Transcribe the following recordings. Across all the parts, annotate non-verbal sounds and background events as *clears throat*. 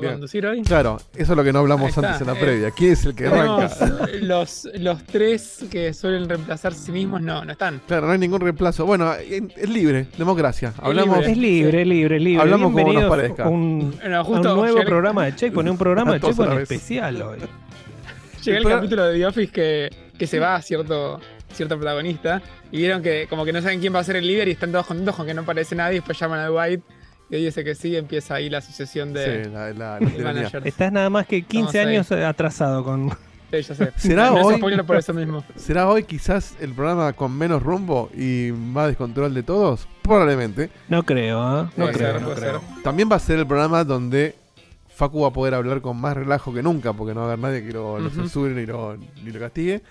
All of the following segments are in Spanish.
Bien. conducir hoy. Claro, eso es lo que no hablamos antes en la eh, previa. ¿Quién es el que arranca? los, los tres que suelen reemplazar a sí mismos, no, no están. Claro, no hay ningún reemplazo. Bueno, en- es libre, democracia. Hablamos. libre. Es libre, libre, libre. Hablamos como nos parezca. un, Bueno, nuevo llegué- programa de Checkpoint, un programa de *laughs* Checkpoint especial hoy. Llega el Pero- capítulo de The Office que, que se va a cierto, cierto protagonista y vieron que como que no saben quién va a ser el líder y están todos contentos con que no aparece nadie y después llaman a Dwight y él dice que sí empieza ahí la sucesión de, Sí, la, la- la de tiranía. managers. Estás nada más que 15 Estamos ahí. años atrasado con... Sí, ya sé. *laughs* ¿Será hoy? por eso mismo. ¿Será hoy quizás el programa con menos rumbo y más descontrol de todos? Probablemente. No creo, ¿ah? No Puede creo, ser, no puede creo. ser. También va a ser el programa donde Facu va a poder hablar con más relajo que nunca, porque no va a haber nadie que lo, censure ni lo, ni lo castigue.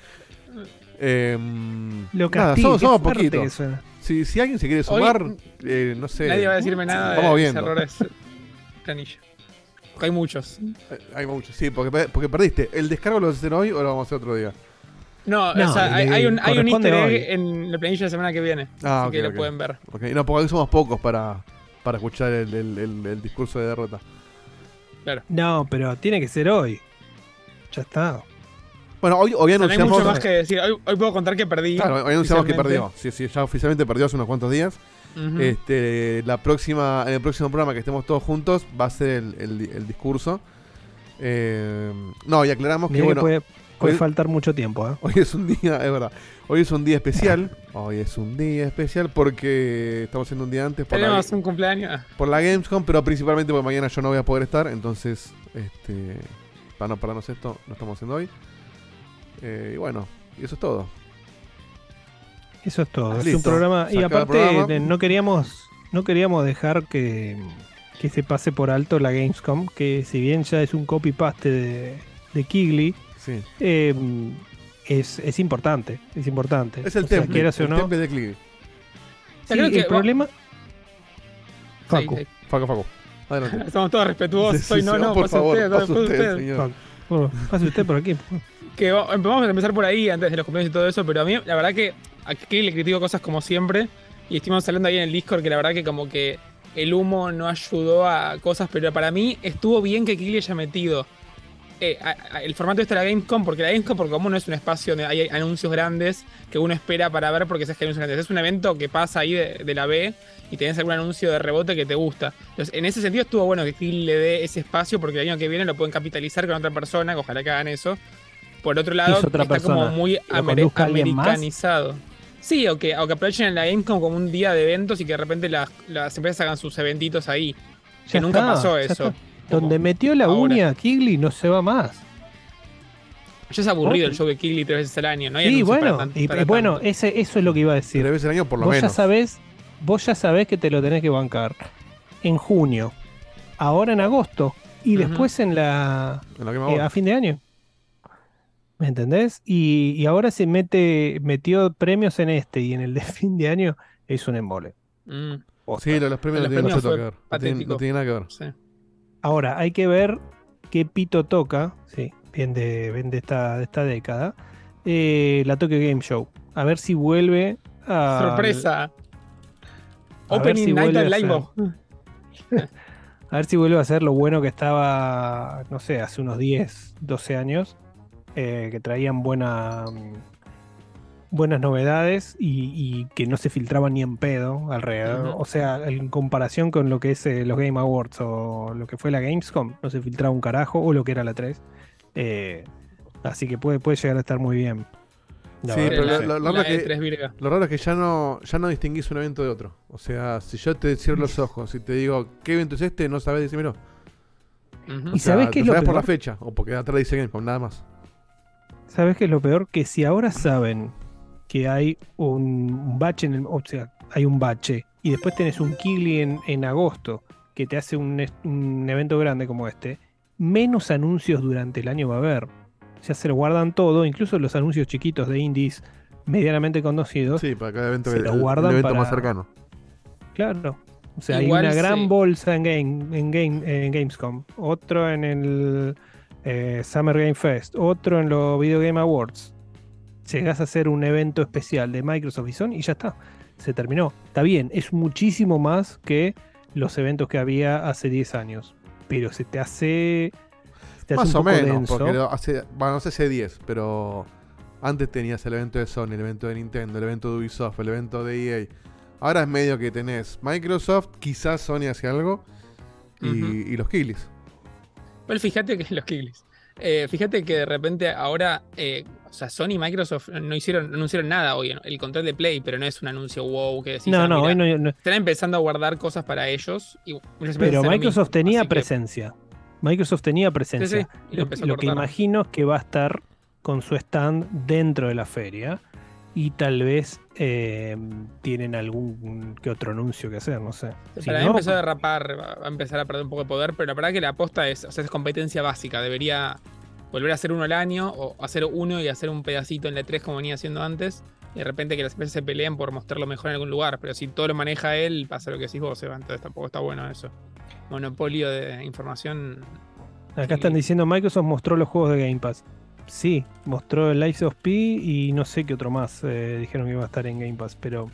Em, Lo nada, castigo, somos, somos poquitos. Si, si alguien se quiere Hoy- sumar, eh, no sé. Nadie va a decirme nada Vamos de viendo. ese error es planilla. Porque hay muchos. Eh, Hay muchos, sí, porque, porque perdiste. ¿El descargo lo vas a hacer hoy o lo vamos a hacer otro día? No, No, o sea, hay, le hay un, hay un easter egg en la planilla de la semana que viene. Ah, así ok, que lo pueden ver. Ok, No, porque hoy somos pocos para, para escuchar el, el- el- el discurso de derrota. No, pero tiene que ser hoy. Ya está. Bueno, hoy, hoy O sea, no hay anunciamos. mucho más que decir. Hoy, hoy puedo contar que perdí. Claro, hoy anunciamos que perdió. Sí, sí, ya oficialmente perdió hace unos cuantos días. Este, la próxima, en el próximo programa que estemos todos juntos va a ser el, el- el discurso. Eh, no, y aclaramos que Mirá que bueno, puede, puede hoy- faltar mucho tiempo, ¿eh? hoy es un día, es verdad, hoy es un día especial. Hoy es un día especial porque estamos haciendo un día antes por la, Tenemos un cumpleaños. Por la Gamescom, pero principalmente porque mañana yo no voy a poder estar, entonces, este, para no pararnos esto, lo estamos haciendo hoy. Eh, y bueno, y eso es todo. Eso es todo. Es Listo. un programa. Se Y aparte, programa. eh, no queríamos, no queríamos dejar que, que se pase por alto la Gamescom, que si bien ya es un copy-paste de, de Kigley, Sí. eh, es, es importante. Es importante. Es el O sea, temple, o el no. temple de Clive. Sí, Creo que el va- problema. Sí, Facu. sí. Faco, Faco. Adelante. *laughs* Somos todos respetuosos. Sí, Soy no, no, por pase favor, usted, pase usted, usted. señor. Facu. Bueno, pase usted por aquí. Que va- vamos a empezar por ahí antes de los cumpleaños y todo eso, pero a mí la verdad que a Kelly le critico cosas como siempre y estuvimos hablando ahí en el Discord que la verdad que como que el humo no ayudó a cosas, pero para mí estuvo bien que Kelly haya metido eh, el formato este de la Gamescom, porque la Gamescom por común no es un espacio donde hay anuncios grandes que uno espera para ver porque sabes que anuncios grandes, es un evento que pasa ahí de, la B y tenés algún anuncio de rebote que te gusta. Entonces, en ese sentido estuvo bueno que Kelly le dé ese espacio porque el año que viene lo pueden capitalizar con otra persona, ojalá que hagan eso. Por otro lado, es otra está como muy americanizado. Sí, o que, o que aprovechen la Gamescom como un día de eventos y que de repente las, las empresas hagan sus eventitos ahí. Que Ya nunca pasó ya eso. Donde metió la ahora. uña Kigley no se va más. Ya es aburrido el show de Kigley tres veces al año. No hay Sí, bueno, para y, para y bueno, ese, eso es lo que iba a decir. Tres veces al año por lo vos ya menos. sabés, vos ya sabés que te lo tenés que bancar en junio, ahora en agosto y después en la En lo que me eh, a fin de año. ¿Me entendés? Y, y ahora se mete, metió premios en este y en el de *laughs* fin de año es un embole. Mm. Sí, los premios no Los tienen premios. No tienen, patético. no tienen nada que ver. sí. Ahora, hay que ver qué pito toca, sí, bien de, bien de esta, de esta década, eh, la Tokyo Game Show. A ver si vuelve a. Sorpresa. a Opening si Night vuelve of a Live. *laughs* A ver si vuelve a ser lo bueno que estaba, no sé, hace unos 10, 12 años, eh, que traían buena, mm, buenas novedades y, y que no se filtraban ni en pedo alrededor. O sea, en comparación con lo que es eh, los Game Awards o lo que fue la Gamescom, no se filtraba un carajo, o lo que era la 3. Eh, así que puede, puede llegar a estar muy bien. La Sí, verdad pero que la- sí. la- La verdad que- E3 Virga. Lo raro es que ya no, ya no distinguís un evento de otro. O sea, si yo te cierro los *laughs* ojos y te digo, ¿qué evento es este? No sabes decírmelo. O ¿Y sea, sabés qué lo es lo sabés por la fecha o porque atrás dice Gamescom, nada más. ¿Sabes qué es lo peor? Que si ahora saben que hay un bache en el. O sea, hay un bache y después tenés un Kigli en, en agosto que te hace un, evento grande como este, menos anuncios durante el año va a haber. Ya se lo guardan todo, incluso los anuncios chiquitos de indies medianamente conocidos. Sí, para cada evento, Se el, lo el guardan evento para- más cercano. Claro. O sea, Igual hay una gran sí. bolsa en, game, en, game, en Gamescom, otro en el eh, Summer Game Fest, otro en los Video Game Awards. Llegás a hacer un evento especial de Microsoft y Sony y ya está. Se terminó. Está bien, es muchísimo más que los eventos que había hace 10 años. Pero se te hace. se te hace Más un o poco menos, denso. porque hace, bueno, no sé si hay 10, pero antes tenías el evento de Sony, el evento de Nintendo, el evento de Ubisoft, el evento de EA. Ahora es medio que tenés Microsoft, quizás Sony hace algo, y, y los Killis. Igual fíjate que *laughs* los Kiglis. Eh, fíjate que de repente ahora, eh, o sea, Sony y Microsoft no hicieron, no anunciaron nada hoy, el control de Play, pero no es un anuncio wow que decís. No, ah, no, hoy no, no- Están empezando a guardar cosas para ellos. Y Pero Microsoft mismo, tenía que- presencia. Microsoft tenía presencia. Sí, sí, y lo que imagino es que va a estar con su stand dentro de la feria y tal vez eh, tienen algún que otro anuncio que hacer, no sé. Si Para mí no, empezó a derrapar, va a empezar a perder un poco de poder, pero la verdad que la aposta es, o sea, es competencia básica. Debería volver a hacer uno al año o hacer uno y hacer un pedacito en la 3 como venía haciendo antes. Y de repente que las empresas se peleen por mostrarlo mejor en algún lugar. Pero si todo lo maneja él, pasa lo que decís vos, Seba. Entonces tampoco está bueno eso. Monopolio de información. acá están diciendo Microsoft mostró los juegos de Game Pass. Sí, mostró el Life of P y no sé qué otro más eh, dijeron que iba a estar en Game Pass, pero...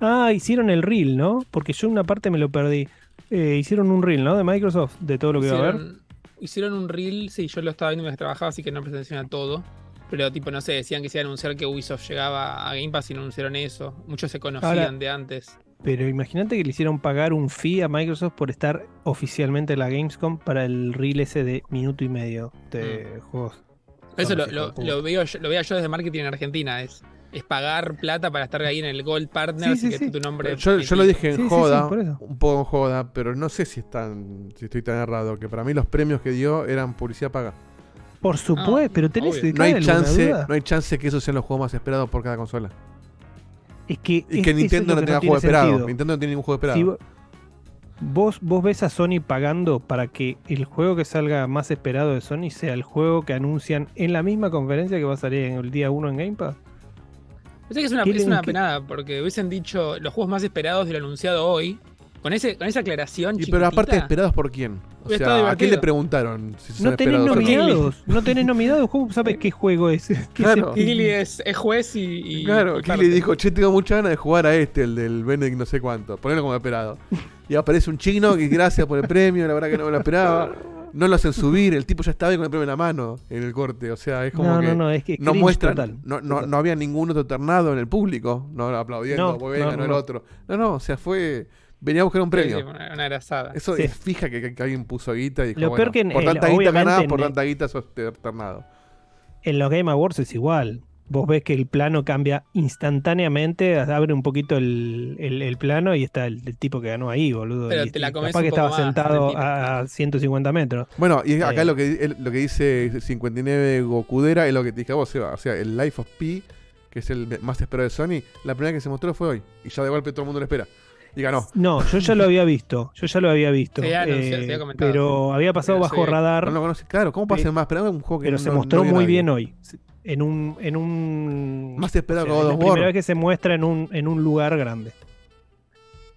Ah, hicieron el reel, ¿no? Porque yo una parte me lo perdí. Eh, hicieron un reel, ¿no? De Microsoft, de todo lo que iba a haber. Hicieron, hicieron un reel, sí, yo lo estaba viendo mientras trabajaba, así que no presté atención a todo. Pero tipo, no sé, decían que se iba a anunciar que Ubisoft llegaba a Game Pass y no anunciaron eso. Muchos se conocían Ahora- de antes. Pero imagínate que le hicieron pagar un fee a Microsoft por estar oficialmente en la Gamescom para el reel ese de minuto y medio de juegos. Eso lo, lo, lo veo, yo- lo veo yo desde marketing en Argentina. Es, es pagar plata para estar ahí en el Gold Partners Sí, sí, y que sí. tu nombre. Yo, yo lo dije en Sí, sí, sí, joda, un poco en joda, pero no sé si, están, si estoy tan errado, que para mí los premios que dio eran publicidad paga. Por supuesto, pero tenés. ¿te No hay, chance, duda? no hay chance que esos sean los juegos más esperados por cada consola. Es que, Y es- que Nintendo no que tenga tiene juego esperado. Nintendo no tiene ningún juego esperado. Si vos, vos ves a Sony pagando para que el juego que salga más esperado de Sony sea el juego que anuncian en la misma conferencia que va a salir en el día 1 en Game Pass. Pensé que es una, ¿Qué es una penada, porque hubiesen dicho los juegos más esperados de lo anunciado hoy. Con, ese, con esa aclaración. Y pero aparte, ¿esperados por quién? O sea, ¿a quién le preguntaron si No tenés no? nominados, *laughs* no tenés nominados. ¿Cómo sabes qué juego es? ¿Qué Claro. es Kigli es, es juez y. y- Claro, Kili dijo, che, tengo mucha ganas de jugar a este, el del Benedict no sé cuánto. Ponelo como esperado. *laughs* Y aparece un chino que gracias por el premio, la verdad que no me lo esperaba. No lo hacen subir, el tipo ya estaba ahí con el premio en la mano en el corte. O sea, es como No, que no, no, es que no muestran, total. no, no, Total. no había ningún otro ternado en el público, no aplaudiendo, No, pues venga, no, no, el otro. No, no, o sea, fue, venía a buscar un Sí, sí, premio. una, una grasada. Eso Sí. es fija que, que- que alguien puso guita y dijo, Lo bueno, peor que en por el- tanta guita ganás, en por el- tanta guita sos ter- ternado. En los Game Awards es igual. Vos ves que el plano cambia instantáneamente, abre un poquito el, el- el plano y está el, el tipo que ganó ahí, boludo. Pero y- te la comes capaz un que poco estaba más, sentado a, a 150 metros. Bueno, y acá Eh. lo que el- lo que dice 59 Gokudera es lo que te dije a vos, Seba. O sea, el Life of Pi, que es el más esperado de Sony, la primera que se mostró fue hoy. Y ya de golpe todo el mundo lo espera. Y ganó. No, yo ya lo había visto, yo ya lo había visto. Se había anunciado, se eh, había comentado. pero había pasado Pero bajo sí, radar, No lo conoce. Claro, ¿cómo Pe- ser más esperado un juego que pero no- se no mostró muy bien hoy. En un, en un Más esperado o sea, que God la primera vez que se muestra en un, en un lugar grande.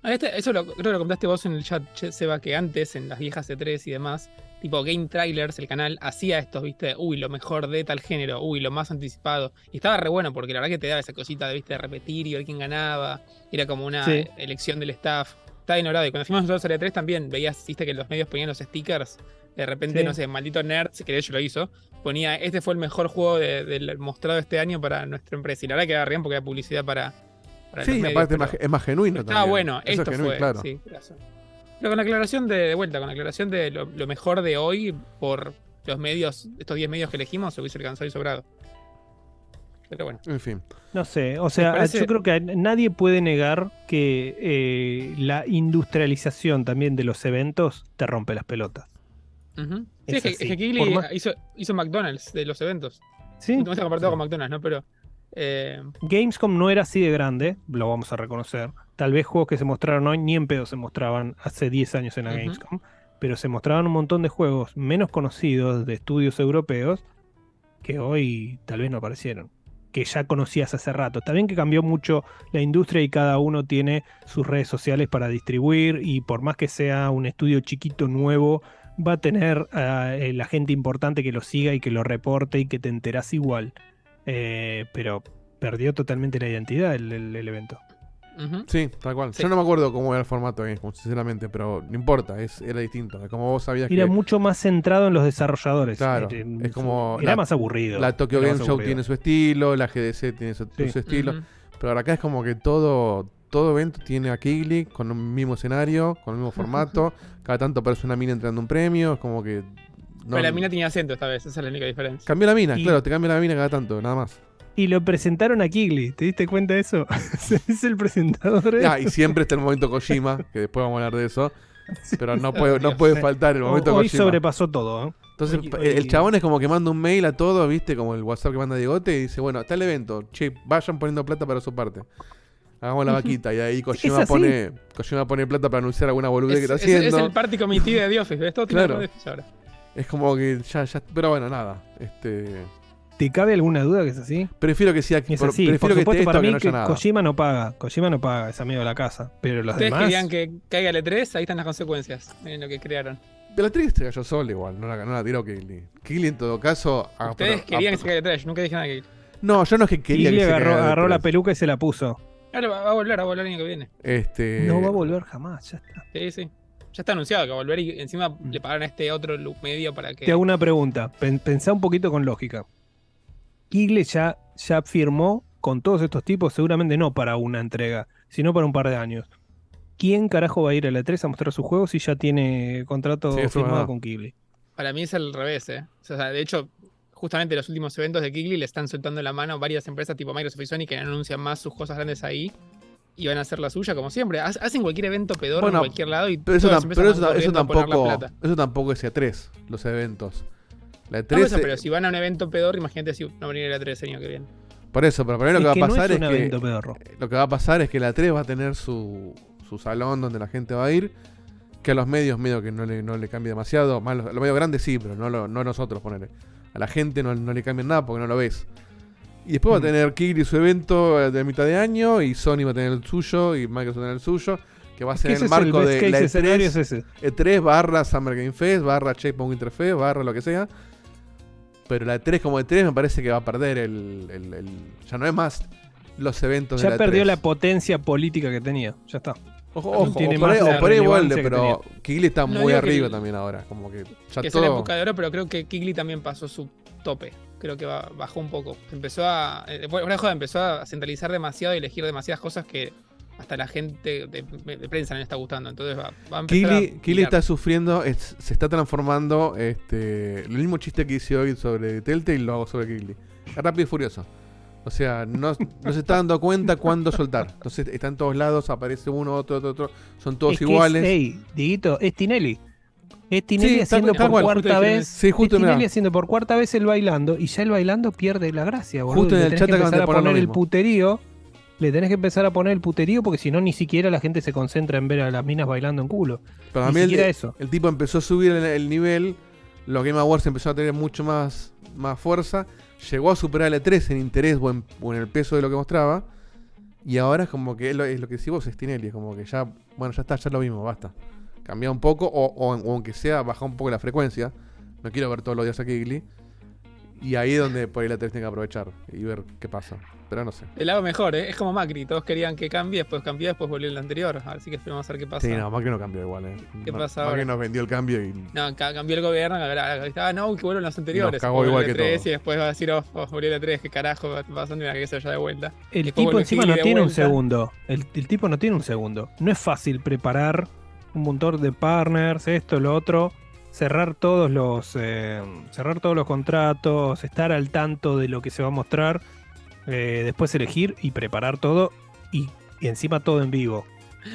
Ah, este- eso lo, creo que lo comentaste vos en el chat, Seba, que antes, en las viejas C3 y demás, tipo Game Trailers, el canal, hacía estos, viste, uy, lo mejor de tal género, uy, lo más anticipado. Y estaba re bueno porque la verdad que te daba esa cosita de, viste, de repetir y ver quién ganaba. Era como una Sí. elección del staff. Estaba ignorado. Y cuando fuimos nosotros a la 3 también veías, viste, que los medios ponían los stickers. De repente, Sí. no sé, maldito Nerds, que de hecho lo hizo, ponía, este fue el mejor juego de- del mostrado este año para nuestra empresa. Y la verdad que bien porque era publicidad para, para Sí, los medios, aparte es pero- más, es más genuino estaba también. bueno, Eso es esto genuino, fue. claro. Sí, razón. Pero con la aclaración de, de vuelta, con la aclaración de lo, lo mejor de hoy por los medios, estos 10 medios que elegimos, se hubiese alcanzado y sobrado. Pero bueno. En fin. No sé, o sea, parece- yo creo que nadie puede negar que eh, la industrialización también de los eventos te rompe las pelotas. Sí, Es es, que, así. es que Kigley Por más- hizo, hizo McDonald's de los eventos. ¿Sí? No está compartido con McDonald's, ¿no? Pero. Eh, Gamescom no era así de grande, lo vamos a reconocer. Tal vez juegos que se mostraron hoy ni en pedo se mostraban hace 10 años en la. Gamescom, pero se mostraban un montón de juegos menos conocidos de estudios europeos que hoy tal vez no aparecieron, que ya conocías hace rato. Está bien que cambió mucho la industria y cada uno tiene sus redes sociales para distribuir y por más que sea un estudio chiquito nuevo, va a tener a la gente importante que lo siga y que lo reporte y que te enterás igual. Eh, pero perdió totalmente la identidad el, el- el evento. Sí, tal cual. Sí. Yo no me acuerdo cómo era el formato de Gamescom, sinceramente, pero no importa, es, era distinto. Es como vos sabías Era que mucho más centrado en los desarrolladores. Claro, Era- es como Era la- más aburrido. la Tokyo Game Show tiene su estilo, la GDC tiene su, Sí. su estilo, Ujú. pero acá es como que todo todo evento tiene a Kigley con un mismo escenario, con el mismo formato, *laughs* cada tanto aparece una mina entrando un premio, es como que... no- Pero la mina tenía acento esta vez, esa es la única diferencia. Cambió la mina, Y- claro, te cambia la mina cada tanto, nada más. Y lo presentaron a Kigley. ¿Te diste cuenta de eso? *laughs* es el presentador. ¿eh? Ah, y siempre está el momento Kojima, que después vamos a hablar de eso, pero no puede, no puede faltar el momento Hoy Kojima. sobrepasó todo. ¿eh? Entonces, Hoy- el- chabón es como que manda un mail a todo, ¿viste? Como el WhatsApp que manda Diegote y dice, bueno, está el evento, che, vayan poniendo plata para su parte. Hagamos la *laughs* vaquita. Y ahí Kojima pone, Kojima pone plata para anunciar alguna boludez que Es, está es- haciendo. es el party committee de The Office, ¿ves? Todo tiene Claro. The Office ahora. Es como que ya, ya. Pero bueno, nada. Este. ¿Te cabe alguna duda que es así? Prefiero que sea. Es así. prefiero Por que esté para esto que mí no que. Kojima no paga. Kojima no paga, es amigo de la casa. Pero los Ustedes demás. querían que caiga el E3, ahí están las consecuencias. Miren lo que crearon. De la triste cayó solo igual, no la, no la tiró Kigley. Kigley en todo caso. ah, Ustedes pero- querían ah, que se caiga el E3, yo nunca dije nada que. No, yo no es que quería Kigley que se agarró, caiga agarró la E3. peluca y se la puso. Ahora va va a volver, va a volver el año que viene. Este. No va a volver jamás, ya está. Sí, sí. Ya está anunciado que va a volver y encima le pagaron a este otro look medio para que. Te hago una pregunta. Pen- pensá un poquito con lógica. Kigley ya, ya firmó con todos estos tipos, seguramente no para una entrega, sino para un par de años. ¿Quién carajo va a ir a la 3 a mostrar sus juegos si ya tiene contrato Sí, firmado con Kigley? Para mí es al revés, ¿eh? O sea, de hecho, justamente los últimos eventos de Kigley le están soltando la mano a varias empresas tipo Microsoft y Sony que anuncian más sus cosas grandes ahí y van a hacer la suya, como siempre. Ha- Hacen cualquier evento pedorro Bueno, en cualquier lado y Pero eso, tam- pero eso, eso tampoco. plata. Eso tampoco es E3, los eventos. La No, E3. eso, pero si van a un evento pedorro, imagínate si no venir a la 3 el año que viene. Por eso, pero para mí lo Es que va a no pasar es es, un que. evento pedorro. Lo que va a pasar es que la 3 va a tener su, su salón donde la gente va a ir. Que a los medios, medio que no le, no le cambie demasiado. Más los, los medios grandes sí, pero no, lo- no a nosotros, poner. A la gente no, no le cambian nada porque no lo ves. Y después va a Mm. tener Kigley su evento eh, de mitad de año. Y Sony va a tener el suyo. Y Microsoft va a tener el suyo. Que va a Es ser que en ese el es el marco de la case escenario es E3, ese. E3 barra Summer Game Fest, barra Checkpoint Winter Fest, barra lo que sea. Pero la E3 como E3 me parece que va a perder el, el- el- Ya no es más los eventos de Ya la perdió E3. la potencia política que tenía. Ya está. Ojo, No ojo, tiene o por ahí, más la o por ahí vuelve, relevancia que pero Kigley está No muy que arriba el- también ahora. Como que ya que es la época de oro, pero creo que Kigley también pasó su tope. Creo que ba- bajó un poco. Empezó a. eh, Después fuera de joda, empezó a centralizar demasiado y elegir demasiadas cosas que hasta la gente de, de prensa no le está gustando. Entonces va, va a empezar a Kigley mirar. está sufriendo, es- se está transformando. Este, el mismo chiste que hice hoy sobre Telltale lo hago sobre. Es rápido y furioso. O sea, no, no se está dando cuenta cuándo soltar. Entonces está en todos lados, aparece uno, otro, otro, otro. Son todos Es que iguales. Es, ey, Dieguito, es Tinelli. Es Tinelli Sí, tal haciendo por cuarta vez. Sí, justo, es Tinelli mirá. haciendo por cuarta vez el bailando. Y ya el bailando pierde la gracia, boludo. Justo en el chat que empezar a poner el puterío. Le tenés que empezar a poner el puterío porque si no, ni siquiera la gente se concentra en ver a las minas bailando en culo. Para Ni mí el, siquiera eso. el tipo empezó a subir el, el nivel, los Game Awards empezó a tener mucho más, más fuerza, llegó a superar el E3 en interés o en, o en el peso de lo que mostraba, Y ahora es como que es lo, es lo que decís vos, es como que ya, bueno, ya está, ya lo mismo, basta. Cambia un poco, o, o- o aunque sea, baja un poco la frecuencia. No quiero ver todos los días a Kigli. Y ahí es donde por ahí la 3 tiene que aprovechar y ver qué pasa. Pero no sé. El hago mejor, ¿eh? Es como Macri. Todos querían que cambie, después cambió, después volvió el anterior. Así que esperemos a ver qué pasa. Sí, no, Macri no cambió igual, eh. ¿Qué Ma- pasa Macri ahora? nos vendió el cambio y. No, ca- cambió el gobierno, ah, no, que vuelven los anteriores. Nos cagó igual que 3 todo. y después va a decir, oh, oh, volvió el 3, qué carajo va pasando y que se vaya de vuelta. El Después tipo encima no tiene un segundo. El, el tipo no tiene un segundo. No es fácil preparar un montón de partners, esto, lo otro, cerrar todos los eh, cerrar todos los contratos, estar al tanto de lo que se va a mostrar, eh, después elegir y preparar todo y, y encima todo en vivo.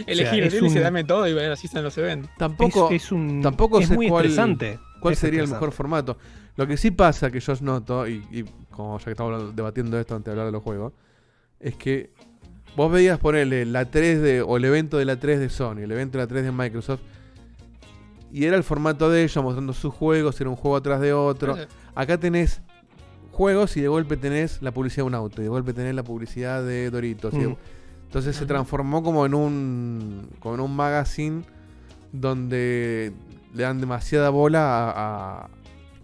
Elegir, dice, un- dame todo y así se los eventos. Tampoco. es, es un tampoco es sé muy cuál- estresante. ¿Cuál Es sería el mejor formato? Lo que sí pasa, que yo noto, y, y como ya que estamos hablando- debatiendo esto antes de hablar de los juegos, es que vos veías ponerle la 3 de, o el evento de la 3 de Sony, el evento de la 3 de Microsoft, y era el formato de ellos mostrando sus juegos, era un juego atrás de otro. Acá tenés juegos y de golpe tenés la publicidad de un auto, y de golpe tenés la publicidad de Doritos. Mm. entonces se transformó como en un como en un magazine donde le dan demasiada bola a,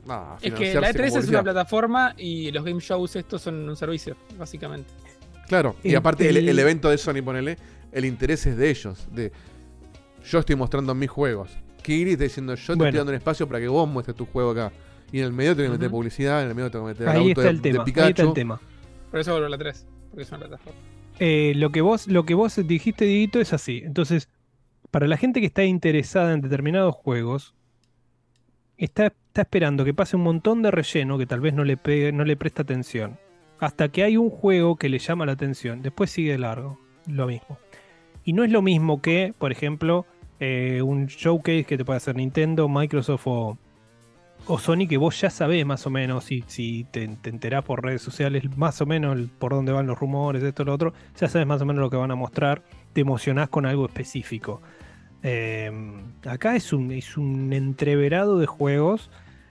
a, Es que la con E3 es una plataforma y los game shows estos son un servicio, básicamente. Claro, y aparte el, el- el evento de Sony, ponele, el interés es de ellos, de yo estoy mostrando mis juegos. Kiri está diciendo, yo te Bueno. estoy dando un espacio para que vos muestres tu juego acá. Y en el medio tengo que meter publicidad, en el medio tengo que meter el Ahí auto está de, el de tema. Ahí Pikachu. está el tema. Por eso vuelvo a la 3, porque es una plataforma. Eh, lo que vos, lo que vos dijiste, Dieguito, es así. Entonces, para la gente que está interesada en determinados juegos, está, está esperando que pase un montón de relleno que tal vez no le pegue, no le presta atención. Hasta que hay un juego que le llama la atención. Después sigue largo. Lo mismo. Y no es lo mismo que, por ejemplo, eh, un showcase que te puede hacer Nintendo, Microsoft o, Sony, que vos ya sabés más o menos, si, si te, te enterás por redes sociales, más o menos por dónde van los rumores, esto, lo otro, ya sabes más o menos lo que van a mostrar, te emocionás con algo específico. Eh, acá es un, es un entreverado de juegos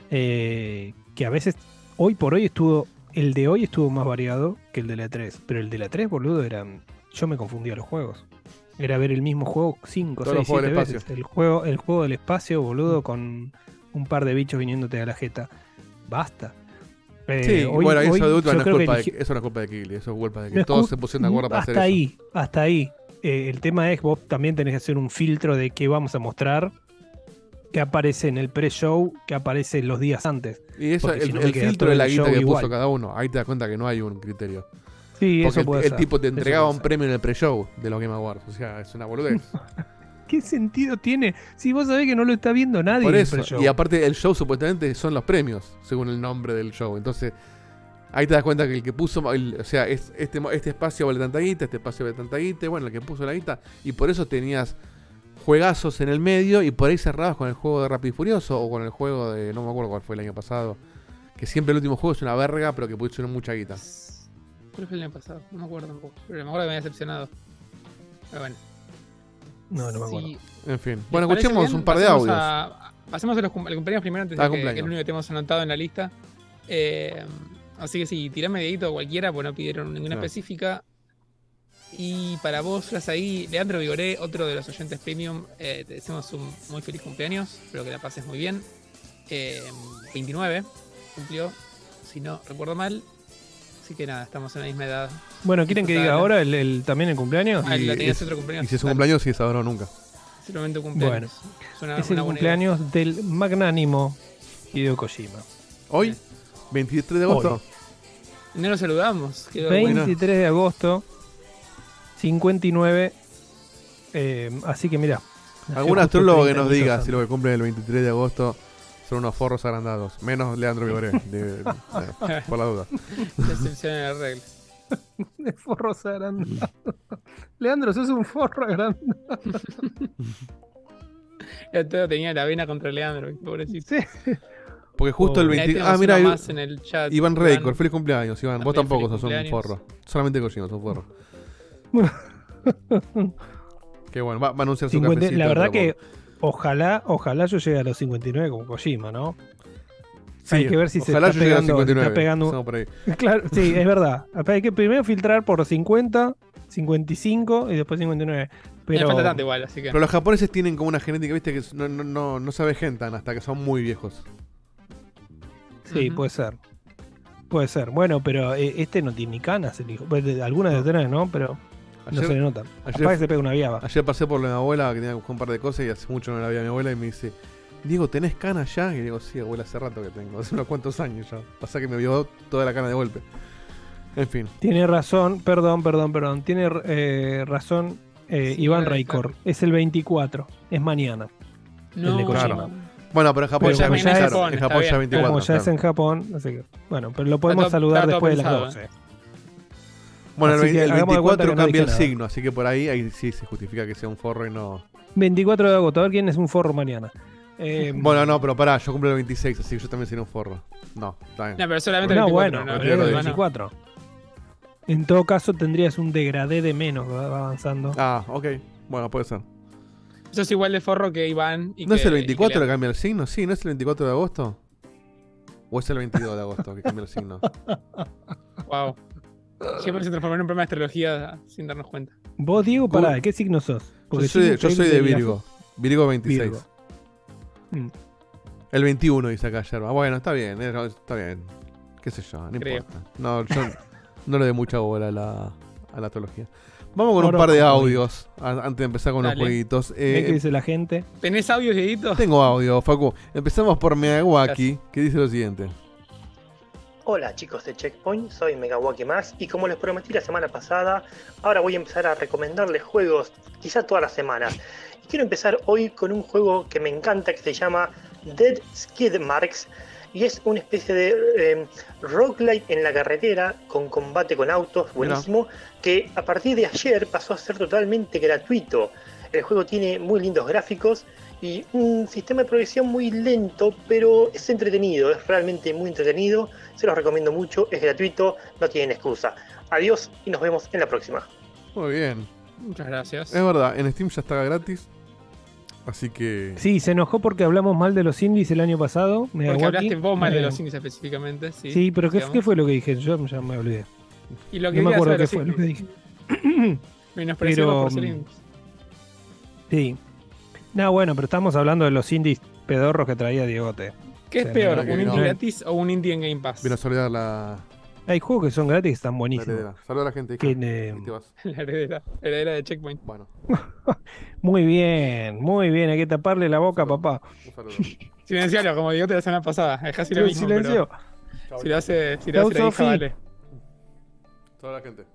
eh, que a veces, hoy por hoy estuvo, el de hoy estuvo más variado que el de la 3, pero el de la 3, boludo, era, yo me confundía los juegos. Era ver el mismo juego 5, Todos los 6, juegos 7 del veces. El juego, el juego del espacio, boludo, con un par de bichos viniéndote a la jeta. Basta. Eh, Sí, hoy- bueno, hoy eso de no es que culpa de, eligió- eso no es culpa de Kigli, eso es culpa de que no todos se pusieron de acuerdo para hasta hacer eso. ahí, hasta ahí. Eh, el tema es vos también tenés que hacer un filtro de qué vamos a mostrar, qué aparece en el pre-show, qué aparece los días antes. Y eso, el, si no el filtro de la guita que igual. puso cada uno, ahí te das cuenta que no hay un criterio. Sí, Porque eso el, puede el ser. tipo te Eso entregaba un premio en el pre-show de los Game Awards. O sea, es una boludez. *laughs* ¿Qué sentido tiene? Si vos sabés que no lo está viendo nadie Por en el eso. pre-show. Y aparte, el show supuestamente son los premios, según el nombre del show. Entonces, ahí te das cuenta que el que puso, el- o sea, es- este, este espacio vale tanta guita, este espacio vale tanta guita, bueno, el que puso la guita. Y por eso tenías juegazos en el medio y por ahí cerrabas con el juego de Rápido y Furioso o con el juego de, no me acuerdo cuál fue el año pasado. Que siempre el último juego es una verga, pero que pusieron mucha guita. ¿Cuál fue el año pasado? No me acuerdo tampoco. Pero me acuerdo que me había decepcionado. Pero bueno. No, no me acuerdo. En fin. Bueno, escuchemos bien, un par de pasemos audios. a- pasemos a los cum- al cumpleaños primero antes Ah, de que, que es lo único que tenemos anotado en la lista. Eh, así que sí, tirame dedito cualquiera, pues no pidieron ninguna específica. Y para vos, ahí, Leandro Vigoré, otro de los oyentes premium, eh, te deseamos un muy feliz cumpleaños. Espero que la pases muy bien. Eh, 29 cumplió, si no recuerdo mal. Así que nada, estamos en la misma edad. Bueno, ¿quieren que diga ahora el, el- también el cumpleaños? Ah, Y la tenías es- otro cumpleaños. Y si es un cumpleaños, sí es ahora o nunca. Simplemente un cumpleaños. Es una- es el buena idea. cumpleaños del magnánimo Hideo Kojima. Hoy, 23 de agosto. No lo saludamos. quedó 23 de agosto, 59. eh, así que mira. Algún astrólogo que nos diga si lo que cumplen el 23 de agosto son unos forros agrandados. Menos Leandro Vigoré, de- de- por la duda. Excepción en la regla. *laughs* De forros agrandados. Leandro, sos un forro agrandado. *laughs* Todo tenía la vena contra Leandro, pobrecito. Sí. Porque justo el Oh. Ahí 20... tenemos Ah, mira, uno I- más en el chat. Iván Iván. Feliz cumpleaños, Iván. Vos También tampoco sos un forro. Solamente Kojima sos forro. *laughs* Qué bueno, va, va a anunciar su 50 cafecito la verdad que ojalá, ojalá yo llegue a los 59 como Kojima, ¿no? Sí, hay que ver si se ojalá está yo llegue a pegando- 59. está pegando- por ahí. *laughs* Claro, sí, es verdad. Hay que primero filtrar por 50 55 y después 59. No Pero falta tanto igual, así que. Pero los japoneses tienen como una genética, viste, que no, no, no, no se avejentan hasta que son muy viejos. sí, puede ser. Puede ser. Bueno, pero eh, este no tiene ni canas, el hijo. Pues, de- Algunas de tener, ¿no? Pero no se le notan. ayer- Capaz que se pega una viaba. ayer pasé por la mi abuela que tenía que buscar un par de cosas y hace mucho no la vi a mi abuela y me dice, Diego, ¿tenés canas ya? Y digo, sí, abuela, hace rato que tengo, *laughs* hace unos cuantos años ya. Pasa que me vio toda la cana de golpe. En fin. Tiene razón, perdón, perdón, perdón. Tiene eh, razón eh, Sí, Iván debe Raikor. Es el 24. Es mañana. No, el de Kojima. Claro. Bueno, pero en Japón, Pero ya, es ya es- claro, en Japón ya bien. 24. Como ya es en Japón. Así que, bueno, pero lo podemos saludar está después de las pensado, 12. Bueno, el, Así que el hagamos de cuenta 24 que no cambia el signo, así que por ahí, ahí sí se justifica que sea un forro y no... 24 de agosto. A ver quién es un forro mañana. Eh, Bueno, no, pero pará, yo cumplo el 26, así que yo también sería un forro. No, está bien. No, pero solamente el 24, bueno, no, el de 24. En todo caso, tendrías un degradé de menos va va avanzando. Ah, ok. Bueno, puede ser. Eso es igual de forro que Iván. Y ¿No que- es el y que 24 que cambia el signo? Sí, ¿no es el 24 de agosto? ¿O es el 22 de agosto que cambia el signo? *laughs* Wow. Siempre se transformó en un programa de astrología sin darnos cuenta. Vos, Diego, pará, ¿de qué signo sos? Yo soy, de, signo yo soy de sería- Virgo. Virgo 26. Virgo. Mm. El 21 dice acá Yerba. Bueno, está bien, eh, está bien. ¿Qué sé yo? No Creo. importa. No, yo *laughs* no le doy mucha bola a la, a la astrología. Vamos con un par de audios a- antes de empezar con los jueguitos. ¿Ven qué Eh, dice la gente? ¿Tenés audios, Dieguito? tengo audio, Facu. Empezamos por Miyawaki, que dice lo siguiente. Hola chicos de Checkpoint, soy Megawaki Max y como les prometí la semana pasada, ahora voy a empezar a recomendarles juegos quizá todas las semanas. Y quiero empezar hoy con un juego que me encanta que se llama Dead Skid Marks y es una especie de eh, roguelite en la carretera con combate con autos, buenísimo, que a partir de ayer pasó a ser totalmente gratuito. El juego tiene muy lindos gráficos y un sistema de progresión muy lento, pero es entretenido, es realmente muy entretenido. Se los recomiendo mucho, es gratuito, no tienen excusa. Adiós y nos vemos en la próxima. Muy bien. Muchas gracias. Es verdad, en Steam ya está gratis. Así que. Sí, se enojó porque hablamos mal de los indies el año pasado. Porque Miyawaki. hablaste vos mal de Eh, los indies específicamente. Sí, Sí, pero ¿qué, fue lo que dije? Yo ya me olvidé. Y lo que No me acuerdo qué fue lo que dije. *clears throat* Menospreciamos Pero, por ser mm, indies. Sí. No, bueno, pero estamos hablando de los indies pedorros que traía Diegote. ¿Qué es peor, la un indie no. gratis o un indie en Game Pass? Vino a saludar la, Hay juegos que son gratis que están la buenísimos. Saluda a la gente. hija. Que, eh, te vas. *laughs* La heredera, la heredera de Checkpoint. Bueno, *laughs* muy bien, muy bien. Hay que taparle la boca, papá. un saludo. *laughs* Silencialo, como digo la semana pasada. Es casi lo mismo. silenció. pero Si lo hace, si lo Chau, hace la hija, Sofi. vale. Toda la gente.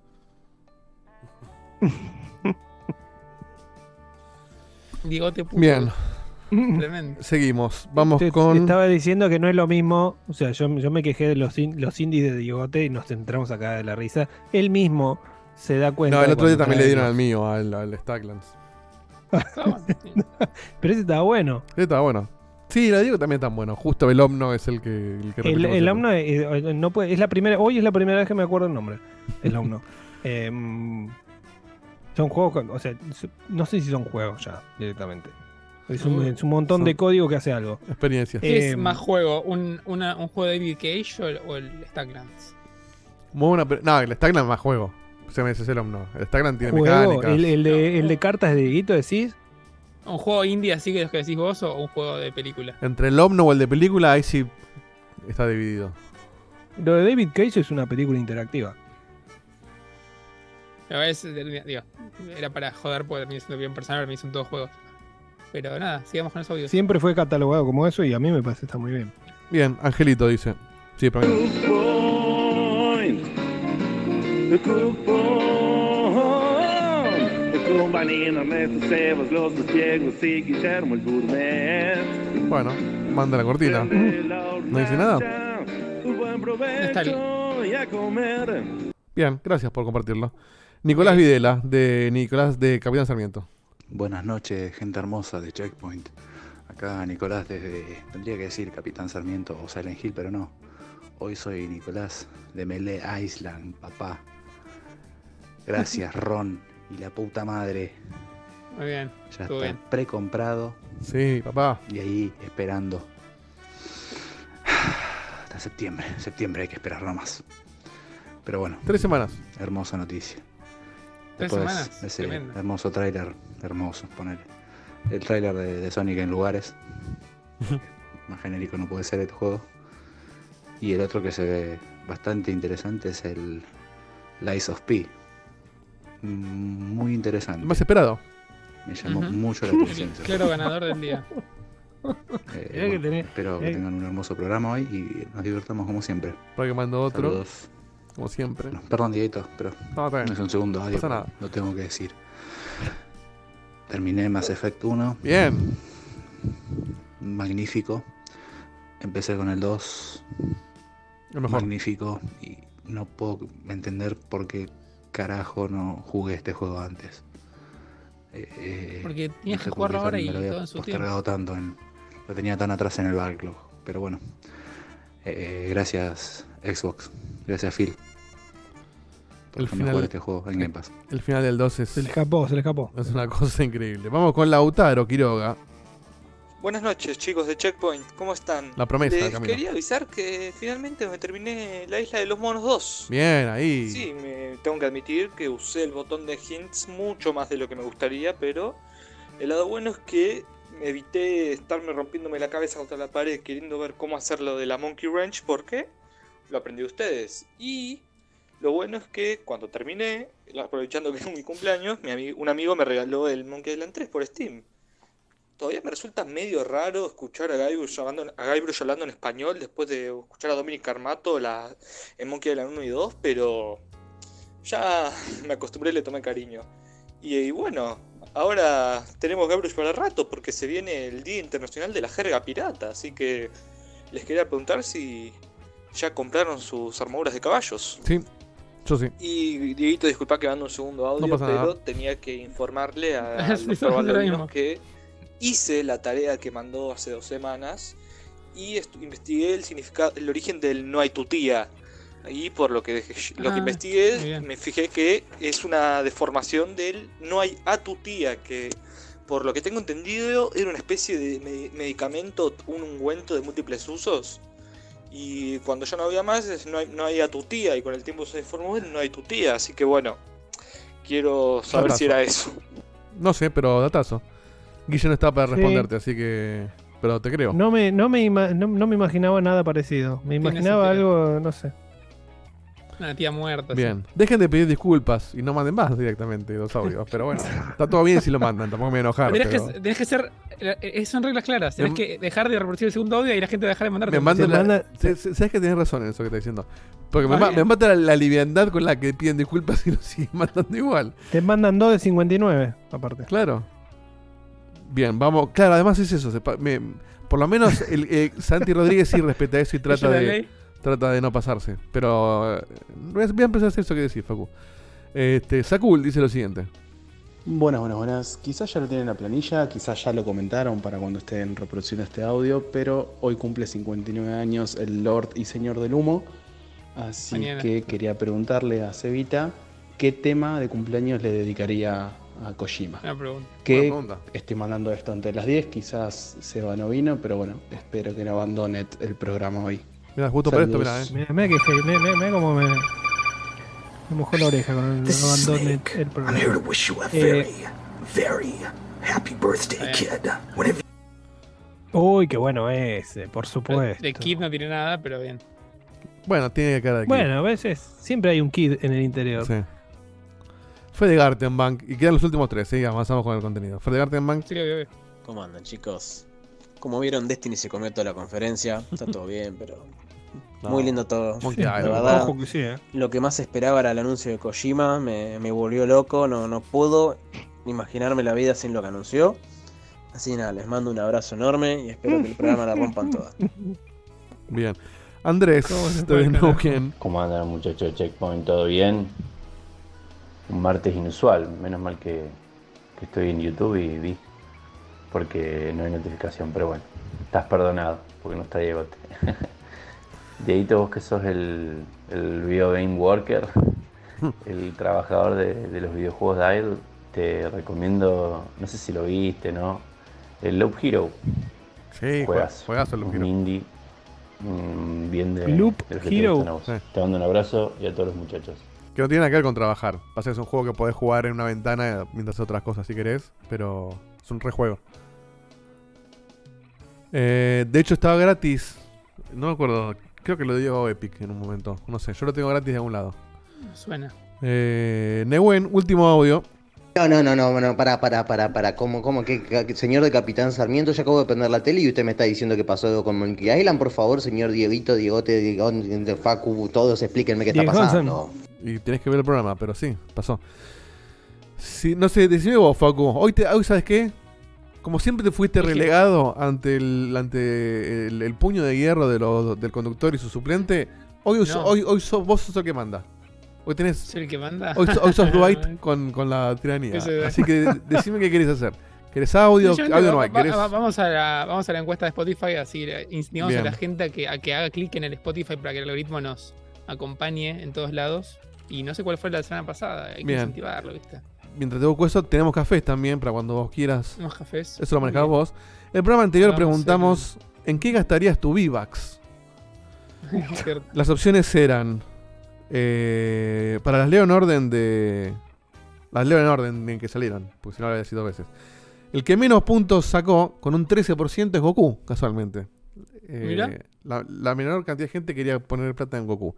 Digote puto. Bien, Tremendo. seguimos. Vamos Te- te con. Estaba diciendo que no es lo mismo. O sea, yo, yo me quejé de los, in- los indies de Diegote y nos centramos acá de la risa. Él mismo se da cuenta. No, el otro día también le dieron los- al mío, al, al Stacklands. *laughs* Pero ese estaba bueno. Ese Está bueno. Sí, la digo también tan bueno. Justo el Omno es el que. El, que El, el. Omno eh, eh, no puede, es la primera, hoy es la primera vez que me acuerdo el nombre. El Omno. *laughs* Em, son juegos, o sea, no sé si son juegos ya directamente. Es un, Uh, es un montón son- de código que hace algo. Experiencias. ¿Qué Eh, es más juego? ¿Un, una- un juego de David Cage o, o el Stacklands? Muy buena. No, el Stackland más juego. Se me dice el Omno. El Stackland tiene Juego, mecánicas. el, el de, el de cartas de Dieguito decís. ¿Un juego indie así que los que decís vos o un juego de película? Entre el Omno o el de película, ahí sí está dividido. Lo de David Cage es una película interactiva. A veces, digo, era para joder porque terminé siendo bien personal, me son todos juegos. Pero nada, sigamos con los audios. Siempre fue catalogado como eso y a mí me parece que está muy bien. Bien, Angelito dice. Sí, para mí. Bueno, manda la cortina. No dice nada. Está comer. Bien, gracias por compartirlo. Nicolás Videla, de Nicolás de Capitán Sarmiento. Buenas noches, gente hermosa de Checkpoint. Acá Nicolás desde, tendría que decir Capitán Sarmiento o Silent Hill, pero no. Hoy soy Nicolás de Melee Island, papá. Gracias, *laughs* Ron y la puta madre. Muy bien. Ya está bien. precomprado Sí, papá. y ahí esperando. Hasta septiembre. Septiembre hay que esperar nomás. Pero bueno, Tres semanas. hermosa noticia. Tres Después, semanas. ese Tremendo. hermoso tráiler, hermoso, poner El tráiler de, de Sonic en lugares. *laughs* Más genérico no puede ser el juego. Y el otro que se ve bastante interesante es el Lies of P. Mm, Muy interesante. Más esperado. Me llamó mucho la atención. *laughs* Claro ganador del día. *laughs* Eh, que tenés- espero que que- tengan un hermoso programa hoy y nos divertamos como siempre. Para que mando otro, Saludos. Como siempre. No, perdón, Dieguito, pero No, está no bien. es un segundo audio. nada. Lo tengo que decir. Terminé Mass Effect 1. Bien. Magnífico. Empecé con el 2. Lo mejor. Magnífico. Y no puedo entender por qué carajo no jugué este juego antes. Eh, eh, Porque no sé que jugarlo ahora y me lo había todo en su tiempo. postergado tanto. en- lo tenía tan atrás en el backlog. Pero bueno. Eh, gracias Xbox. Gracias Phil. Por El final- este juego en Game Pass. El final del 2 es, Se le escapó, se le escapó. es una cosa increíble. Vamos con Lautaro Quiroga. Buenas noches, chicos de Checkpoint. ¿Cómo están? La promesa, Les quería avisar que finalmente me terminé la isla de los monos 2. Bien, ahí. Sí, me tengo que admitir que usé el botón de hints mucho más de lo que me gustaría, pero el lado bueno es que evité estarme rompiéndome la cabeza contra la pared queriendo ver cómo hacer lo de la Monkey Wrench porque lo aprendí de ustedes. Y lo bueno es que cuando terminé, aprovechando que es mi cumpleaños, mi un amigo me regaló el Monkey Island 3 por Steam. Todavía me resulta medio raro escuchar a Guybrush hablando, a hablando en español después de escuchar a Dominic Armato la, en Monkey Island 1 y 2, pero ya me acostumbré y le tomé cariño. Y, y bueno, ahora tenemos Guybrush para rato porque se viene el Día Internacional de la Jerga Pirata, así que les quería preguntar si ya compraron sus armaduras de caballos. Sí, yo sí. Y Dieguito, disculpa que mando un segundo audio, pero tenía que informarle a *laughs* Sí, los que hice la tarea que mandó hace dos semanas y investigué el significado, el origen del no hay tu tía. Y por lo que dejé- lo Ah, que muy investigué, me fijé que es una deformación del no hay a tu tía, que por lo que tengo entendido era una especie de me- medicamento, un ungüento de múltiples usos. Y cuando ya no había más, no hay, no hay a tu tía, y con el tiempo se deformó en no hay tu tía. Así que bueno, quiero saber Datazo. si era eso. No sé, pero datazo. Guille no está para Sí. responderte, así que. Pero te creo. No me, no, me ima- no, no me imaginaba nada parecido. Me imaginaba algo, no sé. Una tía muerta. Bien. Dejen de pedir disculpas y no manden más directamente los audios. Pero bueno, está todo bien si lo mandan, tampoco me voy a enojar. Tenés, pero- que, tenés que ser. eh, Son reglas claras. Tenés Me- que dejar de reproducir el segundo audio y la gente dejar de mandarte. Me mandan Se la- manda- se- se- Sabes que tenés razón en eso que estás diciendo. Porque me, mata la, la liviandad con la que piden disculpas y lo siguen *laughs* mandando igual. Te mandan dos de 59, aparte. Claro. Bien, vamos. Claro, además es eso. se pa- me- por lo menos el, eh, Santi Rodríguez sí respeta eso y *laughs* trata de, ley. Trata de no pasarse. Pero eh, voy a empezar a hacer eso que decís, Facu. Este, Sakul dice lo siguiente. Buenas, buenas, buenas. Quizás ya lo tienen en la planilla, quizás ya lo comentaron para cuando estén reproduciendo este audio, pero hoy cumple 59 años el Lord y Señor del Humo. Así Mañana. que quería preguntarle a Cevita qué tema de cumpleaños le dedicaría a Kojima. Una pregunta. Que pregunta. estoy mandando esto antes de las 10, quizás Seba no vino, pero bueno, espero que no abandone el programa hoy. Mira, justo por esto, mira, eh. Mira, mira que fe- mira, mira- mira cómo me, me mojó la oreja con el abandono Snake. el I'm programa. here to wish you a Eh, very, very happy birthday, kid. Whenever Uy, qué bueno ese, por supuesto. De Kid no tiene nada, pero bien. Bueno, tiene cara de que- Bueno, a veces siempre hay un kid en el interior. Sí. Fue de Gartenbank. Y quedan los últimos tres, ¿sí? Avanzamos con el contenido. Fue de Gartenbank. Sí, obvio, obvio. ¿Cómo andan, chicos? Como vieron, Destiny se comió toda la conferencia. Está todo bien, pero. No. Muy lindo todo. Island. verdad, Ojo que sí, eh. lo que más esperaba era el anuncio de Kojima. Me, me volvió loco. No, no puedo imaginarme la vida sin lo que anunció. Así nada, les mando un abrazo enorme y espero que el programa la rompan toda. Bien. Andrés, ¿Cómo se de? Neuquén. ¿Cómo andan muchachos de Checkpoint? ¿Todo bien? Un martes inusual, menos mal que, que estoy en YouTube y vi, porque no hay notificación, pero bueno, estás perdonado, porque no está Diegote. *laughs* Dieguito, vos que sos el, el video game worker, *laughs* el trabajador de, de los videojuegos de Idle, te recomiendo, no sé si lo viste, ¿no? El Loop Hero, Sí, Juegazo. juegazo el un Hero. indie bien de, Loop de te Hero. Sí. Te mando un abrazo y a todos los muchachos. Que no tiene nada que ver con trabajar. Pasa que es un juego que podés jugar en una ventana mientras haces otras cosas si querés, pero es un rejuego. Eh, de hecho estaba gratis. No me acuerdo. Creo que lo dio Epic en un momento. No sé, yo lo tengo gratis de algún lado. Suena. Eh, Newen, último audio. No, no, no, no, no, para, para, para, para. ¿Cómo, cómo? ¿Qué, qué- señor de Capitán Sarmiento? Yo acabo de prender la tele y usted me está diciendo que pasó algo con Monkey Island. Por favor, señor Dieguito, Diegote, Diegón, Facu, todos explíquenme qué está Diego pasando. Y tenés que ver el programa, pero sí, pasó. Sí, no sé, decime vos, Facu. Hoy, te, hoy ¿sabes qué? Como siempre te fuiste relegado ante el ante el, el puño de hierro de los- del conductor y su suplente, hoy, No. hoy, hoy sos- vos sos el que manda. Hoy tenés. ¿Soy el que manda? Hoy, so- hoy sos *laughs* Dwight con, con la tiranía. Así que decime qué querés hacer. ¿Querés audio? Sinceramente, Audio no hay. va- ¿Querés? va- vamos, a la, vamos a la encuesta de Spotify, así instigamos Bien. a la gente a que, a que haga clic en el Spotify para que el algoritmo nos acompañe en todos lados. Y no sé cuál fue la semana pasada, hay que Bien. incentivarlo, ¿viste? Mientras te busco eso, tenemos cafés también para cuando vos quieras. Tenemos cafés. Eso lo bien. vos. El programa anterior Vamos, preguntamos en qué gastarías tu. *laughs* Cierto. Las opciones eran eh, para las leo en orden de las leo en orden en que salieron, porque si no lo había dos veces. El que menos puntos sacó con un 13% es Goku, casualmente. Eh, Mirá. La, la menor cantidad de gente quería poner plata en Goku.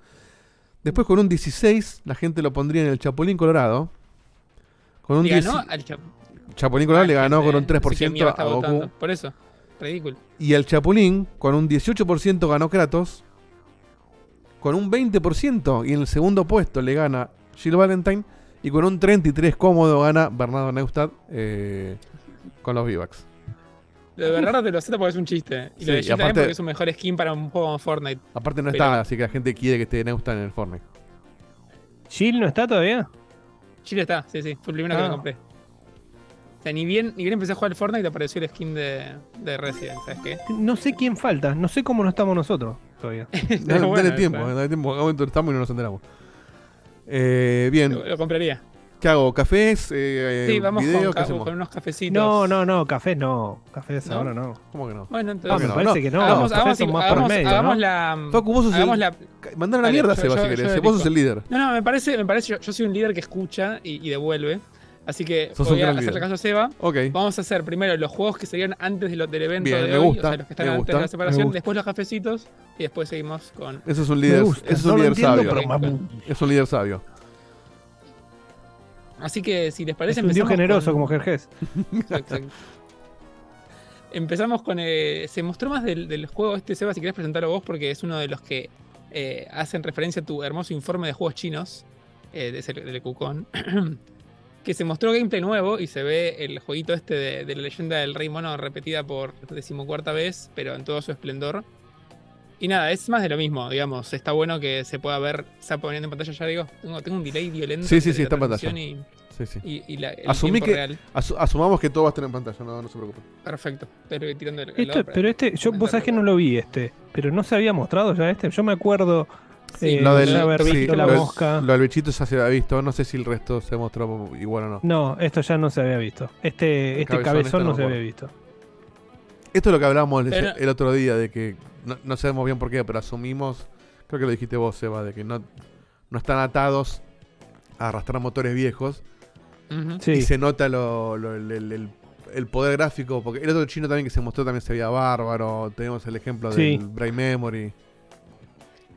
Después con un 16 la gente lo pondría en el Chapulín Colorado. Con un Le 10 ganó al Chap- Chapulín Colorado le ganó con un Así que 3% mierda a Goku. votando. Por eso, ridículo. Y el Chapulín, con un 18% ganó Kratos. Con un 20% y en el segundo puesto le gana Jill Valentine. Y con un 33% cómodo gana Bernardo Neustadt eh, con los V-Bucks. Lo de Bernardo te lo acepto porque es un chiste. Y Sí, lo de Jill también aparte- porque es un mejor skin para un juego como Fortnite. Aparte no Pero- está, así que la gente quiere que esté Neustadt en el Fortnite. ¿Jill no está todavía? Chile está, sí, sí. Fue el primero que Ah. lo compré. O sea, ni bien, ni bien empecé a jugar el Fortnite y apareció el skin de, de Resident, ¿sabes qué? No sé quién falta, no sé cómo no estamos nosotros todavía. *laughs* Dale, bueno, dale tiempo, eh. dale tiempo. Algún momento estamos y no nos enteramos. Eh, bien. Lo, lo compraría. ¿Qué hago? ¿Cafés? Eh, Sí, vamos video? con, unos cafecitos. No, no, no, café no. Cafés ¿No? ahora no. ¿Cómo que no? Bueno, Ah, entonces. me parece que no. Hagamos, los cafés hagamos, son más hagamos- medio, hagamos ¿no? la. Facu, vos sos hagamos el- la. Mandar a la mierda, yo- Seba, yo- si querés. yo Vos sos el líder. No, no, me parece, me parece yo, yo soy un líder que escucha y, y devuelve. Así que Sos voy a hacerle líder. caso a Seba. Ok. Vamos a hacer primero los juegos que serían antes de lo- del evento Bien, de me hoy, gusta, o sea, los que están antes gusta, de la separación, después los cafecitos y después seguimos con. Eso es un líder, gusta, eso es un líder entiendo, sabio. pero me Es un líder sabio. Así que si les parece Es un dios empezamos generoso con- como Jerjes. *laughs* Exacto. Empezamos con. eh, se mostró más del, del juego este, Seba, si querés presentarlo vos, porque es uno de los que eh, hacen referencia a tu hermoso informe de juegos chinos, eh, de del Cucón. *clears throat* que se mostró gameplay nuevo y se ve el jueguito este de, de la leyenda del Rey Mono repetida por decimocuarta vez, pero en todo su esplendor. Y nada, es más de lo mismo, digamos. Está bueno que se pueda ver, se está poniendo en pantalla ya, digo. Tengo, tengo un delay violento. Sí, sí, sí, la está en pantalla. transmisión Sí, sí. Y, y, y la, el Asumí que, real. asu- asumamos que todo va a estar en pantalla, no, no se preocupen. Perfecto. Pero tirando el, el pero este, yo, vos sabés que no lo vi este, pero no se había mostrado ya este. Yo me acuerdo eh, lo del ya haber sí, visto la lo del- mosca. Lo del bichito ya se había visto. No sé si el resto se mostró igual o no. No, esto ya no se había visto. Este, este cabezón, cabezón, este no se había visto. Esto es lo que hablábamos el- otro día, de que no, no sabemos bien por qué, pero asumimos, creo que lo dijiste vos, Seba, de que no, no están atados a arrastrar motores viejos. Sí. Y se nota lo, lo- el, el- el- el poder gráfico, porque el otro chino también que se mostró también se veía bárbaro. Tenemos el ejemplo Sí. del Brain Memory.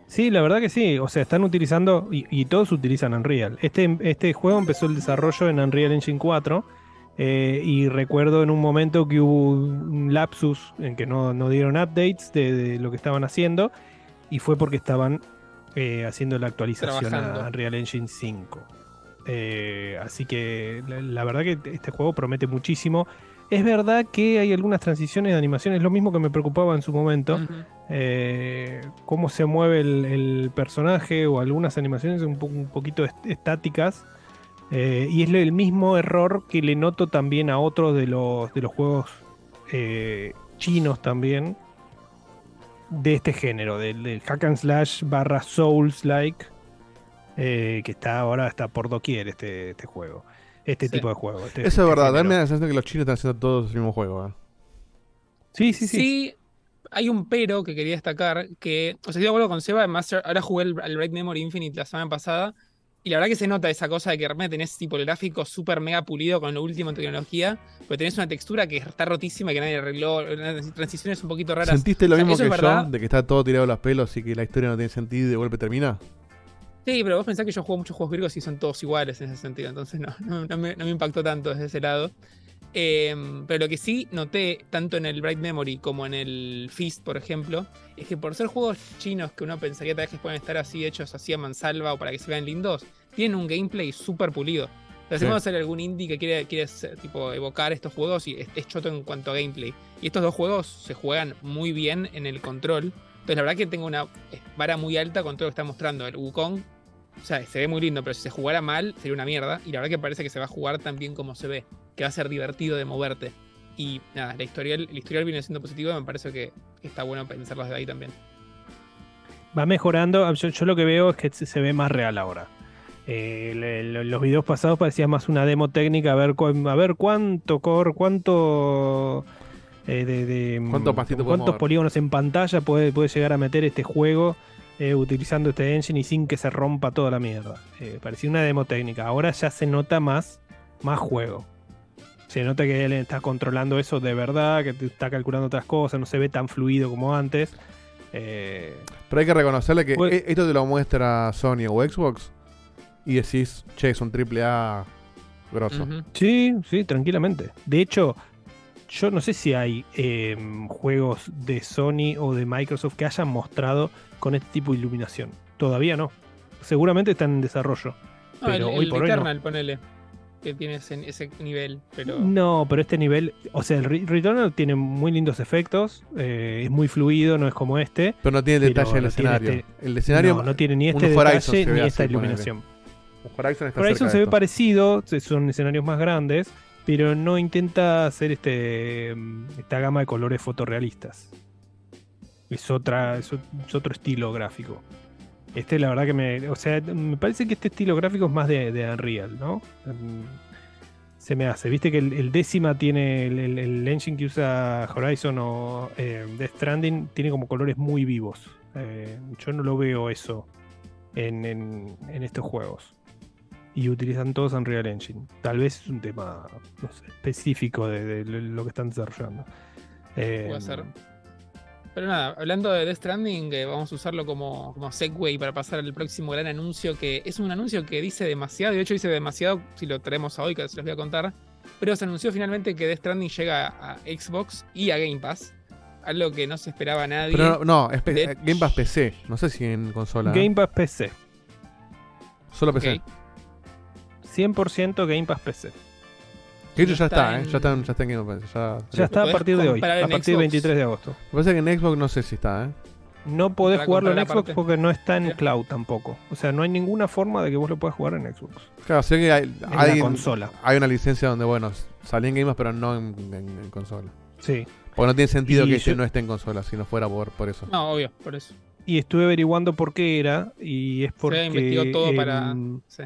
Sí, la verdad que sí. O sea, están utilizando, y, y todos utilizan Unreal. Este, este juego empezó el desarrollo en Unreal Engine 4. Eh, y recuerdo en un momento que hubo un lapsus en que no, no dieron updates de, de lo que estaban haciendo. Y fue porque estaban eh, haciendo la actualización Trabajando. a Unreal Engine 5. Eh, así que la, la verdad que este juego promete muchísimo. Es verdad que hay algunas transiciones de animación, es lo mismo que me preocupaba en su momento. Cómo se mueve el, el personaje o algunas animaciones un, po- un poquito est- estáticas. Eh, y es el mismo error que le noto también a otros de los, de los juegos eh, chinos también de este género, del, del hack and slash barra souls like, eh, que está ahora está por doquier este, este juego, este Sí. tipo de juego. este- Eso este es verdad, género. dame la sensación que los chinos están haciendo todos el mismo juego. ¿eh? Sí, sí, sí. hay un pero que quería destacar, que, o sea, estoy de acuerdo con Seba, Master, ahora jugué el, el Bright Memory Infinite la semana pasada, Y la verdad que se nota esa cosa de que de repente tenés tipo el gráfico súper mega pulido con lo último en tecnología, pero tenés una textura que está rotísima y que nadie arregló, transiciones un poquito raras. ¿Sentiste lo O sea, mismo que verdad. yo? De que está todo tirado a los pelos y que la historia no tiene sentido y de golpe termina. Sí, pero vos pensás que yo juego muchos juegos virgos y son todos iguales en ese sentido, entonces no, no, no me, no me impactó tanto desde ese lado. Em, pero lo que sí noté, tanto en el Bright Memory como en el Fist, por ejemplo, es que por ser juegos chinos que uno pensaría tal vez que pueden estar así hechos así a mansalva o para que se vean lindos, tienen un gameplay súper pulido. Sí. vamos a hacer algún indie que quiere, quiere tipo, evocar estos juegos y es, es choto en cuanto a gameplay. Y estos dos juegos se juegan muy bien en el control. Entonces, la verdad que tengo una eh, vara muy alta con todo lo que está mostrando. El Wukong, o sea, se ve muy lindo, pero si se jugara mal, sería una mierda. Y la verdad que parece que se va a jugar tan bien como se ve, que va a ser divertido de moverte. Y nada, la historial, el historial viene siendo positivo, me parece que está bueno pensarlo desde ahí también. Va mejorando. Yo, yo lo que veo es que se se ve más real ahora. Eh, le- le- los videos pasados parecía más una demo técnica, a ver, cu- a ver cuánto core, cuánto eh, de, de, ¿Cuánto pastito puede cuántos mover? polígonos en pantalla puede, puede llegar a meter este juego eh, utilizando este engine y sin que se rompa toda la mierda. Eh, parecía una demo técnica. Ahora ya se nota más, más juego. Se nota que él está controlando eso de verdad, que te está calculando otras cosas, no se ve tan fluido como antes. Eh, Pero hay que reconocerle que Pues- e- esto te lo muestra Sony o Xbox y decís, che, es un triple A grosso. Sí, sí, tranquilamente. De hecho, yo no sé si hay eh, juegos de Sony o de Microsoft que hayan mostrado con este tipo de iluminación. Todavía no. Seguramente están en desarrollo. No, pero el, hoy el por hoy no. Returnal, ponele, que tiene ese, ese nivel, pero... No, pero este nivel, o sea, el Re- Returnal tiene muy lindos efectos, eh, es muy fluido, no es como este. Pero no tiene detalle del no escenario. este- El escenario no, no tiene ni este detalle ni esta iluminación. Un Horizon está Horizon cerca se ve esto. parecido, son escenarios más grandes, pero no intenta hacer este mm, esta gama de colores fotorrealistas. Es otra, es otro estilo gráfico. Este, la verdad que me. O sea, me parece que este estilo gráfico es más de, de Unreal, ¿no? Mm, Se me hace. Viste que el, el décima tiene el, el- el engine que usa Horizon o eh, Death Stranding, tiene como colores muy vivos. Eh, yo no lo veo eso en, en- en estos juegos. Y utilizan todos Unreal Engine. Tal vez es un tema no sé, específico de, de lo que están desarrollando. Eh, Puede ser. Pero nada, hablando de Death Stranding, eh, vamos a usarlo como, como segue para pasar al próximo gran anuncio, que es un anuncio que dice demasiado, y de hecho dice demasiado si lo traemos a hoy, que se los voy a contar. Pero se anunció finalmente que Death Stranding llega a Xbox y a Game Pass, algo que no se esperaba a nadie. Pero no, no, es De- Game Pass PC. No sé si en consola. Game Pass PC. Solo PC. Ok. 100% Game Pass PC. Que hecho No ya está está, ¿eh? en- Ya está, en- ya está en Game Pass. Ya, Ya está a partir de hoy. A partir del Xbox. 23 de agosto. Me parece que en Xbox no sé si está, ¿eh? No podés jugarlo en Xbox porque no está en cloud tampoco. O sea, no hay ninguna forma de que vos lo puedas jugar en Xbox. Claro, sé que hay, En hay- la consola. hay una licencia donde, bueno, salía en Game Pass, pero no en, en- en consola. Sí. Porque no tiene sentido Y que este yo- no esté en consola, si no fuera por, por eso. No, obvio, por eso. Y estuve averiguando por qué era. Y es porque. Se investigó todo para. sí.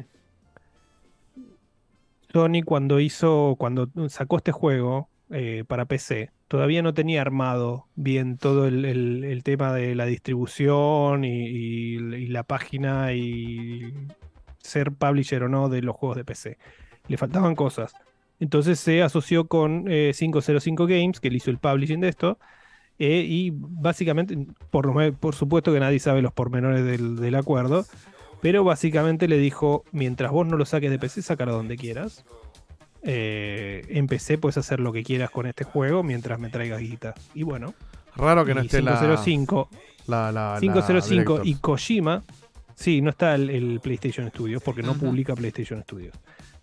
Sony cuando hizo, cuando sacó este juego eh, para PC, todavía no tenía armado bien todo el, el- tema de la distribución y, la página y ser publisher o no de los juegos de PC. Le faltaban cosas. Entonces se asoció con eh, 505 Games, que le hizo el publishing de esto. eh, y básicamente, por, por supuesto que nadie sabe los pormenores del, del acuerdo, pero básicamente le dijo, mientras vos no lo saques de PC, sácalo donde quieras. Eh, en PC puedes hacer lo que quieras con este juego mientras me traigas guita. Y bueno, Raro que no y esté la- 505, la, la, la 505 y Directors. Kojima, sí, no está el, el PlayStation Studios porque no publica PlayStation Studios.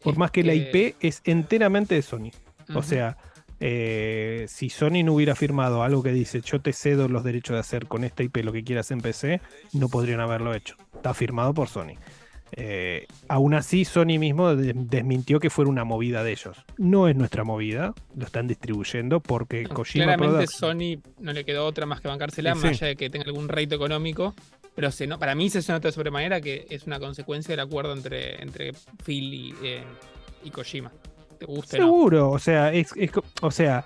Por más que la IP es enteramente de Sony. O sea, eh, si Sony no hubiera firmado algo que dice yo te cedo los derechos de hacer con esta IP lo que quieras en PC, no podrían haberlo hecho. Está firmado por Sony. Eh, aún así, Sony mismo de- desmintió que fuera una movida de ellos. No es nuestra movida, lo están distribuyendo porque Kojima Claramente Sony no le quedó otra más que bancársela, Y más sí. allá de que tenga algún rédito económico. Pero se no, para mí se nota de sobremanera que es una consecuencia del acuerdo entre, entre Phil y, eh, y Kojima. Seguro, o sea, es, es o sea,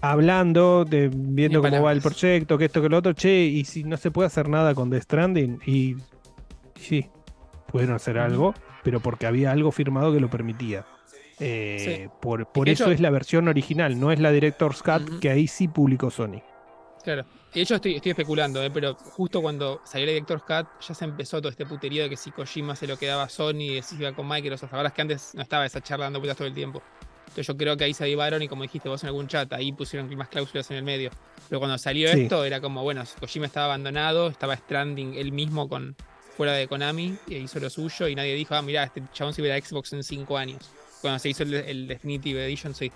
hablando, de, viendo Ni cómo va el proyecto, que esto, que lo otro, che, y si no se puede hacer nada con The Stranding, y sí, pudieron hacer algo, pero porque había algo firmado que lo permitía. Eh, Por, por eso hecho- es la versión original, no es la Director's Cut que ahí sí publicó Sony. Claro. Y de hecho estoy, estoy especulando, ¿eh? pero justo cuando salió el Director's Cut ya se empezó todo este puterío de que si Kojima se lo quedaba a Sony y si iba con Microsoft. Ahora es que antes no estaba esa charla dando vueltas todo el tiempo. Entonces yo creo que ahí se avivaron y como dijiste vos en algún chat, ahí pusieron más cláusulas en el medio. Pero cuando salió Sí. esto era como, bueno, Kojima estaba abandonado, estaba Stranding él mismo con fuera de Konami y hizo lo suyo y nadie dijo, ah, mirá, este chabón se iba a Xbox en 5 años. Cuando se hizo el, el Definitive Edition, sí.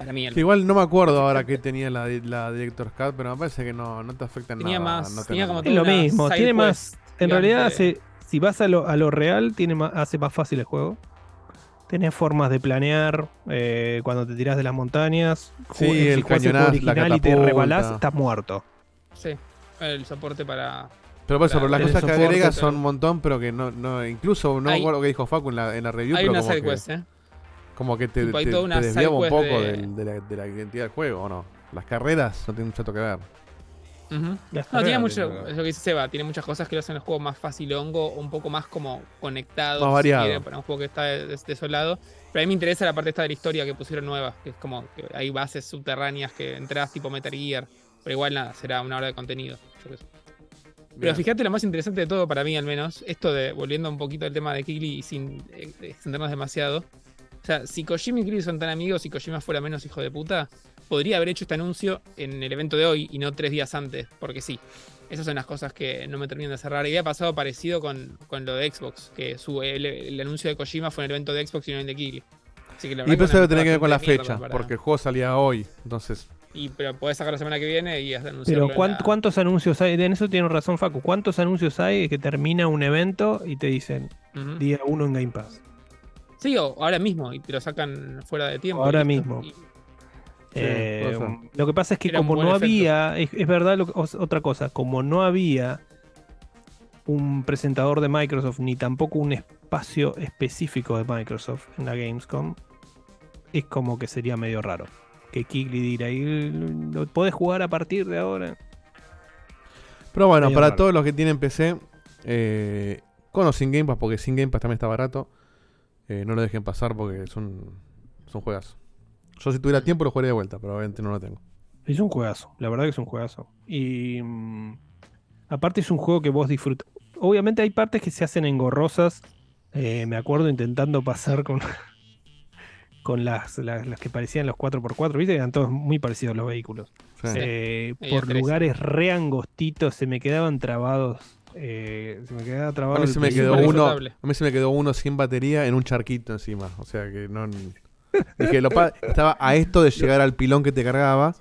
Para mí, el- Que igual no me acuerdo ahora que tenía la, la Director's Cut, pero me parece que no, no te afecta en Tenía nada. más- no tenía como Es lo mismo, tiene más. En gigante. realidad, hace, si vas a lo, a lo real, tiene más, hace más fácil el juego. Tenés formas de planear eh, cuando te tirás de las montañas. Sí, si el cañonazo, la original y te rebalás, estás muerto. Sí, el soporte para. Pero por eso, pero las cosas que tenés agrega soporte, son un montón, pero que no, no incluso no me Hay- acuerdo lo que dijo Facu en la, en la review, Hay pero una como side que, quest, ¿eh? Como que te, te- desviaba un poco de- del- de, la, de la identidad del juego, ¿o no? Las carreras no tienen mucho que ver. No, tiene mucho, lo que dice Seba, tiene muchas cosas que lo hacen el juego más fácil hongo, un poco más como conectado, Más si variado. quiere, para un juego que está des- desolado. Pero a mí me interesa la parte esta de la historia que pusieron nueva, que es como que hay bases subterráneas que entras tipo Metal Gear, pero igual nada, será una hora de contenido. yo. Pero fíjate lo más interesante de todo para mí al menos, esto de volviendo un poquito al tema de Kigli y sin eh, extendernos demasiado. O sea, si Kojima y Kigli son tan amigos y Kojima fuera menos hijo de puta, podría haber hecho este anuncio en el evento de hoy y no tres días antes, porque sí. Esas son las cosas que no me terminan de cerrar. Y había pasado parecido con, con lo de Xbox, que su, el, el anuncio de Kojima fue en el evento de Xbox y no en el de Kigli. Así que la Y eso debe tener que ver con la fecha, para- porque el juego salía hoy, entonces... Y, pero podés sacar la semana que viene y anunciarlo. Pero en ¿cuán- la- ¿cuántos anuncios hay? En eso tiene razón Facu. ¿Cuántos anuncios hay que termina un evento y te dicen día uno en Game Pass? Sí, o ahora mismo, y te lo sacan fuera de tiempo. Ahora mismo. Y- Eh, lo que pasa es que Era como no efecto. había, es, es verdad lo que- os- otra cosa, como no había un presentador de Microsoft ni tampoco un espacio específico de Microsoft en la Gamescom, es como que sería medio raro. Que Kigli dirá, "Y lo podés jugar a partir de ahora. Pero bueno, Medio para raro. todos los que tienen PC, eh, con o sin Game Pass, porque sin Game Pass también está barato, eh, no lo dejen pasar porque son, son juegos. Yo si tuviera tiempo lo jugaría de vuelta, pero obviamente no lo tengo. Es un juegazo, la verdad que es un juegazo. Y mm, aparte es un juego que vos disfrutas. Obviamente hay partes que se hacen engorrosas. Eh, me acuerdo intentando pasar con, con las, las, las que parecían los 4x4, viste, eran todos muy parecidos los vehículos. Sí. Eh, por lugares re angostitos, se me quedaban trabados. eh, se me quedaba trabado. A mí se me quedó uno, a mí se me quedó uno sin batería en un charquito encima, o sea que no dije, lo estaba a esto de llegar al pilón que te cargaba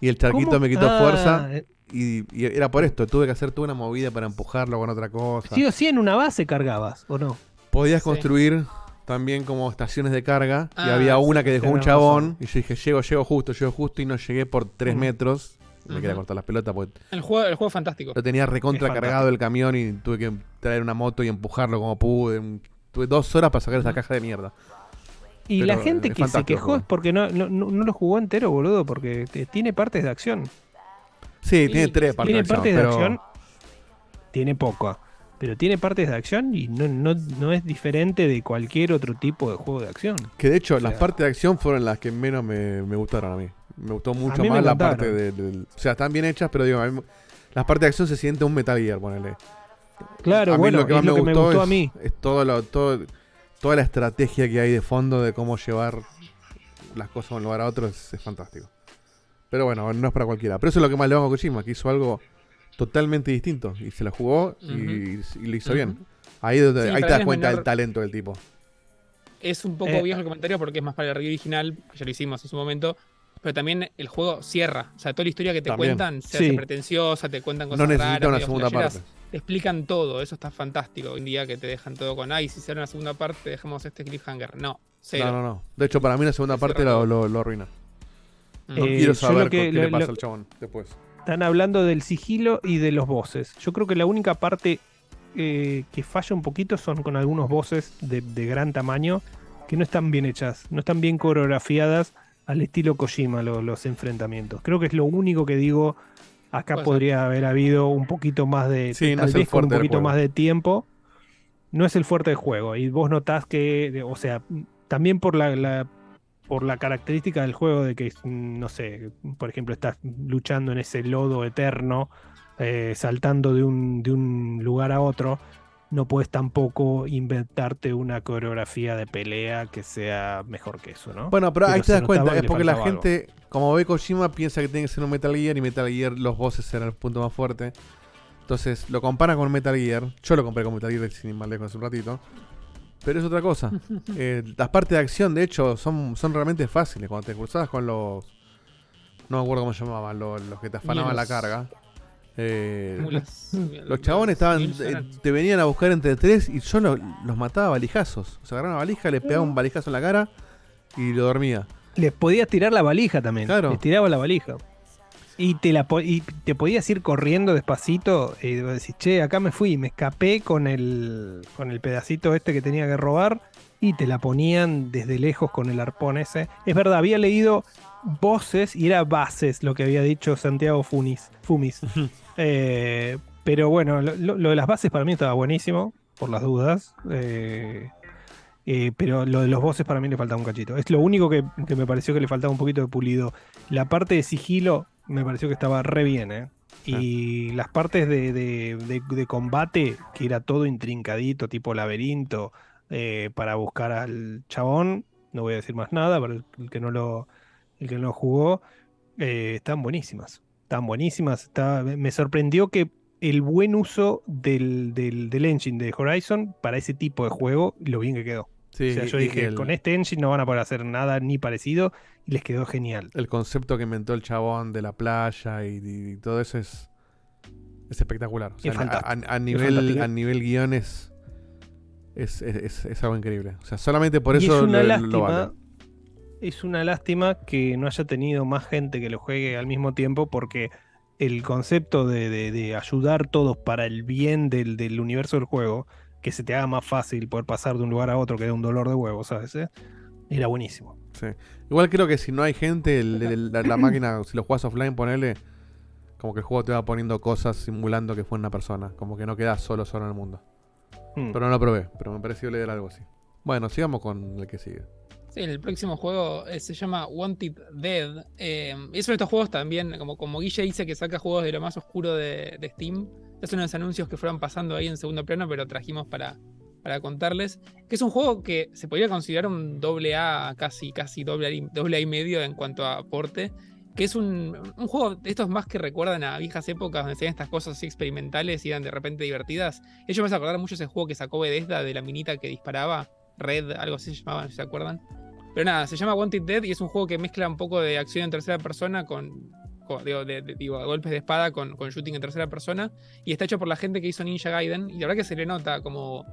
y el charquito ¿Cómo? me quitó Ah, fuerza eh, y, y era por esto, tuve que hacer toda una movida para empujarlo con otra cosa. Sí o sí en una base cargabas, ¿o no? Podías Sí. construir también como estaciones de carga y Ah, había sí, una que dejó un chabón razón. y yo dije, llego, llego justo, llego justo y no llegué por 3 Mm. metros. Me quería Ujú. cortar las pelotas porque El juego, el juego es fantástico. lo tenía recontra cargado el camión y tuve que traer una moto y empujarlo como pude. Tuve dos horas para sacar esa caja de mierda. Y Pero la gente que se quejó es porque no, no, no- lo jugó entero, boludo, porque tiene partes de acción. Sí, tiene tres partes tiene de acción, partes pero de acción, tiene poco, pero tiene partes de acción y no, no, no es diferente de cualquier otro tipo de juego de acción. Que de hecho, O las partes de acción fueron las que menos me, me gustaron a mí. Me gustó mucho más la parte de, del- O sea, están bien hechas, pero digo, a mí- las partes de acción se siente un Metal Gear, ponele. Claro, a mí bueno, lo que es más lo me que me gustó, gustó es, a mí. es todo lo, todo, toda la estrategia que hay de fondo de cómo llevar las cosas de un lugar a otro es, es fantástico. Pero bueno, no es para cualquiera. Pero eso es lo que más le hago a Kojima, que hizo algo totalmente distinto. Y se la jugó y, y lo hizo bien. Ahí, donde- Sí, ahí te das cuenta menor- del talento del tipo. Es un poco Eh, viejo el comentario porque es más para el review original, que ya lo hicimos en su momento. Pero también el juego cierra. O sea, toda la historia que te También. cuentan se Sí. hace pretenciosa, te cuentan cosas No necesita raras, una segunda parte. Te explican todo. Eso está fantástico. Hoy en día que te dejan todo con, ay, si se hace una segunda parte, dejamos este cliffhanger. No, cero. No, no, no. De hecho, para mí la segunda Se parte lo, lo, lo arruina. Mm. No Eh, quiero saber lo que- qué le pasa lo- al chabón después. Están hablando del sigilo y de los bosses. Yo creo que la única parte eh, que falla un poquito son con algunos bosses de, de gran tamaño que no están bien hechas, no están bien coreografiadas al estilo Kojima lo- los enfrentamientos. Creo que es lo único que digo. Acá podría haber habido un poquito más de. Sí, tal es el vez con un poquito más de tiempo. no es el fuerte del juego. Y vos notás que, o sea, también por la, la- por la característica del juego de que, mm, no sé, por ejemplo, estás luchando en ese lodo eterno, eh, saltando de un, de un lugar a otro, no puedes tampoco inventarte una coreografía de pelea que sea mejor que eso, ¿no? Bueno, pero ahí te das cuenta, es porque la algo. gente, como ve Kojima, piensa que tiene que ser un Metal Gear y Metal Gear los bosses eran el punto más fuerte. Entonces lo compara con Metal Gear. Yo lo compré con Metal Gear sin ir más lejos hace un ratito. Pero es otra cosa. *laughs* Eh, las partes de acción, de hecho, son, son realmente fáciles. Cuando te cruzabas con los. No me acuerdo cómo se llamaban, los, los que te afanaban la carga. Eh, Mulas. *laughs* los chabones estaban, eh, te venían a buscar entre tres y yo lo- los mataba a valijazos. O sea, agarraba una valija, le pegaba un valijazo en la cara y lo dormía. Les podías tirar la valija también. Claro. Les tiraba la valija. Y te, la y te podías ir corriendo despacito y vos decís, che, acá me fui, me escapé con el, con el pedacito este que tenía que robar y te la ponían desde lejos con el arpón ese. Es verdad, había leído voces y era bases lo que había dicho Santiago Funis, Fumis. Eh, pero bueno, lo, lo- lo de las bases para mí estaba buenísimo, por las dudas. Eh, eh, pero lo de los voces para mí le faltaba un cachito. Es lo único que, que me pareció que le faltaba un poquito de pulido. La parte de sigilo me pareció que estaba re bien, ¿eh? Y las partes de, de- de- de combate, que era todo intrincadito, tipo laberinto, eh, para buscar al chabón, no voy a decir más nada, para el, el que no lo, el que no lo jugó, eh, están buenísimas. Están buenísimas. Está, me sorprendió que el buen uso del, del, del engine de Horizon para ese tipo de juego, lo bien que quedó. Sí, o sea, yo dije, el- con este engine no van a poder hacer nada ni parecido y les quedó genial. El concepto que inventó el chabón de la playa y, y todo eso es, es espectacular. O sea, Es a- a, nivel, a nivel guion es, es, algo increíble. O sea, solamente por Y eso es una lo- lo lástima. vale. Es una lástima que no haya tenido más gente que lo juegue al mismo tiempo porque el concepto de, de- de ayudar todos para el bien del, del universo del juego, que se te haga más fácil poder pasar de un lugar a otro que da un dolor de huevos, ¿sabes? eh? Era buenísimo. Sí. Igual creo que si no hay gente, el- el- la, la máquina, si lo juegas offline, ponele, como que el juego te va poniendo cosas simulando que fue una persona. Como que no quedas solo solo en el mundo. Mm. Pero no lo probé, pero me pareció leer algo así. Bueno, sigamos con el que sigue. Sí, el próximo juego eh, se llama Wanted Dead. Eh, es uno de estos juegos también, como, como Guille dice que saca juegos de lo más oscuro de, de Steam. Es uno de los anuncios que fueron pasando ahí en segundo plano, pero trajimos para, para contarles. Que es un juego que se podría considerar un doble A, casi, casi doble A, doble A y medio en cuanto a aporte. Que es un, un juego de estos más que recuerdan a viejas épocas donde se estas cosas así experimentales y eran de repente divertidas. Ellos me hace acordar mucho ese juego que sacó Bethesda de la minita que disparaba. Red, algo así se llamaba, se acuerdan. Pero nada, se llama Wanted Dead y es un juego que mezcla un poco de acción en tercera persona con. Con- digo, de, de- digo, golpes de espada con, con shooting en tercera persona. Y está hecho por la gente que hizo Ninja Gaiden. Y la verdad que se le nota como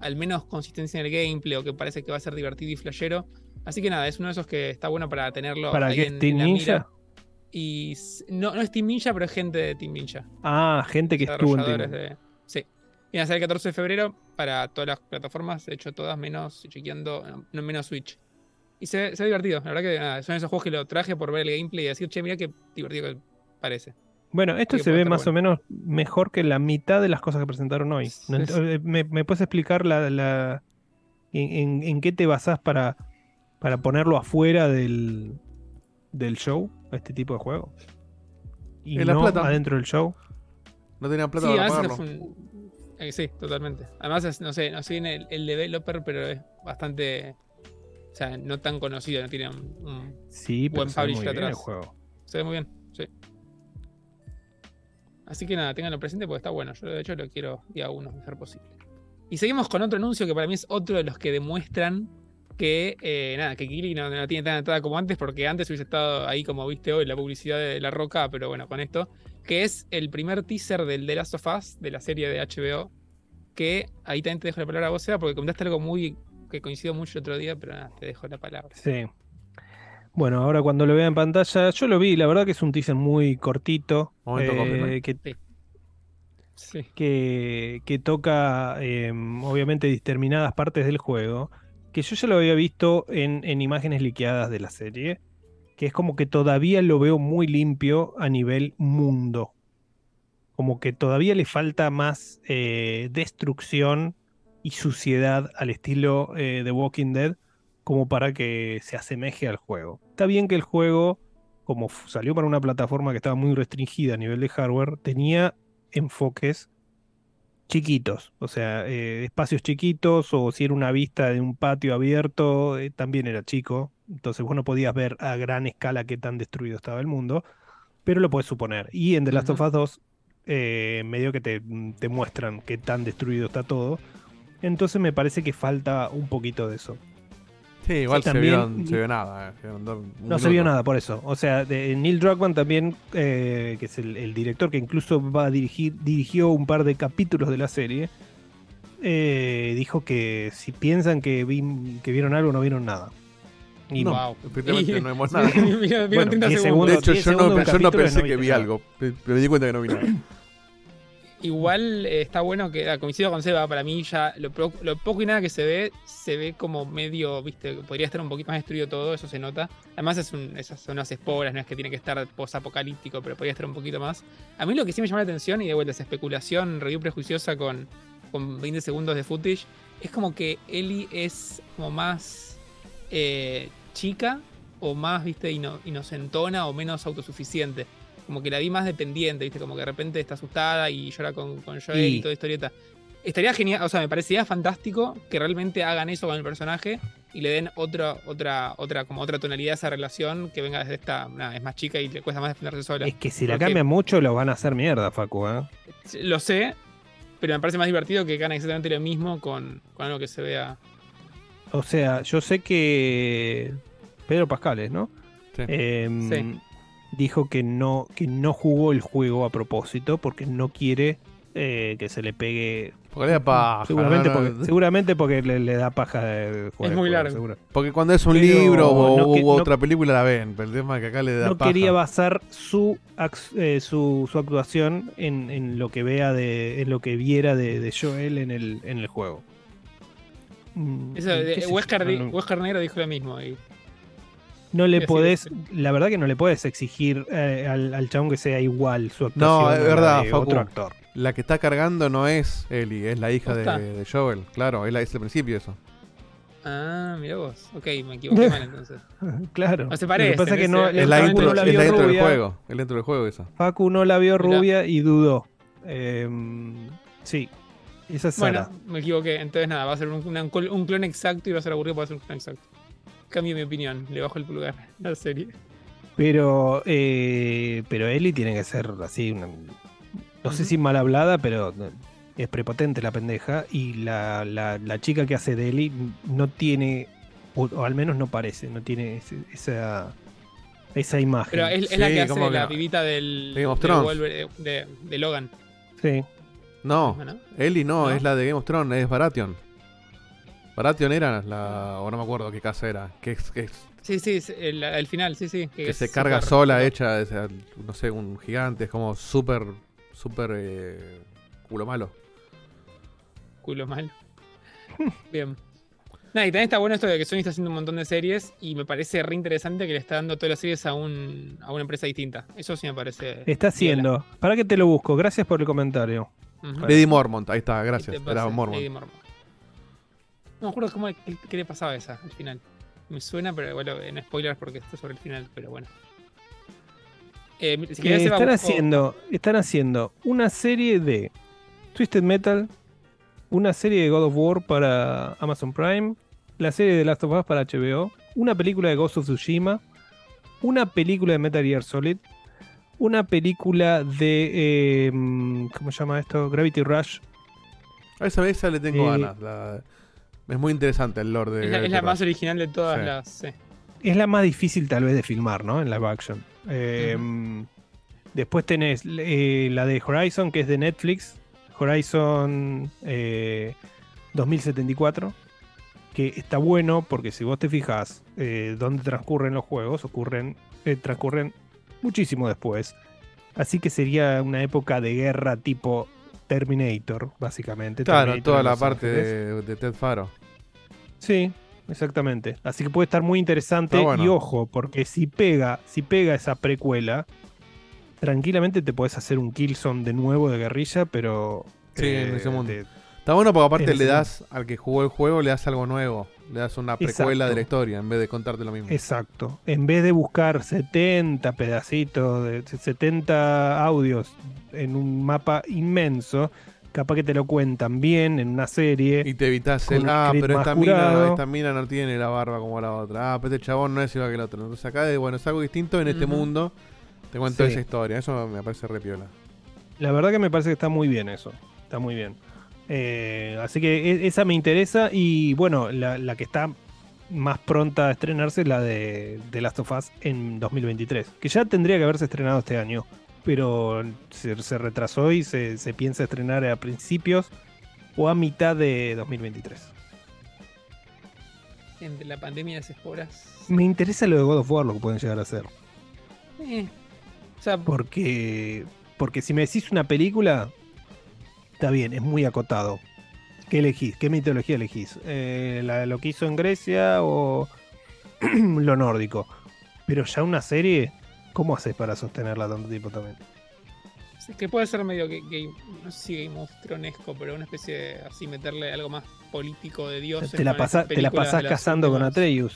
al menos consistencia en el gameplay o que parece que va a ser divertido y flashero. Así que nada, es uno de esos que está bueno para tenerlo ¿Para qué en, es Team en la Ninja? mira. Y no, no es Team Ninja, pero es gente de Team Ninja. Ah, gente que estuvo en Team. de- Sí. Va a salir el 14 de febrero para todas las plataformas, de hecho todas menos chequeando, no menos Switch. Y se, ve- se ve divertido, la verdad que nada, son esos juegos que lo traje por ver el gameplay y decir, che, mira qué divertido que parece. Bueno, esto se ve más o menos mejor que la mitad de las cosas que presentaron hoy. Sí. eh, ¿Me, me puedes explicar la, la- en, en- en qué te basás para, para ponerlo afuera del, del show, este tipo de juego? Y En La no Plata. adentro del show. No tenían plata Sí, para pagarlo. eh, sí, totalmente. Además, es- no sé, no sé bien el, el developer, pero es bastante, sea, no tan conocido, no tiene un, un Sí, pero buen muy publisher bien el atrás. juego. Se ve muy bien, sí. Así que nada, tenganlo presente porque está bueno. Yo de hecho lo quiero día uno, ser posible. Y seguimos con otro anuncio que para mí es otro de los que demuestran que eh, nada, que Kili no, no tiene tan atada como antes, porque antes hubiese estado ahí como viste hoy la publicidad de La Roca, pero bueno, con esto, que es el primer teaser del The Last of Us, de la serie de HBO, que ahí también te dejo la palabra a vos, Seba, porque comentaste algo muy que coincidió mucho el otro día, pero nada, te dejo la palabra. Sí. Bueno, ahora cuando lo vea en pantalla, yo lo vi, la verdad que es un teaser muy cortito. Momento eh, que, Sí. que, que toca eh, obviamente determinadas partes del juego, que yo ya lo había visto en, en imágenes liqueadas de la serie, que es como que todavía lo veo muy limpio a nivel mundo. Como que todavía le falta más eh, destrucción y suciedad al estilo eh, de Walking Dead como para que se asemeje al juego. Está bien que el juego, como salió para una plataforma que estaba muy restringida a nivel de hardware, tenía enfoques chiquitos, o sea, eh, espacios chiquitos o si era una vista de un patio abierto, eh, también era chico, entonces vos no podías ver a gran escala qué tan destruido estaba el mundo, pero lo puedes suponer. Y en The Last of Us 2, eh, medio que te, te muestran qué tan destruido está todo, entonces me parece que falta un poquito de eso. Sí, igual se, También- vieron, se vio nada. eh, se vieron No se vio nada por eso. O sea, de- Neil Druckmann también, eh, que es el, el director que incluso va a dirigir, dirigió un par de capítulos de la serie, eh, dijo que si piensan que, vi- que vieron algo, no vieron nada. Y No, Wow. Y- no vimos *laughs* nada. Vieron- vieron Bueno, 30 10 segundos. De hecho, 10 yo no, yo pensé que vi nada. algo. pero me di cuenta que no vi nada. Igual eh, está bueno que, ah, coincido con Seba, para mí ya lo, poco y nada que se ve, se ve como medio, viste, podría estar un poquito más destruido todo, eso se nota. Además es un, esas son unas esporas, no es que tiene que estar post-apocalíptico, pero podría estar un poquito más. A mí lo que sí me llama la atención, y de vuelta, esa especulación, review prejuiciosa con, con 20 segundos de footage, es como que Ellie es como más eh, chica o más, viste, ino- inocentona o menos autosuficiente. Como que la vi más dependiente, viste, como que de repente está asustada y llora con, con Joel y, Y- toda historieta. Estaría genial, o sea, me parecería fantástico que realmente hagan eso con el personaje y le den otra, otra, otra, como otra tonalidad a esa relación que venga desde esta, nada, es más chica y le cuesta más defenderse sola. Es que si la Porque- cambian mucho, lo van a hacer mierda, Facu. ¿eh? Lo sé, pero me parece más divertido que hagan exactamente lo mismo con, con algo que se vea. O sea, yo sé que Pedro Pascales, ¿no? Sí. Em, Sí. Dijo que no, que no jugó el juego a propósito porque no quiere eh, que se le pegue. Porque le da paja, Seguramente, no, no, porque, seguramente porque le, le da paja de jugar Es el muy juego, largo. seguro. Porque cuando es un Pero libro o, no que- u no- otra película la ven. Pero el tema es que acá le da No paja. quería basar su, eh, su, su actuación en, en lo que vea de, en lo que viera de, de Joel en el, en el juego. Mm, Eso, Negro dijo lo mismo. Y, No le podés, la verdad que no le puedes exigir eh, al, al chabón que sea igual su actuación No, a es la verdad, de Facu. otro actor. La que está cargando no es Ellie, es la hija de, de Joel. Claro, es, la, es el principio eso. ah, mira vos. Ok, me equivoqué mal entonces. *laughs* Claro. No se Lo parece. que pasa es que no, Es la intro, no la es la intro del juego. Es la intro del juego esa. Facu no la vio Mirá. rubia y dudó. Em, sí, esa es Sara. Bueno, me equivoqué. Entonces nada, va a ser un, clon exacto y va a ser aburrido para ser un clon exacto. Cambio mi opinión, le bajo el pulgar a la serie. Pero, eh, pero Ellie tiene que ser así, una- no sé si mal hablada, pero es prepotente la pendeja. Y la, la- la chica que hace de Ellie no tiene, o, o al menos no parece, no tiene ese- esa, esa imagen. Pero es, es la que hace ¿cómo que la no? pibita del, Game of Thrones. De, de Logan. Sí. No, ¿no? Ellie no, ¿No? es la de Game of Thrones, es Baratheon. Baratheon era la. O no me acuerdo qué casa era. Que, es- que, es- Sí, sí, es el, el final, sí, sí. que es se carga sola, hecha, de ese, no sé, un gigante. Es como súper. Súper. eh, culo malo. Culo malo. *laughs* Bien. Nada, y también está bueno esto de que Sony está haciendo un montón de series y me parece re interesante que le está dando todas las series a, un, a una empresa distinta. Eso sí me parece. Está haciendo. ¿Para que te lo busco? Gracias por el comentario. Ujú. Lady Mormont, ahí está, ¿Qué gracias. Era Mormont. Lady Mormont? No me acuerdo cómo, qué, qué le pasaba a esa al final. Me suena, pero bueno, en spoilers porque está sobre el final, pero bueno. Eh, si están busco- haciendo, están haciendo una serie de Twisted Metal, una serie de God of War para Amazon Prime, la serie de Last of Us para HBO, una película de Ghost of Tsushima, una película de Metal Gear Solid, una película de eh, ¿cómo se llama esto? Gravity Rush. A esa, esa le tengo Eh, ganas. la- es muy interesante el lore de. Es la, es más original de todas Sí. las. sí. Es la más difícil tal vez de filmar, ¿no? En live action. Eh, Después tenés eh, la de Horizon, que es de Netflix. Horizon eh, 2074. Que está bueno porque si vos te fijas eh, dónde transcurren los juegos, ocurren, eh, transcurren muchísimo después. Así que sería una época de guerra tipo Terminator, básicamente. Claro, Terminator toda la parte de, de Ted Faro. Sí, exactamente. Así que puede estar muy interesante. Bueno. Y ojo, porque si pega, si pega esa precuela, tranquilamente te puedes hacer un Killzone de nuevo de guerrilla, pero. Sí, en ese mundo. Está bueno porque aparte le das al que jugó el juego, le das algo nuevo. Le das una precuela Exacto. de la historia en vez de contarte lo mismo. Exacto. En vez de buscar 70 pedacitos, de 70 audios en un mapa inmenso, capaz que te lo cuentan bien en una serie. Y te evitas el, ah, pero más esta mina, curado". esta mina no tiene la barba como la otra. Ah, pero este chabón no es igual que el otro. Entonces acá, de, bueno, es algo distinto en este mundo. Te cuento Sí. esa historia. Eso me parece re piola. La verdad que me parece que está muy bien eso. Está muy bien. Eh, así que e- esa me interesa. Y bueno, la, la que está más pronta a estrenarse es la de, de Last of Us en 2023. Que ya tendría que haberse estrenado este año. Pero se, se retrasó y se, se piensa estrenar a principios o a mitad de 2023. Entre la pandemia y las esporas. Me interesa lo de God of War, lo que pueden llegar a hacer. Eh. O sea, Porque, porque si me decís una película, está bien, es muy acotado. ¿Qué elegís? ¿Qué mitología elegís? Eh, la- ¿Lo que hizo en Grecia o *clears throat* lo nórdico? Pero ya una serie, ¿cómo haces para sostenerla tanto tiempo también? sí, que puede ser medio que, que- no sé si Game of Thronesco, pero una especie de así meterle algo más político de dioses. Te la, te la pasás casando con Atreus.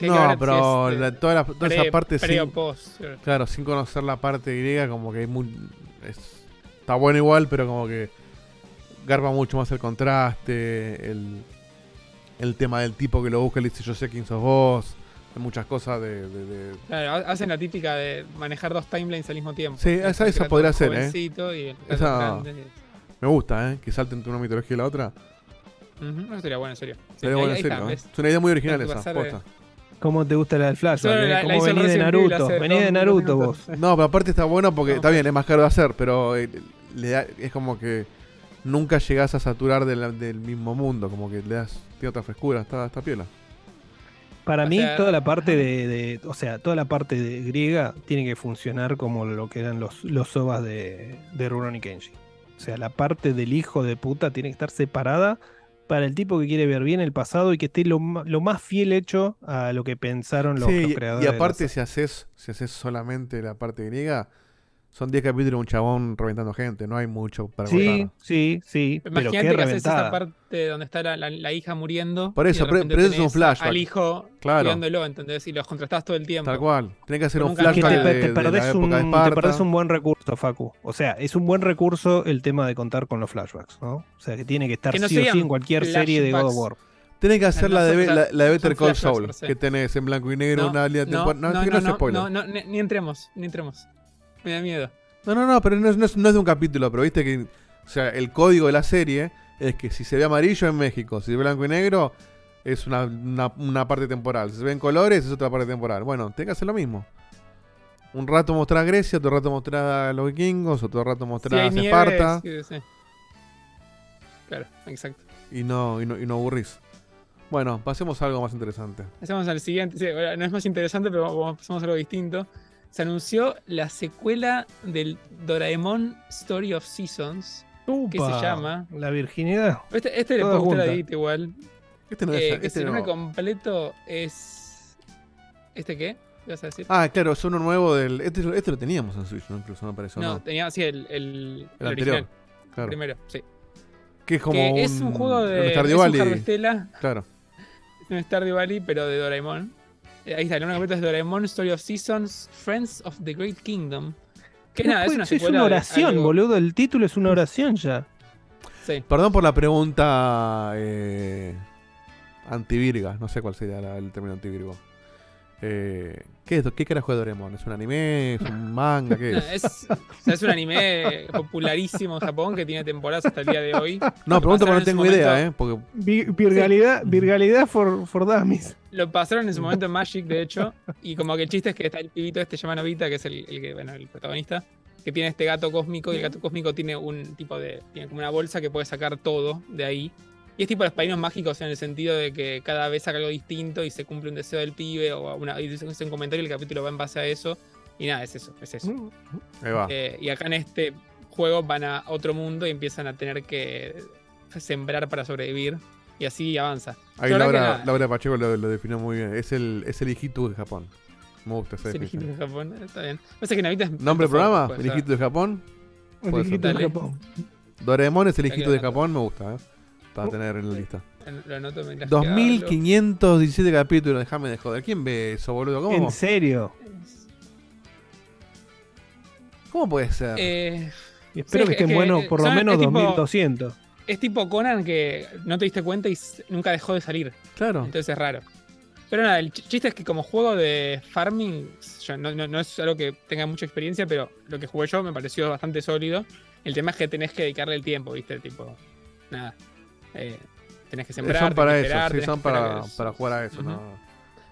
No, pero si es, la- eh, toda, la- toda pre- esa parte pre o sin, post, claro. claro, sin conocer la parte griega, como que hay muy, es- está bueno igual, pero como que garba mucho más el contraste, el, el tema del tipo que lo busca y le dice yo sé quién sos vos, muchas cosas de, de- de- Claro, ha- hacen la típica de manejar dos timelines al mismo tiempo. Sí, esa- esa podría ser, ¿eh? y el Esa me gusta, ¿eh? Que salten entre una mitología y la otra. Eso sería bueno, en serio. Sí, Sería bueno, en serio, ¿eh? Es una idea muy original esa, posta. ¿Cómo te gusta la del hizo venís de Naruto? Venís de Naruto vos. *laughs* No, pero aparte está bueno porque está bien, es más caro de hacer, pero eh, le da- es como que nunca llegás a saturar de la- del mismo mundo, como que le das tiene otra frescura, está, está piola. Para O mí, sea, toda la parte de, de- O sea, toda la parte de griega tiene que funcionar como lo que eran los, los sobas de, de Rurouni Kenji. O sea, la parte del hijo de puta tiene que estar separada para el tipo que quiere ver bien el pasado y que esté lo, ma- lo más fiel hecho a lo que pensaron los, Sí, los y- creadores. y aparte si haces, si haces solamente la parte griega, son 10 capítulos de un chabón reventando gente, no hay mucho para Sí, contar. sí, sí. Pero Imagínate qué que haces esa parte donde está la, la- la hija muriendo. Por eso, pero- pero eso es un flashback. Al hijo Claro. cuidándolo, ¿entendés? Y los contrastás todo el tiempo. Tal cual. Tenés que hacer un flashback te, de, te de la perdés un, época de te perdés un buen recurso, Facu. O sea, es un buen recurso el tema de contar con los flashbacks, ¿no? O sea, que tiene que estar Que no sí o sí en cualquier serie de God of. War. Tenés que hacer No la, de, la, la de Better Call Saul, que tenés en blanco y negro una línea no, temporal. No, no, no, no, no, no, no, ni, ni entremos, ni entremos. Me da miedo. No, no, no, pero no es, no es- no es de un capítulo, pero viste que, o sea, el código de la serie es que si se ve amarillo es México, si se ve blanco y negro es una, una, una parte temporal, si se ve en colores es otra parte temporal. Bueno, tenés que hacer lo mismo. Un rato mostrar a Grecia, otro rato mostrar a los vikingos, otro rato Si mostrar hay a nieve, Esparta sí, sí. Claro, exacto. y, no, y, no, y no aburrís. Bueno, pasemos a algo más interesante. Pasamos al siguiente. sí, bueno, no es más interesante, pero vamos, pasamos a algo distinto. Se anunció la secuela del Doraemon Story of Seasons. Que se llama. La virginidad. Este, este le puede gustar a igual. Este no Eh, es. que Este nombre no. completo es. ¿Este qué? ¿Qué vas a decir? Ah, claro, es uno nuevo del. Este, este lo teníamos en Switch, ¿no? Incluso no apareció. no, No, tenía sí, el, el, el el anterior. original. Claro. Primero, sí. Que es como que un. es un juego de. un Es Stardew un Valley. Harvestella, Claro. *laughs* un Stardew Valley, pero de Doraemon. Eh, ahí está, el nombre completo es Doraemon Story of Seasons, Friends of the Great Kingdom. Que No nada, es una es oración, algo- boludo. El título es una oración ya. Sí. Perdón por la pregunta eh, antivirga, no sé cuál sería la- el término antivirgo. Eh, ¿qué, es, ¿Qué carajo es Doraemon? ¿Es un anime? ¿Es un manga? ¿Qué es? *laughs* es, o sea, es un anime popularísimo en Japón que tiene temporadas hasta el día de hoy. No, pregunto porque Pasaron no tengo idea, momento- ¿eh? Porque Vi- Virgalidad, virgalidad for, for dummies. Lo pasaron en su momento en Magic, de hecho. Y como que el chiste es que está el pibito este llamado Novita, que es el, el que, bueno, el protagonista, que tiene este gato cósmico, y el gato cósmico tiene un tipo de. tiene como una bolsa que puede sacar todo de ahí. Y es tipo los padrinos mágicos en el sentido de que cada vez saca algo distinto y se cumple un deseo del pibe o una, y dice un comentario y el capítulo va en base a eso. Y nada, es eso, es eso. ahí va. Eh, y acá en este juego van a otro mundo y empiezan a tener que sembrar para sobrevivir. Y así avanza. Ahí Laura, Pacheco lo, lo definió muy bien. Es el, es el hijito de Japón. Me gusta esa es el definición. hijito de Japón, está bien. Pasa que Navita es ¿Nombre del programa? ¿El hijito de Japón? Ser. hijito de. Japón. Doraemon es el hijito de. Japón, me gusta, ¿eh? Para tener en la lista. Lo anoto mientras que hablo. 2517 capítulos, déjame de joder. ¿Quién ve eso, boludo? ¿Cómo, ¿En serio? ¿Cómo puede ser? Eh, Y espero Sí, que es estén que, buenos por lo menos es tipo- 2200. Es tipo Conan que no te diste cuenta y nunca dejó de salir. Claro. Entonces es raro. Pero nada, el ch- chiste es que como juego de farming, yo no, no- no es algo que tenga mucha experiencia, pero lo que jugué yo me pareció bastante sólido. El tema es que tenés que dedicarle el tiempo, ¿viste? Tipo, nada. Eh, tenés que sembrar. son para tenés que eso, esperar, sí, son para, para jugar a eso. ¿no?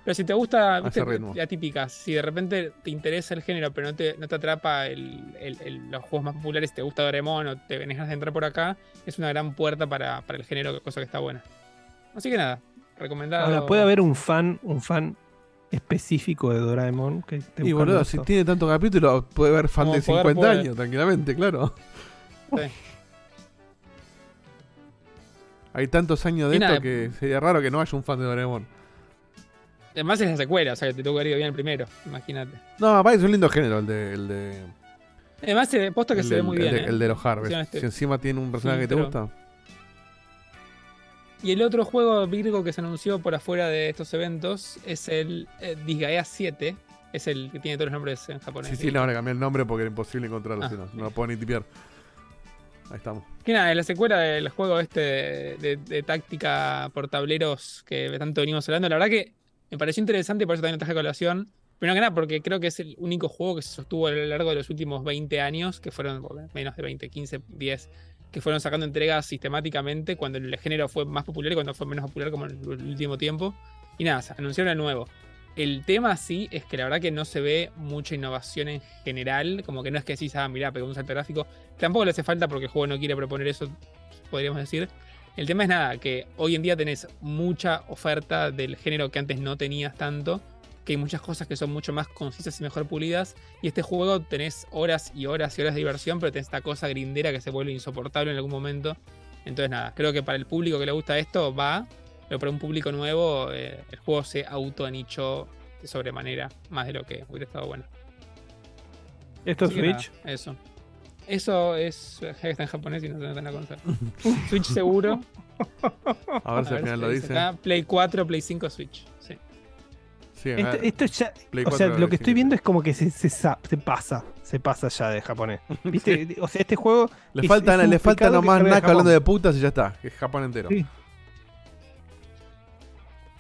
Pero si te gusta, viste, la típica, si de repente te interesa el género, pero no te, no te atrapa el- el- el- los juegos más populares, te gusta Doraemon o te venís a entrar por acá, es una gran puerta para, para el género, cosa que está buena. Así que nada, recomendado. Ahora, puede haber un fan, un fan específico de Doraemon que esté Y boludo, si tiene tantos capítulos, puede haber fan Como de poder 50 puede. años, tranquilamente, claro. Sí. *laughs* Hay tantos años de Y esto nada, que sería raro que no haya un fan de Doraemon. Además es la secuela, o sea que te tuvo que ir bien el primero, imagínate. No, aparte es un lindo género el de. El de Además, se posta que el se ve muy el bien. de, ¿eh? el de los Harvest. Este- Si encima tiene un personaje Sí, que te gusta. Y el otro juego Virgo que se anunció por afuera de estos eventos es el eh, Disgaea 7. Es el que tiene todos los nombres en japonés. Sí, sí, le van a cambiar el nombre porque era imposible encontrarlo, Ah, si no, no lo puedo ni tipear. Ahí estamos. Que nada, la secuela del juego este de, táctica por tableros que tanto venimos hablando. La verdad que me pareció interesante por eso también traje colación. Primero que nada, porque creo que es el único juego que se sostuvo a lo largo de los últimos 20 años, que fueron menos de 20, 15, 10, que fueron sacando entregas sistemáticamente cuando el género fue más popular y cuando fue menos popular como en el último tiempo. Y nada, anunciaron el nuevo. El tema sí es que la verdad que no se ve mucha innovación en general, como que no es que decís, ah, mirá, pegó un salto gráfico. Tampoco le hace falta porque el juego no quiere proponer eso, podríamos decir. El tema es nada, que hoy en día tenés mucha oferta del género que antes no tenías tanto, que hay muchas cosas que son mucho más concisas y mejor pulidas, y este juego tenés horas y horas y horas de diversión, pero tenés esta cosa grindera que se vuelve insoportable en algún momento. Entonces nada, creo que para el público que le gusta esto va, pero para un público nuevo eh, el juego se auto-anichó de sobremanera, más de lo que hubiera estado bueno. ¿Esto es nada, Switch? eso. Eso es. Está en japonés y no se nota en la consola. *laughs* Switch seguro. A ver si al final lo dice acá. Play 4, Play 5, Switch. Sí. Sí, acá- Esto, esto ya. Play o sea, 4 lo que estoy viendo es como que se, se, se pasa. Se pasa ya de japonés. *laughs* ¿Viste? O sea, este juego. Le es- falta, es le falta nomás Naka hablando de putas y ya está. Que es Japón entero. Sí.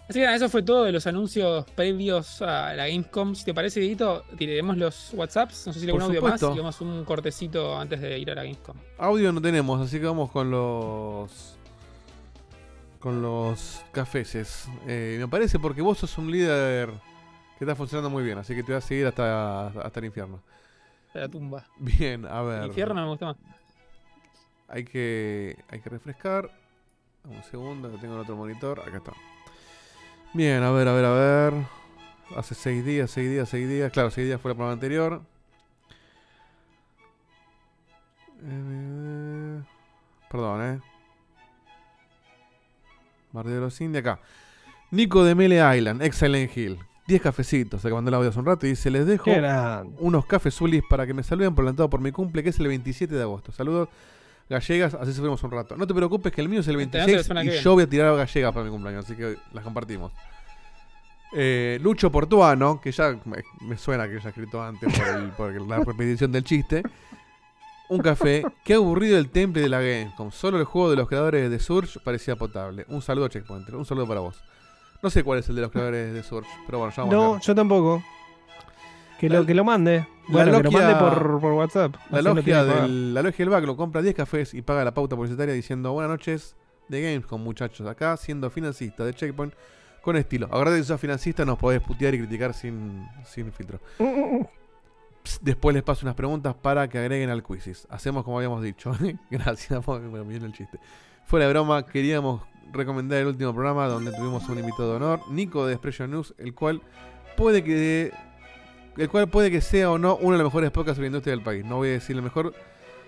Así que nada, eso fue todo de los anuncios previos a la Gamescom. Si te parece, Dieguito, tiraremos los WhatsApps. No sé si algún audio más y vamos un cortecito antes de ir a la Gamescom. Audio no tenemos, así que vamos con los. Con los cafeses. Eh, me parece porque vos sos un líder que está funcionando muy bien, así que te voy a seguir hasta, hasta el infierno. De la tumba. Bien, a ver. El infierno me gusta más. Hay que, hay que refrescar. Un segundo, que tengo en otro monitor. Acá está. Bien, a ver, a ver, a ver. Hace seis días, seis días, seis días. Claro, seis días fue el programa anterior. Eh, perdón, eh. Bardero Sin de acá. Nico de Mele Island, ex Silent Hill. 10 cafecitos, se mandó el audio hace un rato y dice, les dejo unos cafés Zulis para que me saluden por adelantado por mi cumple, que es el 27 de agosto. Saludos, gallegas, así sufrimos un rato. No te preocupes que el mío es el Te dan 26 la semana y yo voy a tirar gallegas para mi cumpleaños, así que las compartimos. Eh, Lucho Portuano, que ya me, me suena que ya escrito antes por, el- por la repetición del chiste. Un café. Qué aburrido el temple de la Gamescom. Solo el juego de los creadores de Surge parecía potable. Un saludo, Checkpointer. Un saludo para vos. No sé cuál es el de los creadores de Surge, pero bueno, ya vamos a No, yo tampoco. Que lo, que lo mande. Bueno, que lo mande por, por WhatsApp. La logia, del, la logia del Backlog compra 10 cafés y paga la pauta publicitaria diciendo buenas noches de Gamescom, muchachos. Acá siendo financista de Checkpoint con estilo. Ahora que sos financista nos podés putear y criticar sin, sin filtro. *laughs* Psst, Después les paso unas preguntas para que agreguen al quizzes. Hacemos como habíamos dicho. *laughs* Gracias, *laughs* me viene el chiste. Fuera de broma, queríamos recomendar el último programa donde tuvimos un invitado de honor, Nico de Expression News, el cual puede que el cual puede que sea o no uno de los mejores podcasts sobre la industria del país. No voy a decir el mejor,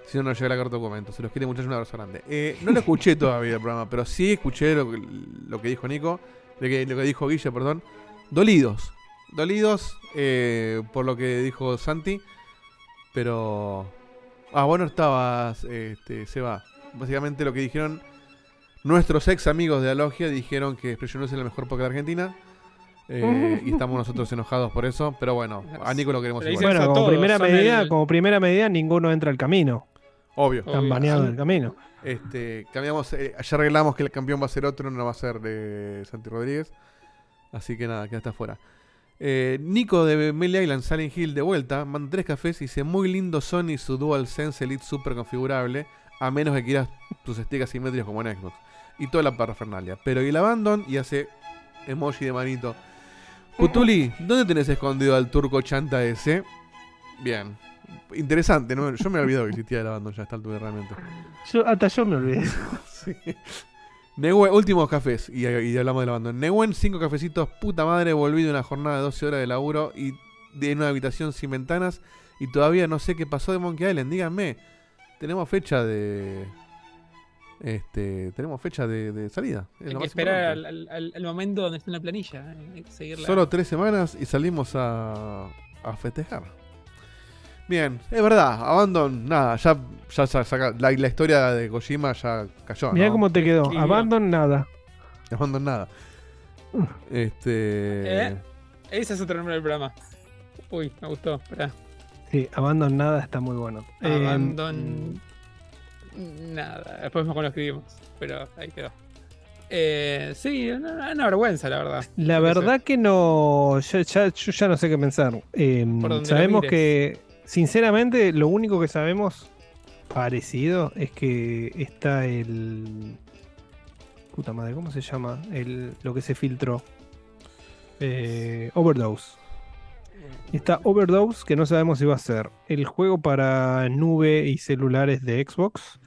si no nos llega la carta documento. Se los quiere muchachos, un abrazo grande. Eh, no lo escuché *laughs* todavía el programa, pero sí escuché lo, que- lo que dijo Nico, lo que, lo que dijo Guille, perdón. Dolidos. Dolidos eh, por lo que dijo Santi, pero Ah, vos no estabas, este, se va. Básicamente lo que dijeron nuestros ex amigos de Alogia dijeron que Expression es la mejor poker de Argentina. Eh, y estamos *laughs* nosotros enojados por eso. Pero bueno, a Nico lo queremos igual. Bueno, como todos, primera medida, el- como primera medida, ninguno entra al camino. Obvio. Están Obvio. baneados del camino. Este, cambiamos, eh, ya arreglamos que el campeón va a ser otro, no va a ser de Santi Rodríguez. Así que nada, queda hasta afuera. Eh, Nico de Melee Island, Silent Hill de vuelta, manda tres cafés y dice: Muy lindo Sony su DualSense Elite super configurable, a menos que quieras tus sticks asimétricos como en Xbox. Y toda la parafernalia. Pero y el Abandon y hace emoji de manito. Putuli, ¿dónde tenés escondido al turco chanta ese? Bien. Interesante, ¿no? Yo me había olvidado que existía el Abandon ya a esta altura realmente. Yo, hasta yo me olvidé. *laughs* Sí. Nehuen, últimos cafés, y, y hablamos del abandono. Nehuen, cinco cafecitos, puta madre, volví de una jornada de 12 horas de laburo y de una habitación sin ventanas y todavía no sé qué pasó de Monkey Island. Díganme, tenemos fecha de... Este, tenemos fecha de, de salida. es Hay lo que más esperar al, al- al- al momento donde está en la planilla. eh, Hay que seguirla. Solo tres semanas y salimos a, a festejar. Bien, es verdad, Abandon, nada, ya, ya sa- saca, la, la historia de Kojima ya cayó. Mirá ¿no? cómo te quedó. Sí, Abandon nada. Abandon nada. Este. ¿Eh? Ese es otro nombre del programa. Uy, me gustó. Sí, Abandon nada está muy bueno. Eh, Abandon. Nada. Después mejor lo escribimos. Pero ahí quedó. Eh, sí, una, una vergüenza, la verdad. La verdad que no. Ya, ya- yo ya no sé qué pensar. Eh, lo sabemos que, sinceramente, lo único que sabemos parecido es que está el. Puta madre, ¿cómo se llama? El, lo que se filtró. Eh, Overdose. Está Overdose, que no sabemos si va a ser el juego para nube y celulares de Xbox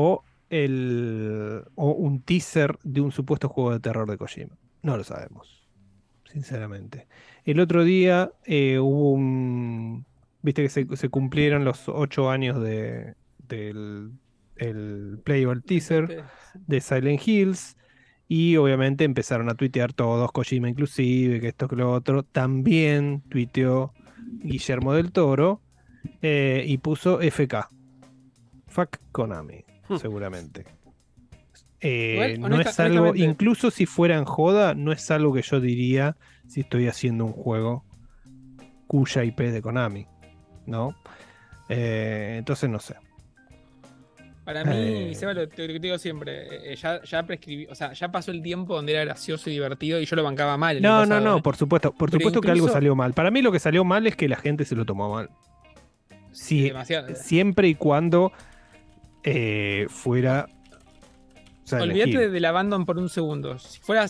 o, el, o un teaser de un supuesto juego de terror de Kojima. No lo sabemos, sinceramente. El otro día eh, hubo un... Viste que se, se cumplieron los ocho años de, del el playable teaser de Silent Hills. Y obviamente empezaron a tuitear todos, Kojima inclusive, que esto que lo otro. También tuiteó Guillermo del Toro eh, y puso FK. Fuck Konami, seguramente. Eh, Igual, no es algo, incluso si fuera en joda, no es algo que yo diría si estoy haciendo un juego cuya IP es de Konami, ¿no? Eh, entonces no sé. Para mí, Eh. Seba, lo, que te digo siempre, eh, ya, ya prescribí, o sea, ya pasó el tiempo donde era gracioso y divertido y yo lo bancaba mal. No, no, pasado, no, ¿eh? por supuesto, por Pero supuesto que algo salió mal. Para mí lo que salió mal es que la gente se lo tomó mal. Sí, Demasiado. siempre y cuando eh, fuera. Silent Olvídate Hill. del Abandon por un segundo. Si fuera el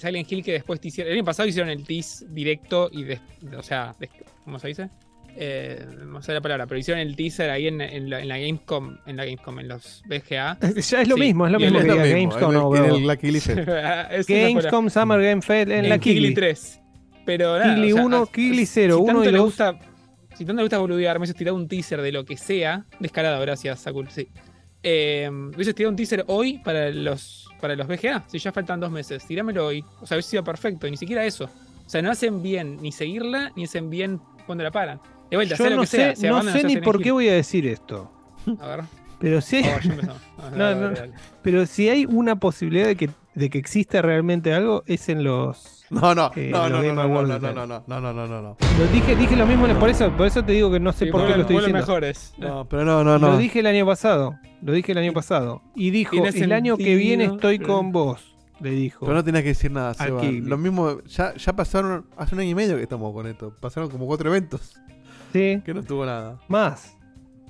Silent Hill que después te hicieron. El año pasado hicieron el tease directo y. des- o sea, des- ¿cómo se dice? Eh, no sé la palabra, pero hicieron el teaser ahí en, en la, en la Gamescom, en la Gamescom, en los BGA. *laughs* Ya es lo mismo, es lo mismo que Gamescom en el- o en el Gamescom Summer Game Fest en, en la Kigli Kigli. 3. Pero nada, Kigli o sea, 1, as- Kigli 0, si 1 tanto y le 2. gusta, si tanto le gusta boludear, me hubieses tirado un teaser de lo que sea. Descarado, gracias, Sakul, sí. Eh, hubieses tirado un teaser hoy para los, para los BGA, si ya faltan dos meses. Tirámelo hoy. O sea, hubiese sido perfecto, y ni siquiera eso. O sea, no hacen bien ni seguirla, ni hacen bien cuando la paran. De vuelta, Yo sea lo no que sea. sé, si no sé ni por qué voy a decir esto. A ver. *laughs* Pero si hay, Oh, empezó. *laughs* Ah, No, no. pero si hay una posibilidad de que, de que exista realmente algo, es en los. *laughs* No, no, eh, no, no, no, no, no, no, no, no, no, no, no, no, no. Lo dije, dije lo mismo, por eso, por eso te digo que no sé Sí, por qué lo estoy diciendo. mejores. No, pero no, no, no. Lo dije el año pasado. Lo dije el año pasado. Y dijo, el año que viene sentido, estoy con vos. Le dijo. Pero no tenías que decir nada, Seba. Kigli. Lo mismo, ya, ya pasaron, hace un año y medio que estamos con esto. Pasaron como cuatro eventos Sí, que no tuvo nada. más.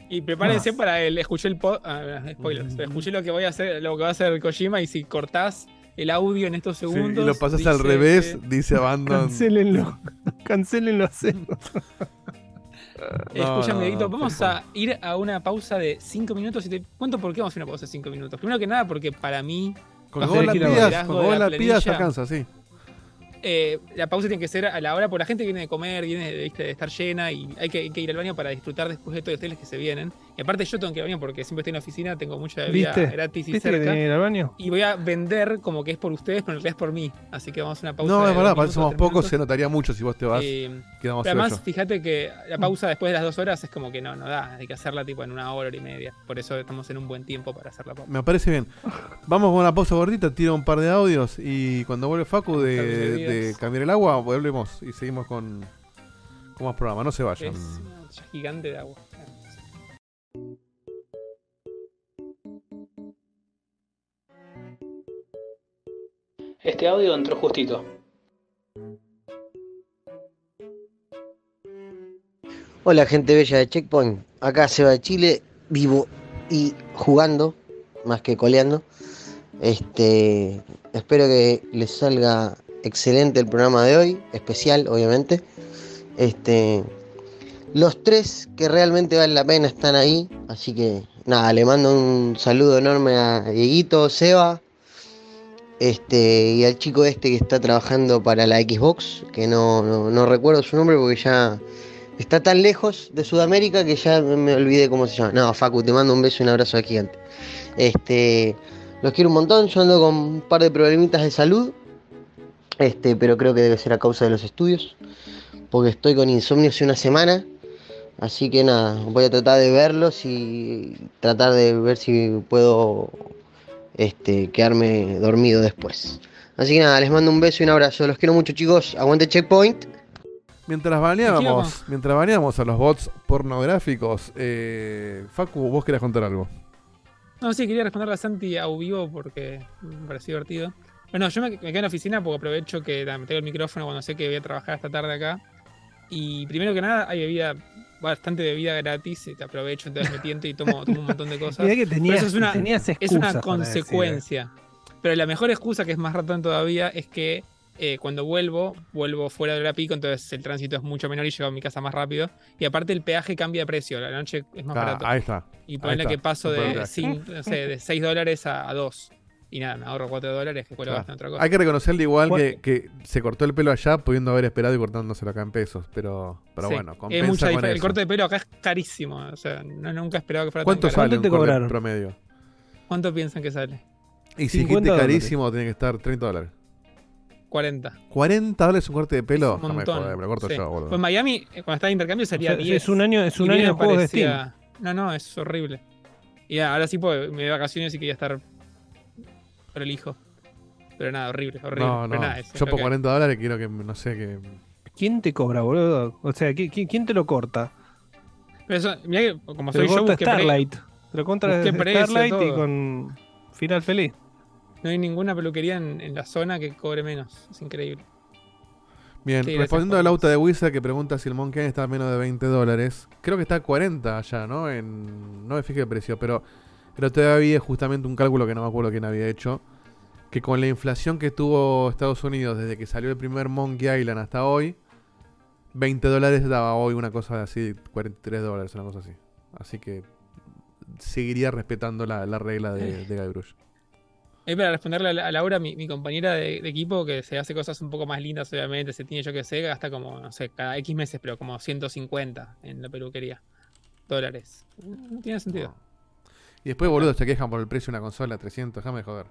Y prepárense Más. para el. Escuché el pod. ah, spoilers. Escuché lo que voy a hacer, lo que va a hacer Kojima. Y si cortás el audio en estos Sí, segundos. y lo pasas dice al revés, dice Abandon. Cancélenlo. Cancélenlo a cero. Eh, No, Escúchame, no, Dieguito, no, vamos a ir a una pausa de 5 minutos y te cuento por qué vamos a ir a una pausa de 5 minutos. Primero que nada, porque para mí a vos la pidas, de vos la pidas alcanza, sí. eh, la pausa tiene que ser a la hora, porque la gente viene de comer, viene de, ¿viste? de estar llena y hay que, hay que ir al baño para disfrutar después de todos los hoteles que se vienen. Y aparte yo tengo que ir al baño porque siempre estoy en la oficina, tengo mucha bebida ¿Viste? gratis y ¿Viste cerca. que ir al baño? Y voy a vender como que es por ustedes, pero en realidad es por mí. Así que vamos a una pausa. No, es verdad, somos minutos, tres pocos, se notaría mucho si vos te vas. Eh, quedamos pero además, ocho. fíjate que la pausa después de las dos horas es como que no, no da. Hay que hacerla tipo en una hora, hora y media. Por eso estamos en un buen tiempo para hacer la pausa. Me parece bien. Vamos con una pausa gordita, tiro un par de audios y cuando vuelve Facu de, cambiar el agua, volvemos y seguimos con, con más programa. No se vayan. Es una gigante de agua. Este audio entró justito. Hola gente bella de Checkpoint, acá Seba de Chile, vivo y jugando, más que coleando. Este, espero que les salga excelente el programa de hoy, especial obviamente. Este, los tres que realmente valen la pena están ahí, así que nada, le mando un saludo enorme a Dieguito, Seba, este, y al chico este que está trabajando para la Xbox, que no, no, recuerdo su nombre porque ya está tan lejos de Sudamérica que ya me olvidé cómo se llama. No, Facu, te mando un beso y un abrazo gigante. Este, los quiero un montón, yo ando con un par de problemitas de salud, este, pero creo que debe ser a causa de los estudios, porque estoy con insomnio hace una semana. Así que nada, voy a tratar de verlos y tratar de ver si puedo este, quedarme dormido después. Así que nada, les mando un beso y un abrazo. Los quiero mucho chicos. Aguante Checkpoint. Mientras baneábamos, mientras baneábamos a los bots pornográficos, eh, Facu, vos querés contar algo. No, sí, quería responderle a Santi a vivo porque me pareció divertido. Bueno, yo me, me quedé en la oficina porque aprovecho que me tengo el micrófono cuando sé que voy a trabajar esta tarde acá. Y primero que nada, hay bebida, bastante bebida gratis, y te aprovecho, entonces me tiento y tomo, tomo un montón de cosas. *laughs* Que tenías- eso es una, tenías es ¿eh? consecuencia. Pero la mejor excusa, que es más ratón todavía, es que eh, cuando vuelvo, vuelvo fuera de la pico, entonces el tránsito es mucho menor y llego a mi casa más rápido. Y aparte el peaje cambia de precio, la noche es más Ah, barato. ahí está. Y está. que paso de, peaje. cin- no sé, de 6 dólares a, a 2. Y nada, me ahorro 4 dólares que puedo Claro. gastar en otra cosa. Hay que reconocerle igual ¿Cuál- que, que se cortó el pelo allá pudiendo haber esperado y cortándoselo acá en pesos. Pero, pero Sí, bueno, compensa mucha con diferencia. El eso. corte de pelo acá es carísimo. O sea, no, nunca he esperado que fuera ¿Cuánto tan caro. sale un corte en promedio? ¿Cuánto piensan que sale? Y si 50 dijiste dólares. carísimo, tiene que estar 30 dólares. 40. 40 dólares un corte de pelo. Un No me montón. jodas, me lo corto Sí. yo, boludo. Pues en Miami, cuando estaba en intercambio, sería O sea, 10. es un año- es un año de juegos de parecía- No, no, es horrible. Y ahora sí, pues, me de vacaciones y quería estar prolijo. Pero nada, horrible, horrible. No, Pero no. nada, yo por que- 40 dólares quiero que, no sé, que... ¿Quién te cobra, boludo? O sea, ¿qui- qui- ¿quién te lo corta? Pero eso, mirá que como Te soy lo yo, busqué pre- Starlight. Te lo precio, Starlight y con final feliz. No hay ninguna peluquería en, en la zona que cobre menos. Es increíble. Bien, Sí, respondiendo Juan. a la auta de Wizard que pregunta si el Monkey está a menos de 20 dólares. Creo que está a 40 allá, ¿no? En, no me fijé el precio, pero, pero todavía justamente un cálculo que no me acuerdo quién había hecho. Que con la inflación que tuvo Estados Unidos desde que salió el primer Monkey Island hasta hoy, 20 dólares daba hoy una cosa así, 43 dólares, una cosa así. Así que seguiría respetando la, la regla de, de Guybrush. Ahí para responderle a La- a Laura, mi, mi compañera de, de equipo, que se hace cosas un poco más lindas, obviamente, se tiene yo que sé, gasta como, no sé, cada X meses, pero como 150 en la peluquería. Dólares. No tiene sentido. Y después, boludo, se quejan por el precio de una consola, 300, déjame de joder.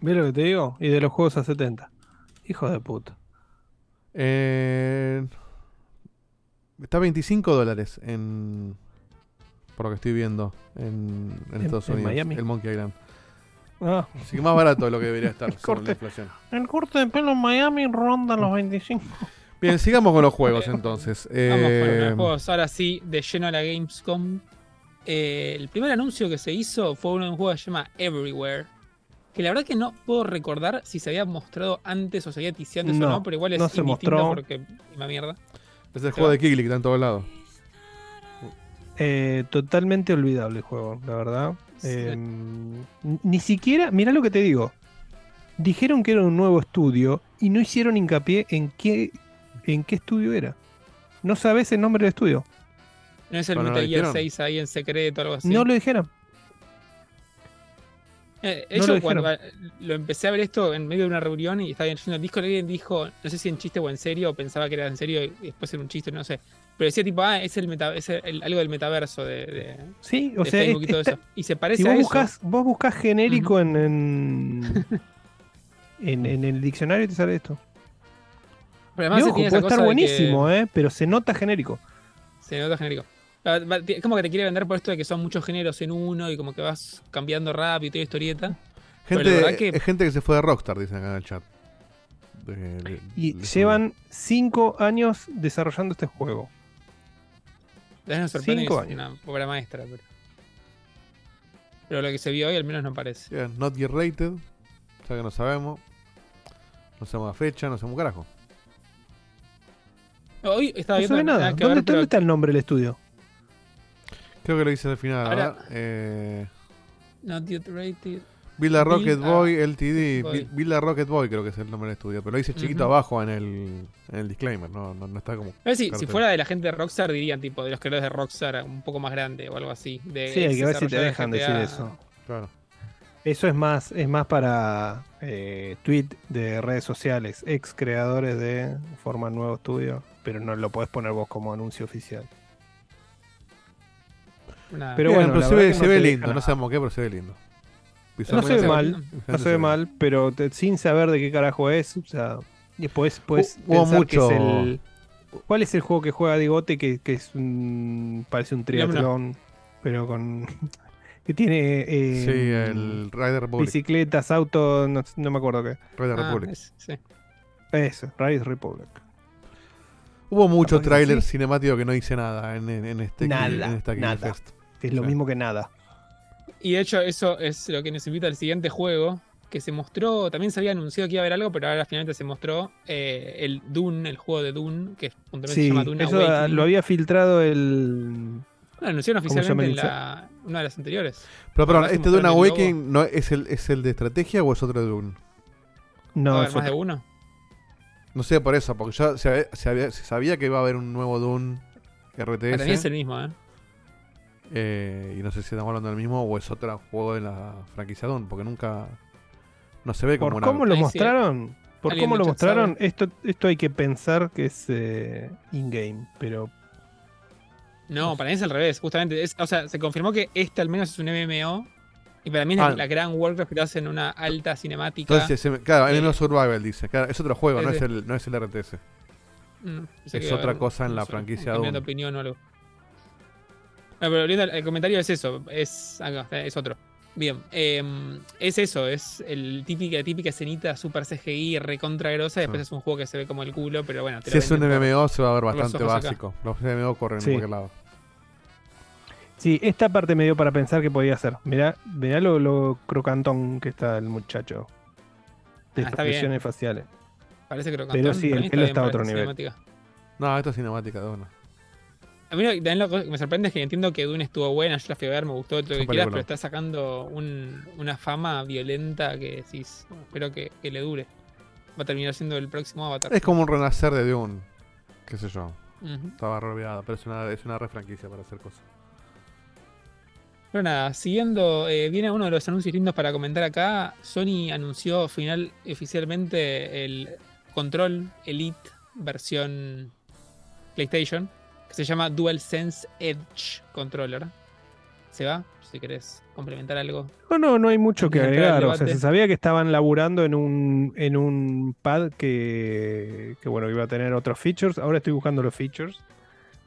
¿Ves lo que te digo? Y de los juegos a 70. Hijo de puta. Eh, está a 25 dólares en. Por lo que estoy viendo en, en En- Estados en Unidos. Miami. El Monkey Island. Ah. Así que más barato de lo que debería estar *laughs* según corte. la inflación. El corte de pelo en Miami ronda los 25. Bien, sigamos con los juegos entonces. Vamos con Eh, los juegos. Ahora sí, de lleno a la Gamescom. Eh, el primer anuncio que se hizo fue uno de un juego que se llama Everywhere. Que la verdad que no puedo recordar si se había mostrado antes o se había ticiado antes o No, pero igual es no se indistinto mostró. porque una mierda. es el juego de Kigli que está en todos lados. Eh, totalmente olvidable el juego, la verdad. Eh, ni siquiera, mira lo que te digo. Dijeron que era un nuevo estudio y no hicieron hincapié en qué, en qué estudio era. No sabes el nombre del estudio. ¿No es el Pero no lo Metal Gear dijeron. 6 ahí en secreto o algo así? No lo dijeron. Eh, No ellos lo cuando dijeron. lo empecé a ver esto en medio de una reunión y estaba leyendo el disco, alguien dijo, no sé si en chiste o en serio, o pensaba que era en serio y después era un chiste, no sé. Pero decía tipo, ah, es el meta, es el- algo del metaverso de, de- Sí, o de sea, Facebook y todo está- eso. Y se parece si a vos eso. buscas, vos buscas genérico en, en, *laughs* en, en el diccionario y te sale esto. Pero además Y se ojo, tiene puede esa estar buenísimo, que ¿eh? Pero se nota genérico. Se nota genérico. Va- Es como que te quiere vender por esto de que son muchos géneros en uno y como que vas cambiando rápido y toda historieta. Gente, que Es gente que se fue de Rockstar, dicen acá en el chat. De- de- Y de- llevan cinco años desarrollando este juego. Cinco es una obra maestra, pero. Pero lo que se vio hoy al menos no parece. Bien, not yet rated. O sea que no sabemos. No sabemos la fecha, no sabemos un carajo. Hoy estaba No viendo nada. que ¿Dónde, ver, pero- dónde está el nombre del estudio? Creo que lo dice al final, Ahora- ¿verdad? Eh, Not yet rated. Build a Rocket Build a Boy LTD. Boy. Bi- Build a Rocket Boy creo que es el nombre del estudio. Pero lo dice chiquito abajo en el, en el disclaimer. No, no, no está como. A ver si, fuera de la gente de Rockstar dirían tipo de los creadores de Rockstar un poco más grande o algo así. De Sí, hay que ver si te dejan de decir eso. Claro. Eso es más, es más para eh, tweet de redes sociales. Ex creadores de forman nuevo estudio, pero no lo podés poner vos como anuncio oficial. Pero bueno, pero se ve, se no ve lindo. No sabemos qué, pero se ve lindo. No se ve mal, no se ve mal, pero te- sin saber de qué carajo es, o sea, después puedes pensar que mucho- es el... ¿Cuál es el juego que juega Digote que, que es un... parece un triatlón, pero con... *laughs* que tiene... eh, Sí, el Rider Republic. Bicicletas, autos, no, no me acuerdo qué. Rider Ah, Republic. es- sí. Eso, Rise Republic. Hubo mucho tráiler sí. cinemático que no dice nada en, en- en este, Nada, en esta nada. Fest. Que es lo Sí. mismo que nada. Y de hecho, eso es lo que nos invita al siguiente juego. Que se mostró, también se había anunciado que iba a haber algo, pero ahora finalmente se mostró eh, el Dune, el juego de Dune, que puntualmente se Sí, llama Dune eso ah, Awakening. lo había filtrado el... Lo anunciaron ¿Cómo se oficialmente en la, una de las anteriores. Pero perdón, se ¿este Dune. Awakening no, es, el, es el de estrategia o es otro Dune? ¿Va a No, haber es más de uno? No sé por eso, porque ya se, había- se había- se sabía que iba a haber un nuevo Dune RTS. Para mí es el mismo, ¿eh? Eh, y no sé si estamos hablando del mismo o es otro juego de la franquicia Dune, porque nunca. No se ve como Por una. cómo lo Ahí sí. mostraron, por cómo lo mostraron, sabe. esto, esto hay que pensar que es eh, in-game, pero No, para mí es al revés, justamente. Es- o sea, se confirmó que este al menos es un MMO. Y para mí es la- Ah. la gran Warcraft que te hacen una alta cinemática. Entonces, se me- claro, Eh, MMO Survival dice. Claro, es otro juego, no. Es el, no es el RTS. Mm, pensé Es otra cosa en no la franquicia Dune. opinión o algo. No, pero volviendo al comentario es eso, es acá, es otro. Bien, eh, es eso, es el típica, típica escenita super CGI recontra grosa, después es un juego que se ve como el culo, pero bueno, te lo Si es un MMO, se va a ver los bastante acá. básico. Los MMO corren Sí. en cualquier lado. sí, esta parte me dio para pensar que podía ser. Mirá, mirá lo, lo crocantón que está el muchacho. De Ah, expresiones faciales. Parece lo Pero sí, el pelo está a otro nivel. No, esto es cinemática de una. A mí lo, también lo que me sorprende es que entiendo que Dune estuvo buena, yo la fui a ver, me gustó todo lo que quieras, pero está sacando un- una fama violenta que decís, bueno, espero que, que le dure. Va a terminar siendo el próximo Avatar. Es como un renacer de Dune. Qué sé yo. Ujú. Estaba rodeada, pero es una, es una refranquicia para hacer cosas. Pero nada, siguiendo, eh, viene uno de los anuncios lindos para comentar acá. Sony anunció final oficialmente el Control Elite versión PlayStation, que se llama DualSense Edge Controller. ¿Se va? Si querés complementar algo. No, no, no hay mucho que agregar. O sea, se sabía que estaban laburando en un, en un pad que, que, bueno, iba a tener otros features. Ahora estoy buscando los features.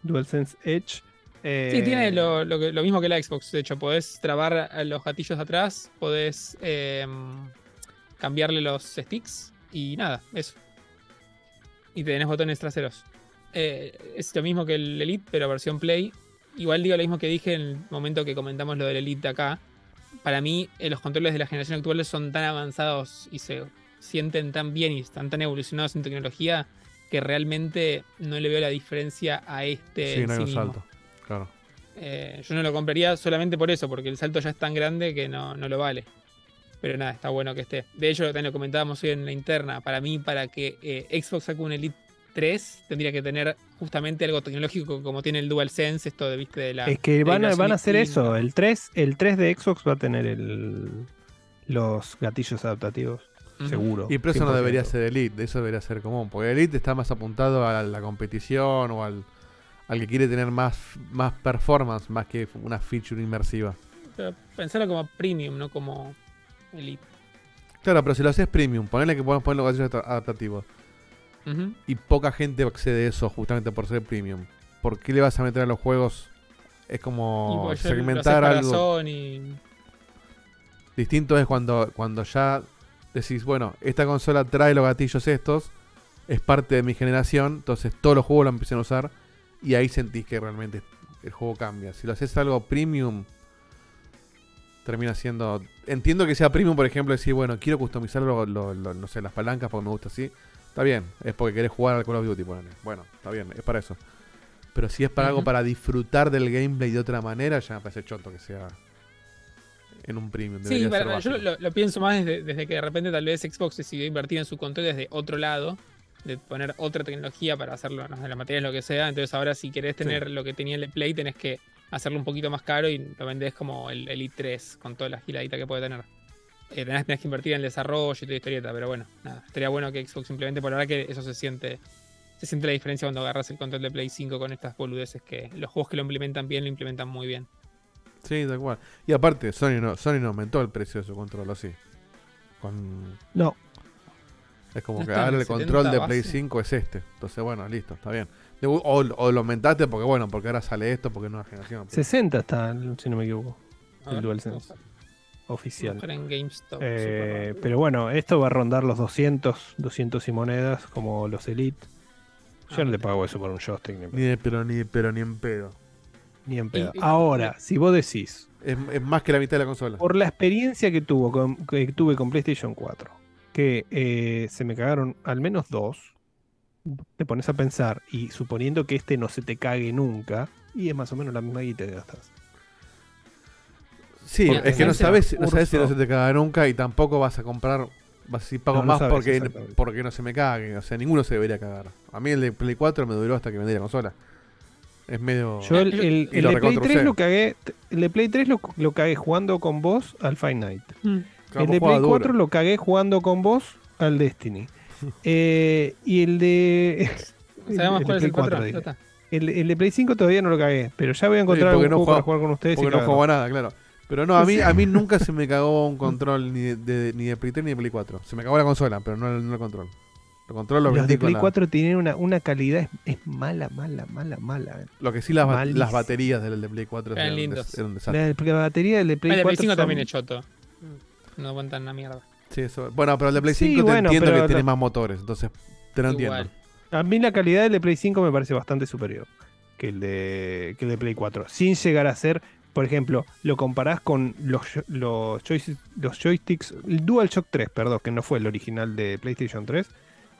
DualSense Edge. Eh, Sí, tiene lo, lo que- lo mismo que la Xbox. De hecho, podés trabar los gatillos atrás, podés eh, cambiarle los sticks y nada, eso. Y tenés botones traseros. Eh, es lo mismo que el Elite, pero versión Play. Igual digo lo mismo que dije en el momento que comentamos lo del Elite acá. Para mí, eh, los controles de la generación actual son tan avanzados y se sienten tan bien y están tan evolucionados en tecnología que realmente no le veo la diferencia a este. sí, no hay sí un mismo. salto. Claro. Eh, yo no lo compraría solamente por eso, porque el salto ya es tan grande que no, no lo vale. Pero nada, está bueno que esté. De hecho, también lo comentábamos hoy en la interna. Para mí, para que eh, Xbox saque un Elite 3, tendría que tener justamente algo tecnológico como tiene el DualSense, esto de, viste, de la. Es que van a, van a hacer eso. El 3, el 3 de Xbox va a tener el, los gatillos adaptativos. Seguro. Y pero eso no 100%. debería ser Elite, eso debería ser común. Porque Elite está más apuntado a la competición o al, al que quiere tener más, más performance más que una feature inmersiva. Pero pensarlo como premium, no como elite. Claro, pero si lo haces premium, ponele que podemos poner los gatillos adapta- Y poca gente accede a eso justamente por ser premium. ¿Por qué le vas a meter a los juegos? Es Y como segmentar algo. Sony. Distinto es cuando, cuando ya decís, bueno, esta consola trae los gatillos estos, es parte de mi generación, entonces todos los juegos lo empiezan a usar y ahí sentís que realmente el juego cambia. Si lo haces algo premium, termina siendo... Entiendo que sea premium, por ejemplo, decir, bueno, quiero customizar lo- lo- lo- no sé, las palancas porque me gusta así. Está bien, es porque querés jugar al Call of Duty, ponele. Bueno, está bien, es para eso. Pero si es para algo para disfrutar del gameplay de otra manera, ya me parece choto que sea en un premium. Sí, pero yo lo, lo pienso más desde, desde que de repente tal vez Xbox decidió invertir en su control desde otro lado, de poner otra tecnología para hacerlo, no sé, la materia lo que sea. Entonces ahora si querés tener lo que tenía el Play, tenés que hacerlo un poquito más caro y lo vendés como el Elite 3 con toda la giladita que puede tener. Eh, tenés, tenés que invertir en el desarrollo y toda historieta, pero bueno, nada, estaría bueno que Xbox simplemente por ahora que eso se siente. Se siente la diferencia cuando agarras el control de Play 5 con estas boludeces que los juegos que lo implementan bien lo implementan muy bien. Sí, tal cual. Y aparte, Sony no, Sony no aumentó el precio de su control, ¿o sí? Con... No. Es como ¿No que ahora el 70 control de Play base? 5 es este. Entonces, bueno, listo, está bien. O, o lo aumentaste porque, bueno, porque ahora sale esto, porque es nueva generación. pero- 60 está, si no me equivoco. A El ver, DualSense. vamos Oficial. Buscar en GameStop. Eh, pero bueno, esto va a rondar los 200, 200 y monedas, como los Elite. Yo Ah, no le pago eso por un joystick ni, en Ni de- pero, ni, pero ni en pedo. ni en pedo. y- Ahora, si vos decís, Es, es más que la mitad de la consola. por la experiencia que, tuvo con- que tuve con PlayStation 4, que eh, se me cagaron al menos dos, te pones a pensar, y suponiendo que este no se te cague nunca, y es más o menos la misma guita que gastas. Sí, Porque es que no sabes, no sabes si no se te caga nunca y tampoco vas a comprar. Vas a decir, pago No, no más sabes, porque, porque no se me cague. O sea, ninguno se debería cagar. A mí el de Play 4 me duró hasta que vendí la consola. Es medio. Yo el, el- y el lo de Play recontra 3 usé. lo cagué, el de Play 3 lo, lo cagué jugando con vos al Fight Night. Mm. El de Play 4 duro. lo cagué jugando con vos al Destiny. *laughs* Eh, y el de. *laughs* ¿Sabemos cuál es Play el 4? 4, dije. el, el de Play 5 todavía no lo cagué, pero ya voy a Sí, encontrar porque algún no juego para jugaba- jugar con ustedes. y Porque no cagarlo. jugaba nada, claro. Pero no, a mí, a mí nunca se me cagó un control ni de, de- ni de Play 3 ni de Play 4. Se me cagó la consola, pero no, el- no el control. El control lo Los de Play la- 4 tienen una, una calidad, es, es mala, mala, mala, mala. Lo que sí, las, las baterías del de Play 4 Eran eran, un des- lindos. eran. La, la batería del de Play el de 4 Play 5 son- también es choto. No aguantan una mierda. Sí, eso- Bueno, pero el de Play Sí, 5 te bueno, entiendo que tiene más motores, entonces te lo entiendo. A mí la calidad del de Play 5 me parece bastante superior que el de, que el de Play 4. Sin llegar a ser, por ejemplo, lo comparás con los, los, joystick- los joysticks, el DualShock 3, perdón, que no fue el original de PlayStation 3,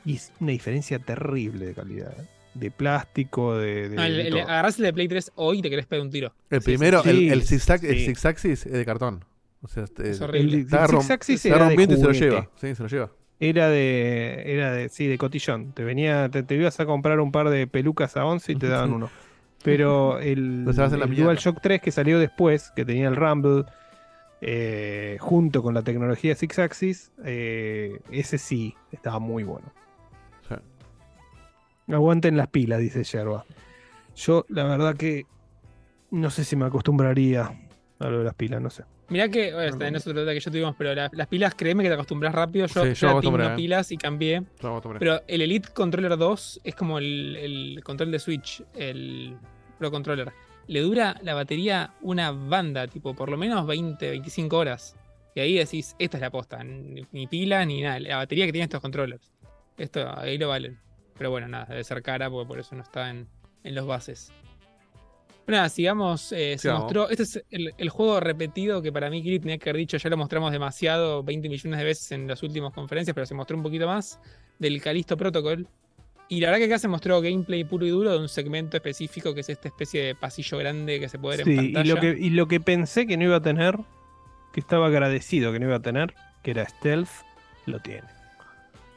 y es una diferencia terrible de calidad. ¿eh? De plástico, de... de- No, el- de el- agarrás el de Play 3 hoy y te querés pegar un tiro. El Sí, primero, sí, el, el el Sí. Six Axis es de cartón. O sea, este- Es horrible. El, está el rom- rompiendo y se lo lleva. Sí, se lo lleva. Era de, era de, sí, de cotillón. Te venía, te, te ibas a comprar un par de pelucas a 11 y te daban *laughs* uno. Pero *laughs* el, el. DualShock 3 que salió después, que tenía el Rumble, eh, junto con la tecnología Six Axis, eh, ese sí estaba muy bueno. Sí. Aguanten las pilas, dice Yerba. Yo, la verdad que no sé si me acostumbraría a lo de las pilas, no sé. Mirá que, bueno, esta no es otra duda que yo tuvimos, pero la- las pilas, créeme que te acostumbras rápido. Yo, Sí, yo eh. pilas y cambié. Yo. Pero el Elite Controller 2 es como el, el control de Switch, el Pro Controller. Le dura la batería una banda, tipo por lo menos 20, 25 horas. Y ahí decís, esta es la posta, ni, pila ni nada. La batería que tienen estos controllers. Esto ahí lo valen. Pero bueno, nada, debe ser cara porque por eso no está en, en los bases. Bueno, nada, sigamos. eh, se mostró. Este es el, el juego repetido que para mí Kiri tenía que haber dicho. Ya lo mostramos demasiado, 20 millones de veces en las últimas conferencias, pero se mostró un poquito más. Del Calisto Protocol. Y la verdad que acá se mostró gameplay puro y duro de un segmento específico que es esta especie de pasillo grande que se puede ver en Sí, y pantalla. lo, que, y lo que pensé que no iba a tener, que estaba agradecido que no iba a tener, que era stealth, lo tiene.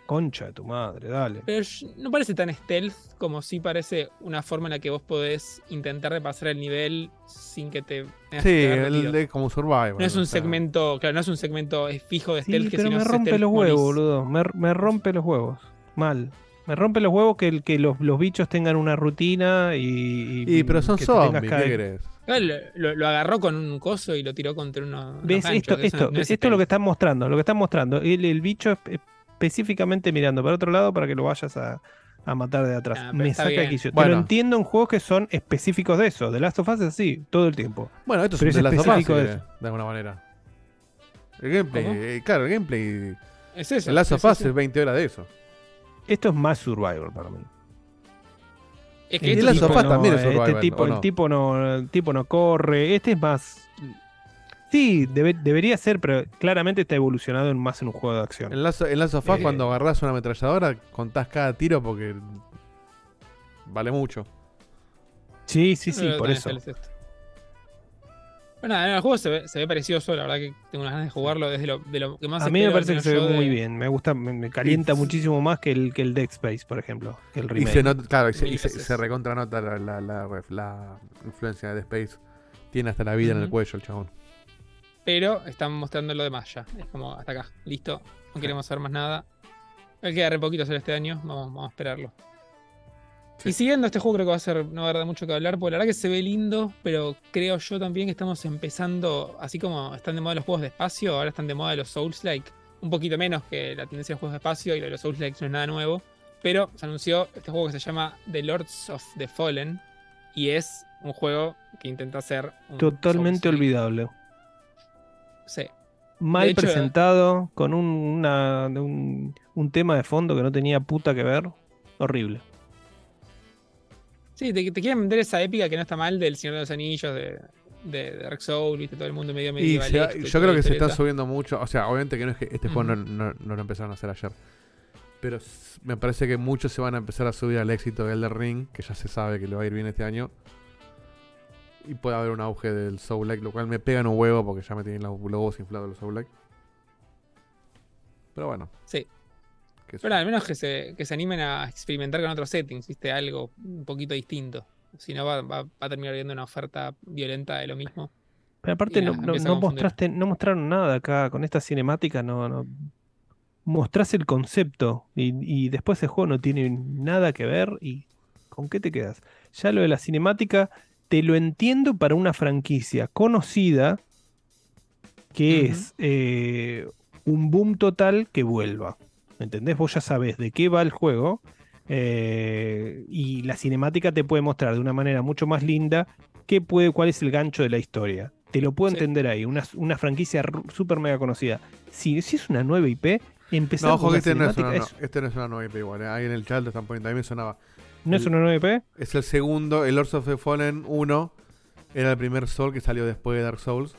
concha de tu madre, dale. Pero no parece tan stealth como sí parece una forma en la que vos podés intentar repasar el nivel sin que te Sí, que el de como Survival. No es un o sea. segmento, claro, no es un segmento fijo de Sí, stealth que pero si no me rompe los huevos, boludo. Me, me rompe los huevos. Mal. Me rompe los huevos que, el- que los, los bichos tengan una rutina y. Y, pero son que zombies, ¿qué querés? Claro, Lo, agarró con un coso y lo tiró contra uno. ¿Ves? Esto, esto, no es esto es lo que están mostrando. Lo que están mostrando. El, el bicho espe- específicamente mirando para otro lado para que lo vayas a, a matar de atrás. Ah, pero Me saca de Bueno. lo entiendo en juegos que son específicos de eso. The Last of Us es así, todo el tiempo. Bueno, esto es Pero un de las específico de, de de alguna manera. El gameplay, eh, claro, el gameplay. Es eso. El Last of Us es 20 horas de eso. Esto es más survival para mí. Es que el este tipo no- también es este survival, tipo, ¿o el tipo no, el tipo no corre. Este es más. Sí, debe- debería ser, pero claramente está evolucionado en más en un juego de acción. En Last, en Last of Us, Eh. cuando agarrás una ametralladora, contás cada tiro porque vale mucho. Sí, sí, sí, por eso. esto. Bueno, nada, el juego se ve, se ve precioso, la verdad que tengo unas ganas de jugarlo desde lo, de lo que más A mí me parece que se ve muy bien. Me gusta, me, me calienta Y- muchísimo más que el, que el Dead Space, por ejemplo. Que el Y remake. se nota, claro, y se, y se, se recontra nota la, la, la, la influencia de Space. Tiene hasta la vida en el cuello el chabón. Pero están mostrando lo demás ya. Es como hasta acá, listo. No queremos saber más nada. Me queda re poquito hacer este año. Vamos, vamos a esperarlo. Y siguiendo este juego, creo que va a ser, no va a dar mucho que hablar, porque la verdad que se ve lindo, pero creo yo también que estamos empezando, así como están de moda los juegos de espacio, ahora están de moda los Souls-like, un poquito menos que la tendencia de los juegos de espacio y lo de los Souls-like no es nada nuevo, pero se anunció este juego que se llama The Lords of the Fallen, y es un juego que intenta ser un Totalmente olvidable. Sí. Mal hecho, presentado, con un, una- un, un tema de fondo que no tenía puta que ver. Horrible. Sí, te, te quieren vender esa épica que no está mal del Señor de los Anillos, de, de, de Dark Souls, viste, todo el mundo medio se- yo creo que se está subiendo mucho. O sea, obviamente que no es que este juego no, no- no lo empezaron a hacer ayer. Pero me parece que muchos se van a empezar a subir al éxito de Elder Ring, que ya se sabe que le va a ir bien este año. Y puede haber un auge del Soul Like, lo cual me pega en un huevo porque ya me tienen los huevos inflados los Soul Like. Pero bueno. Sí. Sé Pero al menos que se, que se animen a experimentar con otros settings, viste, algo un poquito distinto. Si no, va, va- va a terminar viendo una oferta violenta de lo mismo. Pero aparte no, nada, no- mostraste, no mostraron nada acá con esta cinemática, no, no mostrás el concepto y, y después el juego no tiene nada que ver y ¿con qué te quedas? Ya lo de la cinemática te lo entiendo para una franquicia conocida que es eh, un boom total que vuelva. ¿Me entendés? Vos ya sabés de qué va el juego eh, y la cinemática te puede mostrar de una manera mucho más linda qué puede, cuál es el gancho de la historia. Te lo puedo Sí. entender ahí, una, una franquicia súper mega conocida. Si, si es una nueva IP, empezar No, ojo que este no, es una, es- no, este no es una nueva IP igual. eh. Ahí en el chat lo están poniendo. A mí me sonaba. ¿No es una nueva IP? Es el segundo. El Lords of the Fallen 1 era el primer Soul que salió después de Dark Souls.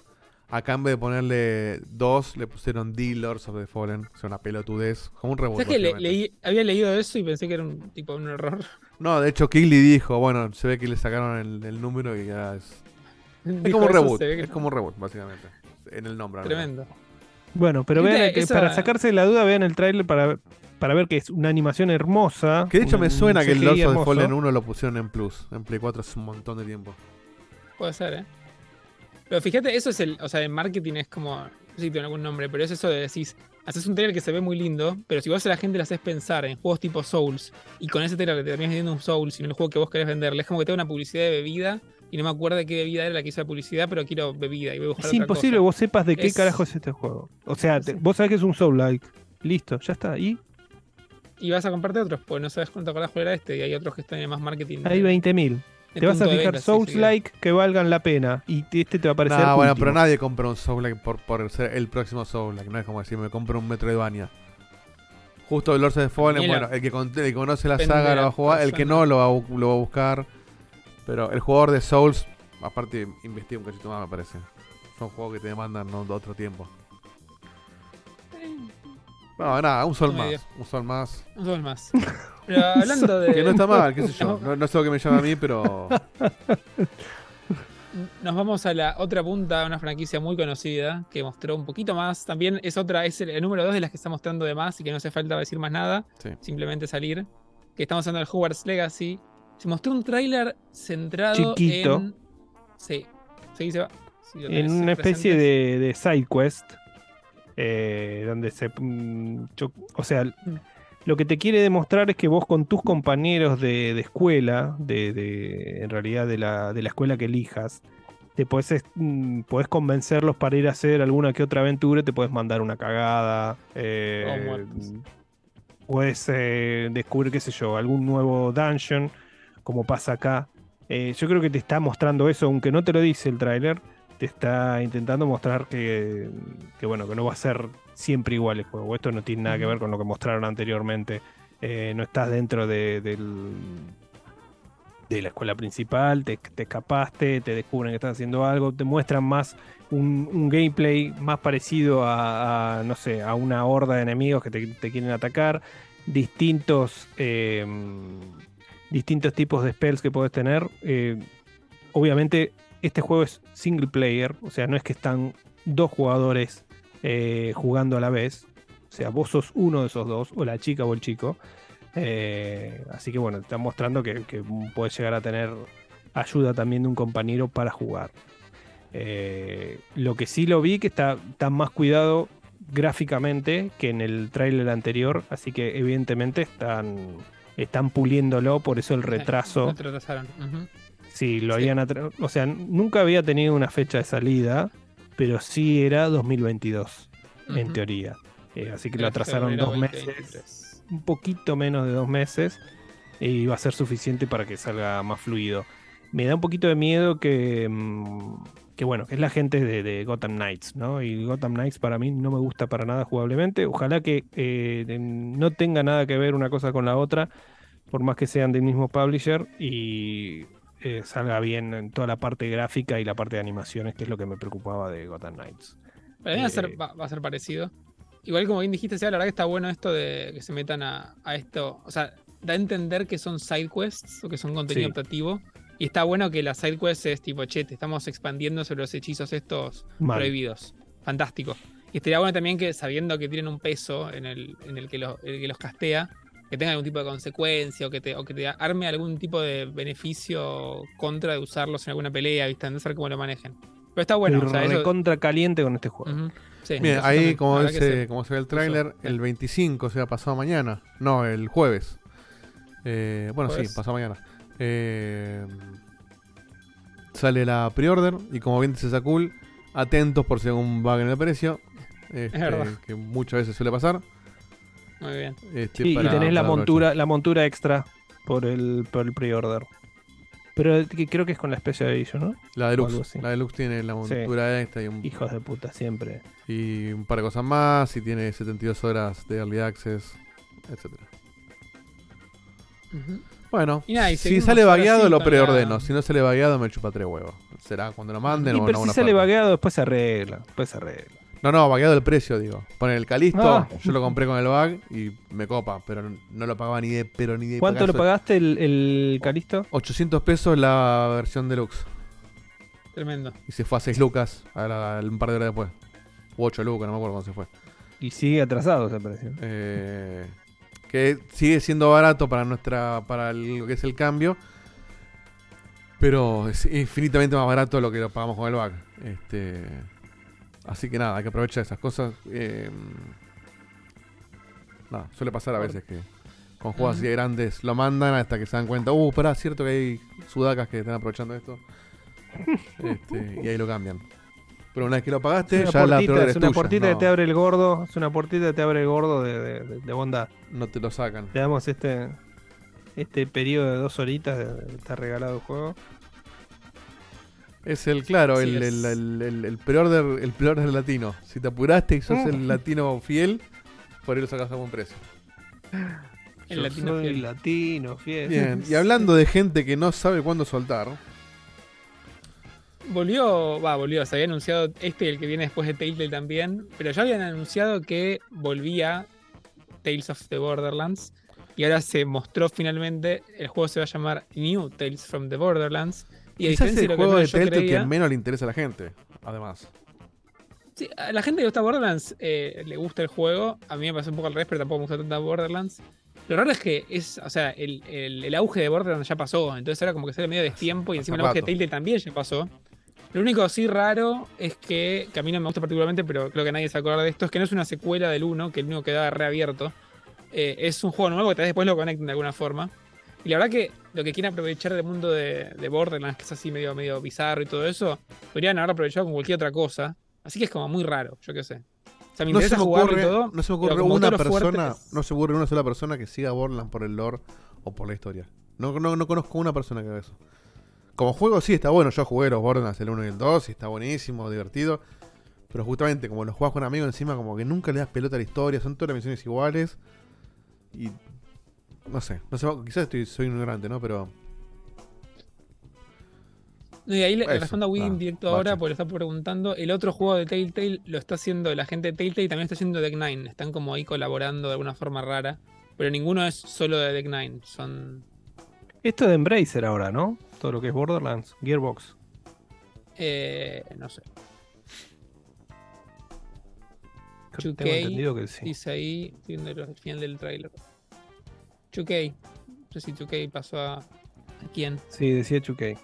Acá en vez de ponerle 2, le pusieron The Lords of the Fallen. O sea, una pelotudez. Como un reboot. ¿Sabes que le- básicamente. leí- había leído eso y pensé que era un tipo un error? *laughs* No, de hecho, Kigley dijo: Bueno, se ve que le sacaron el, el número y ya es. Es como un reboot. se ve que- Es como un reboot, básicamente. En el nombre. Tremendo. Bueno, pero vean que esa- para sacarse la duda, vean el tráiler para, para ver que es una animación hermosa. Que de hecho un- me suena que el Lords of the. Fallen 1 lo pusieron en Plus. En Play 4 hace un montón de tiempo. Puede ser, ¿eh? Pero fíjate, eso es el. O sea, en marketing es como. No sé si tiene algún nombre, pero es eso de decís. Haces un trailer que se ve muy lindo, pero si vos a la gente le haces pensar en juegos tipo Souls y con ese trailer te terminas vendiendo un Souls y no el juego que vos querés venderle, es como que te da una publicidad de bebida y no me acuerdo de qué bebida era la que hizo la publicidad, pero quiero bebida y voy a buscar Es otra imposible que cosa. vos sepas de qué Es- carajo es este juego. O sea, te- vos sabés que es un Soul-like. Listo, ya está. Y Y vas a comprarte otros, porque no sabes cuánto cuál era este y hay otros que están en más marketing. hay 20.000. Te vas a fijar venta, sí, sí, Souls-like que valgan la pena. Y este te va a parecer. No, bueno, pero nadie compra un Soul por, por ser el próximo Soul No es como decir, me compro un Metroidvania. Justo el Lords of the Fallen, bueno, el que, con- el que conoce la saga lo va a jugar, el que no lo va, lo va a buscar. Pero el jugador de Souls, aparte, investiga un cachito más, me parece. Son juegos que te demandan ¿no? de otro tiempo. No, nada, un sol No más. Un sol más. Un Souls más. Pero hablando de. *laughs* Que no está mal, qué sé yo. *laughs* No, no sé lo que me llama a mí, pero. *laughs* nos vamos a la otra punta, una franquicia muy conocida que mostró un poquito más. También es otra, es el, el número dos de las que está mostrando de más y que no hace falta decir más nada. Sí. Simplemente salir. Que estamos hablando del Hogwarts Legacy. Se mostró un tráiler centrado Chiquito. en. Sí. Sí, se va. Sí, En una especie de, de side quest. Eh, donde se. mm, yo- o sea, lo que te quiere demostrar es que vos con tus compañeros de, de escuela, de, de- en realidad de la, de la escuela que elijas, te podés, es- mm, podés convencerlos para ir a hacer alguna que otra aventura, te podés mandar una cagada. eh, puedes eh, descubrir, qué sé yo, algún nuevo dungeon, como pasa acá. Eh, yo creo que te está mostrando eso, aunque no te lo dice el tráiler, te está intentando mostrar que, que, bueno, que no va a ser siempre igual el juego. Esto no tiene nada que ver con lo que mostraron anteriormente. Eh, no estás dentro de, del- de la escuela principal, te, te escapaste, te descubren que estás haciendo algo, te muestran más un, un gameplay más parecido a, a, no sé, a una horda de enemigos que te, te quieren atacar, distintos, eh, distintos tipos de spells que puedes tener. Eh, obviamente este juego es single player, o sea, no es que están dos jugadores eh, jugando a la vez, o sea, vos sos uno de esos dos, o la chica o el chico. Eh, así que bueno, te están mostrando que, que puedes llegar a tener ayuda también de un compañero para jugar. Eh, lo que sí lo vi que está, está más cuidado gráficamente que en el tráiler anterior, así que evidentemente están, están puliéndolo, por eso el retraso. No te retrasaron. Sí, lo habían atra- O sea, nunca había tenido una fecha de salida, pero sí era 2022, en Ujú. teoría. Eh, así que lo atrasaron dos 2023. meses, un poquito menos de dos meses, y va a ser suficiente para que salga más fluido. Me da un poquito de miedo que, mm, que bueno, que es la gente de, de Gotham Knights, ¿no? Y Gotham Knights para mí no me gusta para nada jugablemente. Ojalá que eh, no tenga nada que ver una cosa con la otra, por más que sean del mismo publisher, y eh, salga bien en toda la parte gráfica y la parte de animaciones, que es lo que me preocupaba de Gotham Knights. Para mí va a, ser, Eh, va, va a ser parecido. Igual como bien dijiste, Seba, la verdad que está bueno esto de que se metan a, a esto. O sea, da a entender que son side quests o que son contenido Sí. optativo. Y está bueno que la side quest es tipo, che, te estamos expandiendo sobre los hechizos estos Mal. prohibidos. Fantástico. Y estaría bueno también que sabiendo que tienen un peso en el, en el, que, los, el que los castea, que tenga algún tipo de consecuencia o que te, o que te arme algún tipo de beneficio contra de usarlos en alguna pelea, ¿viste? No saber cómo lo manejen. Pero está bueno. O sea, eso- recontra caliente con este juego. Sí, Bien, ahí como, dice, sí. como se ve el tráiler, el 25, o sea, pasado mañana. No, el jueves. Eh, bueno, Jueves. sí, pasado mañana. Eh, sale la pre-order y como bien dice Sakul, atentos por si hay algún bug en el precio. este, verdad. que muchas veces suele pasar. Muy bien. Este, Sí, para- y tenés la montura, la montura extra por el, por el pre-order. Pero creo que es con la Special Edition, ¿no? La deluxe. La deluxe tiene la Sí. montura esta y un, Hijos de puta, siempre. y un par de cosas más. Y tiene 72 horas de early access, etcétera. Ujú. Bueno, Y nada, y si sale vagueado sí lo preordeno. la- Si no sale vagueado me chupa tres huevos. Será cuando lo manden Y o pero si alguna sale parte. vagueado, después se arregla. Después se arregla. No, no, vagueado el precio, digo. Pon el Calisto, Ah. yo lo compré con el bag y me copa, pero no lo pagaba ni de, pero ni de ¿Cuánto lo pagazo. pagaste el, el Calisto? 800 pesos la versión deluxe. Tremendo. Y se fue a 6 lucas a la- un par de horas después. U 8 lucas, no me acuerdo cuándo se fue. Y sigue atrasado ese precio. Eh, que sigue siendo barato para nuestra para el- lo que es el cambio. Pero es infinitamente más barato de lo que lo pagamos con el bag. Este, así que nada, hay que aprovechar esas cosas. Eh, nada, suele pasar a veces que con juegos así de grandes lo mandan hasta que se dan cuenta, uh, pará, cierto que hay sudacas que están aprovechando esto. *laughs* Este, y ahí lo cambian. Pero una vez que lo pagaste, Es ya una la peor es es una tuya, no, que te abre el gordo. Es una puertita que te abre el gordo de, de- de- de bondad. no te lo sacan. Te damos este este periodo de dos horitas de, de estar regalado el juego. Es el, claro, el, es. el, el, el, el preorder, el preorder latino. Si te apuraste y sos el latino fiel, por ahí lo sacas a buen precio. El Yo latino soy fiel. latino, fiel. Bien, *laughs* y hablando de gente que no sabe cuándo soltar, Volvió, va, volvió, se había anunciado este y el que viene después de Telltale también, pero ya habían anunciado que volvía Tales of the Borderlands y ahora se mostró finalmente, el juego se va a llamar New Tales from the Borderlands Y Quizás es de el juego de Telltale que menos le interesa a la gente, además. Sí, a la gente que gusta Borderlands eh, le gusta el juego. A mí me pasó un poco al revés, pero tampoco me gusta tanto Borderlands. Lo raro es que es, o sea, el, el- el auge de Borderlands ya pasó. Entonces ahora como que sale medio destiempo y encima el auge de. Telltale también ya pasó. Lo único sí raro es que, que a mí no me gusta particularmente, pero creo que nadie se acuerda de esto, es que no es una secuela del 1, que el 1 quedaba reabierto. Eh, es un juego nuevo que tal vez después lo conecten de alguna forma. Y la verdad que lo que quieren aprovechar del mundo de, de Borderlands, que es así medio, medio bizarro y todo eso, podrían haber aprovechado con cualquier otra cosa. Así que es como muy raro, yo qué sé. O sea, me No se, me ocurre, todo. no se me ocurre una persona, no se ocurre una sola persona que siga Borderlands por el lore o por la historia. No, no, no conozco una persona que haga eso. Como juego sí está bueno, yo jugué los Borderlands el 1 y el 2 y está buenísimo, divertido. Pero justamente como los juegas con amigos encima como que nunca le das pelota a la historia, son todas las misiones iguales. Y no sé, no sé, quizás estoy, soy ignorante, ¿no? Pero No, y ahí le, Eso, respondo a Win ah, directo ahora porque lo está preguntando. El otro juego de Telltale lo está haciendo la gente de Telltale y también está haciendo Deck Nine. Están como ahí colaborando de alguna forma rara. Pero ninguno es solo de Deck Nine. Son. Esto de Embracer ahora, ¿no? Todo lo que es Borderlands, Gearbox. Eh, no sé. Tengo 2K, entendido que sí. Dice ahí, el final del tráiler. 2K. No sé si 2K pasó a. ¿A quién? Sí, decía 2K.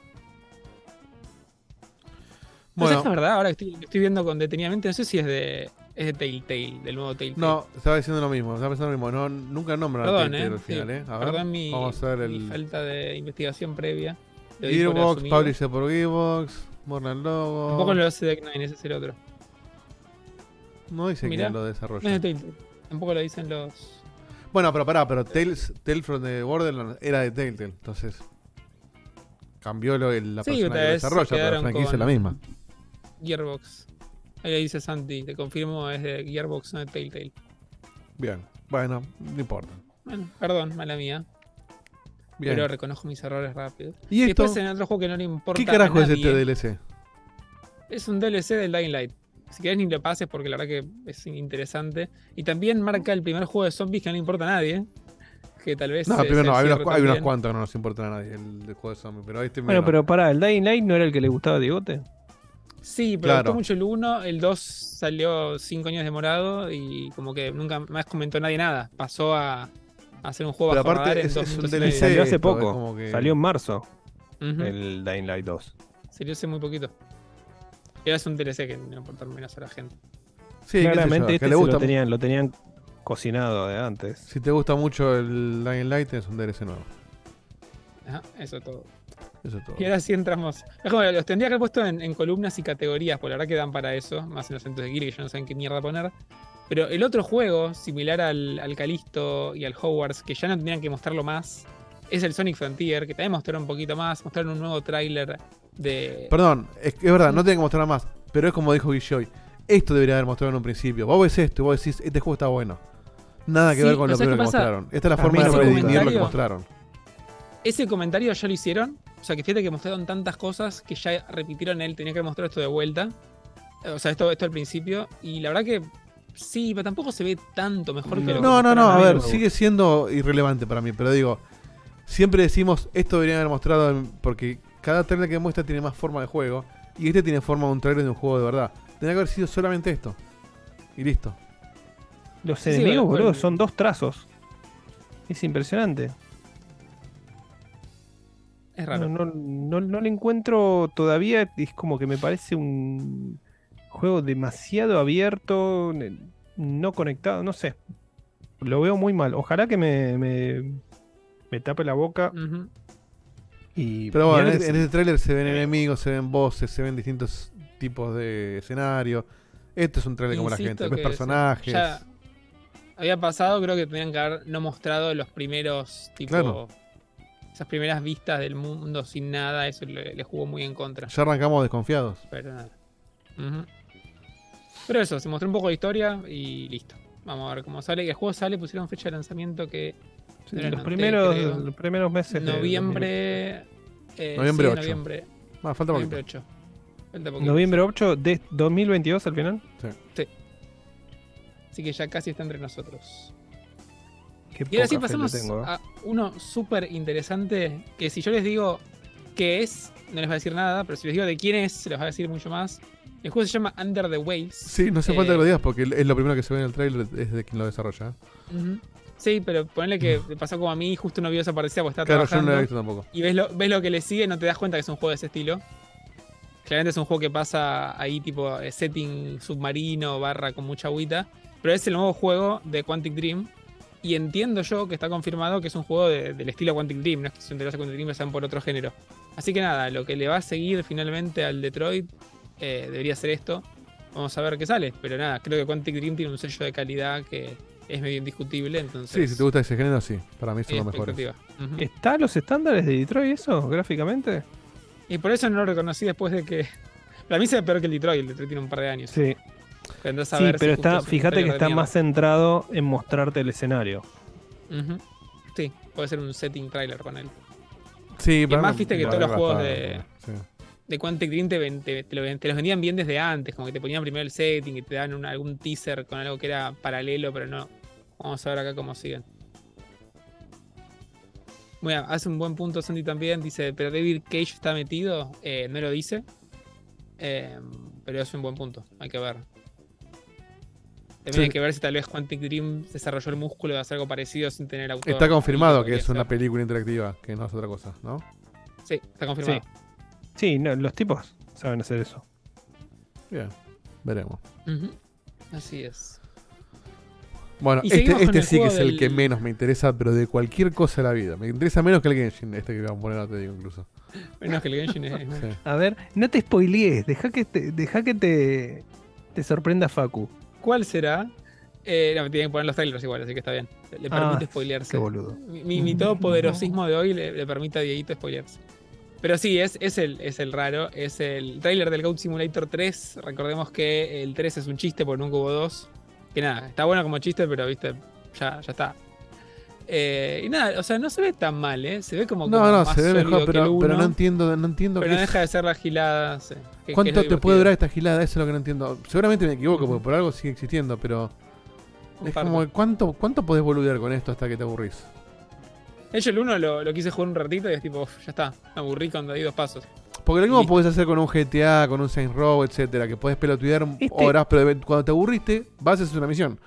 No sé Bueno. si es verdad, ahora que estoy, estoy viendo con detenidamente, no sé si es de. Es de Telltale, del nuevo Telltale. no, estaba diciendo lo mismo, estaba pensando lo mismo. No, nunca nombran a Perdón, Telltale eh. al final, sí, ¿eh? A ver, perdón mi, vamos a ver mi el falta de investigación previa. Gearbox, publisher por Gearbox, Borderlands Logo. Tampoco lo hace Deck Nine, ese es el otro. No dice Mirá, quién lo No desarrolla. es de Telltale. Tampoco lo dicen los. Bueno, pero pará, pero Tales, Tales from the Borderlands era de Telltale, entonces cambió lo, el- la Sí, persona que desarrolla, pero la franquicia es la misma. Gearbox. Ahí dice Santi, te confirmo, es de Gearbox, no de Telltale. Bien, bueno, no importa. Bueno, perdón, mala mía. Bien. Pero reconozco mis errores rápido. ¿Y esto? después en otro juego que no le importa. ¿Qué carajo a es este DLC? Es un DLC del Dying Light. Si querés ni lo pases porque la verdad que es interesante. Y también marca el primer juego de zombies que no le importa a nadie. Que tal vez. No, se- primero no, hay unos, hay unos cuantos que no nos importan a nadie, el, juego de zombies, pero este Bueno, pero pará, ¿el Dying Light no era el que le gustaba a Diegote? Sí, pero Claro. gustó mucho el 1, el 2 salió 5 años demorado y como que nunca más comentó nadie nada. Pasó a, a hacer un juego Pero bajo aparte radar en es- un DLC. Salió hace poco. que- Salió en marzo el Dying Light 2. Salió hace muy poquito. Y ahora es un DLC que no importa menos a la gente. Sí, Claramente que este le gusta lo tenían, lo tenían cocinado de antes. Si te gusta mucho el Dying Light, es un DLC nuevo. Ajá, eso todo. Eso es todo. Y ahora sí entramos. Es como, los tendría que haber puesto en, en columnas y categorías, porque la verdad que dan para eso, más en los centros de Gear que ya no saben qué mierda poner. Pero el otro juego, similar al, al Calisto y al Hogwarts, que ya no tenían que mostrarlo más, es el Sonic Frontier, que también mostraron un poquito más, mostraron un nuevo tráiler de... Perdón, es, que es verdad, no tiene que mostrar más. Pero es como dijo Guilloy. Esto debería haber mostrado en un principio. Vos ves esto y vos decís, este juego está bueno. Nada que Sí, ver con lo ¿sabes primero que pasa? mostraron. Esta es la forma de no redimir lo que mostraron. Ese comentario ya lo hicieron. O sea, que fíjate que mostraron tantas cosas que ya repitieron él, tenía que mostrar esto de vuelta. O sea, esto, esto al principio. Y la verdad que sí, pero tampoco se ve tanto mejor que lo que No, no, no, mostraron a ver, sigue siendo irrelevante para mí, pero digo, siempre decimos, esto debería haber mostrado, porque cada trailer que muestra tiene más forma de juego, y este tiene forma de un trailer de un juego de verdad. Tendría que haber sido solamente esto. Y listo. Los Sí, enemigos, boludo, bueno. son dos trazos. Es impresionante. Es raro. No, no, no, no le encuentro todavía. Es como que me parece un juego demasiado abierto, no conectado, no sé. Lo veo muy mal. Ojalá que me, me, me tape la boca. Ujú. Y Pero bueno, en, en se- este trailer se ven enemigos, se ven voces, se ven distintos tipos de escenarios. Este es un trailer como la gente, ves personajes. Ya había pasado, creo que tenían que haber no mostrado los primeros, tipo. Claro. Esas primeras vistas del mundo sin nada, eso le, le jugó muy en contra. Ya arrancamos desconfiados. Pero nada. Pero eso, se mostró un poco de historia y listo. Vamos a ver cómo sale. El juego sale, pusieron fecha de lanzamiento que. Sí, los, en primeros, octubre, creo. los primeros meses. Noviembre. eh, Noviembre sí, 8. Noviembre, Ah, falta noviembre poquito. 8. Falta 2000. poquito. Noviembre 8 de 2022 al final. Sí. Así que ya casi está entre nosotros. Qué Y ahora sí pasamos tengo, ¿eh? a uno súper interesante. Que si yo les digo qué es, no les va a decir nada, pero si les digo de quién es, se les va a decir mucho más. El juego se llama Under the Waves. Sí, no hace Eh, falta que lo digas porque es lo primero que se ve en el trailer, es de quien lo desarrolla. ¿eh? Ujú. Sí, pero ponle que te pasó como a mí, justo no vio esa partida porque estaba Claro, yo no trabajando. lo he visto tampoco. Y ves lo, ves lo que le sigue no te das cuenta que es un juego de ese estilo. Claramente es un juego que pasa ahí tipo eh, setting submarino, barra con mucha agüita. Pero es el nuevo juego de Quantic Dream. Y entiendo yo que está confirmado que es un juego de- del estilo Quantic Dream. No es que se interesa Quantic Dream, sean por otro género. Así que nada, lo que le va a seguir finalmente al Detroit eh, debería ser esto. Vamos a ver qué sale. Pero nada, creo que Quantic Dream tiene un sello de calidad que es medio indiscutible. Entonces, Sí, si te gusta ese género, sí. Para mí son los mejores. Ujú. ¿Está a los estándares de Detroit eso, gráficamente? Y por eso no lo reconocí después de que. Para mí se ve peor que el Detroit. El Detroit tiene un par de años. Sí. A Sí, ver si pero está, fíjate que está más centrado en mostrarte el escenario. Sí, puede ser un setting trailer con él. Sí, y mí- viste que todos los juegos de, sí. De Quantic Dream te, ven- te- te lo ven- te los vendían bien desde antes. Como que te ponían primero el setting y te dan un- algún teaser con algo que era paralelo, pero no. Vamos a ver acá cómo siguen. Bueno, hace un buen punto Sandy también. Dice, pero David Cage está metido. Eh, no lo dice. Eh, pero es un buen punto. Hay que ver. También Sí. hay que ver si tal vez Quantic Dream desarrolló el músculo de hacer algo parecido sin tener autor. Está confirmado que es una película interactiva, que no es otra cosa, ¿no? Sí, está confirmado. Sí, no, los tipos saben hacer eso. Bien, veremos. Así es. Bueno, Y este, este sí que es el que menos me interesa, pero de cualquier cosa de la vida. Me interesa menos que el Genshin, este que vamos a poner, no te digo incluso. Menos que el Genshin es. *laughs* Sí. A ver, no te spoilees, deja que te, deja que te, te sorprenda Facu. ¿Cuál será? Eh, no, tienen que poner los trailers igual, así que está bien. Le Ah, permite spoilearse. qué boludo. Mi, mi, todopoderosismo de hoy le, le permite a Dieguito spoilearse. Pero sí, es, es, el, es el raro. Es el trailer del Goat Simulator 3. Recordemos que el 3 es un chiste porque nunca hubo dos. Que nada, está bueno como chiste, pero viste, ya, ya está. Eh, y nada, o sea, no se ve tan mal, ¿eh? Se ve como, No, como no, más se ve mejor, pero, pero no entiendo, no entiendo pero no deja de ser la gilada. sí, que- ¿Cuánto te puede durar esta gilada? Eso es lo que no entiendo. Seguramente me equivoco, porque por algo sigue existiendo, pero. Es como, ¿cuánto, ¿cuánto podés boludear con esto hasta que te aburrís? Hecho, el 1 lo, lo quise jugar un ratito y es tipo, "Uf, ya está, me aburrí cuando di dos pasos. Porque lo mismo podés hacer con un GTA, con un Saints Row, etcétera, que podés pelotudear Este- horas, pero cuando te aburriste, vas a hacer una misión.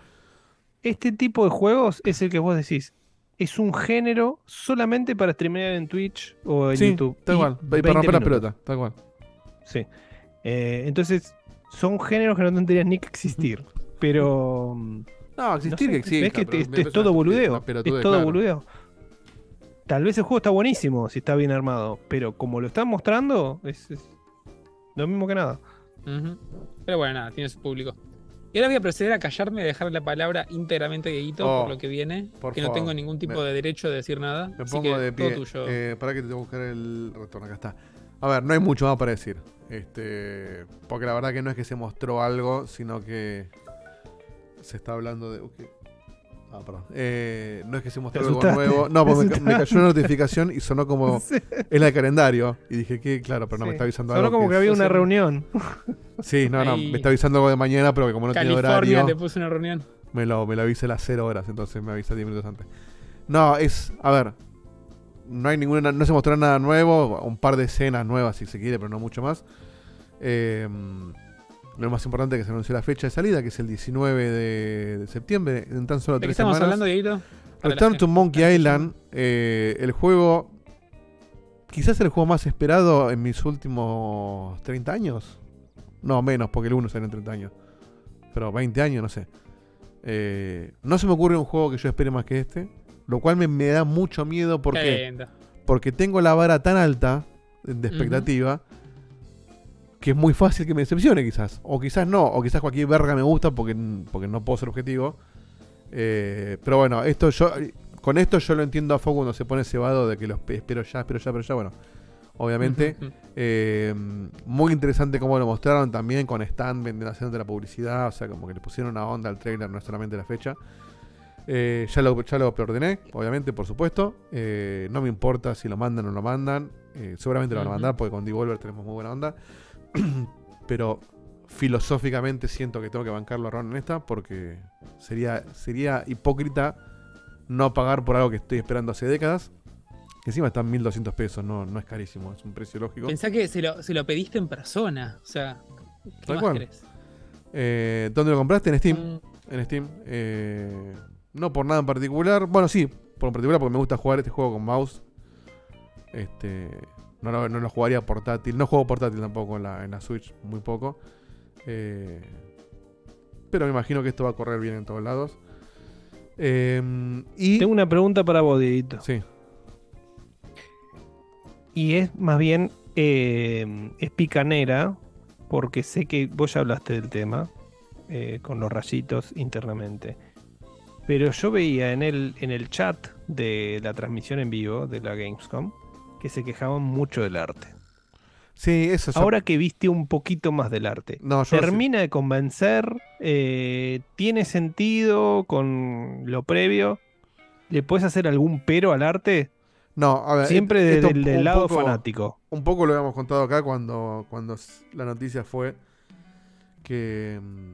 Este tipo de juegos es el que vos decís. Es un género solamente para streamear en Twitch o en Sí, YouTube. tal cual. Y 20 para romper la pelota, tal cual. Sí. Eh, entonces, son géneros que no tendrían ni que existir. *laughs* Pero. No, existir sé, que exista, ¿Ves que es todo boludeo? Es todo claro. boludeo. Tal vez el juego está buenísimo si está bien armado. Pero como lo están mostrando, es, es lo mismo que nada. Pero bueno, nada, tiene su público. Y ahora voy a proceder a callarme y dejar la palabra íntegramente a Dieguito Oh, por lo que viene. por que no tengo ningún tipo Me- de derecho de decir nada. Me así pongo que de todo pie. tuyo. Eh, para que te tengo que buscar el retorno. Acá está. A ver, no hay mucho más para decir. Este, porque la verdad que no es que se mostró algo, sino que se está hablando de. Ah, perdón. Eh, no es que se mostró ¿Te algo nuevo. No, porque me, ¿Te me cayó una notificación y sonó como. *laughs* Sí. Es la de calendario. Y dije que, claro, pero no me está avisando Sonó algo. como que había una reunión. *laughs* Sí, no, no. Ahí. Me está avisando algo de mañana, pero que como no tiene California horario. te puso una reunión. Me lo, me lo avisa a las 0 horas, entonces me avisa 10 minutos antes. No, es. A ver. No hay ninguna. No se mostró nada nuevo. Un par de escenas nuevas, si se quiere, pero no mucho más. Eh, lo más importante es que se anunció la fecha de salida, que es el 19 de, de septiembre, en tan solo ¿De qué tres estamos semanas. hablando, Return to Monkey Island, eh, el juego. Quizás el juego más esperado en mis últimos 30 años. No, menos, porque el 1 salió en 30 años. Pero 20 años, no sé. Eh, no se me ocurre un juego que yo espere más que este. Lo cual me, me da mucho miedo Qué porque, porque tengo la vara tan alta de expectativa que es muy fácil que me decepcione quizás. O quizás no, o quizás cualquier verga me gusta porque, porque no puedo ser objetivo. Eh, pero bueno, esto yo con esto yo lo entiendo a foco cuando se pone cebado de que lo espe- espero ya, espero ya, pero ya, bueno. Obviamente, eh, muy interesante cómo lo mostraron también con stand vendiendo haciendo la publicidad, o sea, como que le pusieron una onda al trailer, no es solamente la fecha. Eh, ya, lo, ya lo preordené, obviamente, por supuesto. No me importa si lo mandan o no lo mandan. Seguramente lo van a mandar porque con Devolver tenemos muy buena onda. *clears throat* Pero filosóficamente siento que tengo que bancarlo a Ron en esta porque sería, sería hipócrita no pagar por algo que estoy esperando hace décadas. Que encima están 1200 pesos, no, no es carísimo, es un precio lógico. Pensá que se lo, se lo pediste en persona. O sea, ¿qué más querés? Eh, ¿Dónde lo compraste? En Steam. En Steam. Eh, no por nada en particular. Bueno, sí, por en particular porque me gusta jugar este juego con mouse. Este, no, lo, no lo jugaría portátil. No juego portátil tampoco en la, en la Switch, muy poco. Eh, pero me imagino que esto va a correr bien en todos lados. Eh, y Tengo una pregunta para vos, Dieguito. Sí. Y es más bien eh, es picanera, porque sé que vos ya hablaste del tema eh, con los rayitos internamente. Pero yo veía en el, en el chat de la transmisión en vivo de la Gamescom que se quejaban mucho del arte. Sí, eso ya- Ahora que viste un poquito más del arte, No, yo ¿termina de convencer? Eh, ¿Tiene sentido con lo previo? ¿Le puedes hacer algún pero al arte? No, a ver, Siempre desde esto el del lado poco- fanático. Un poco lo habíamos contado acá cuando, cuando la noticia fue que, mm,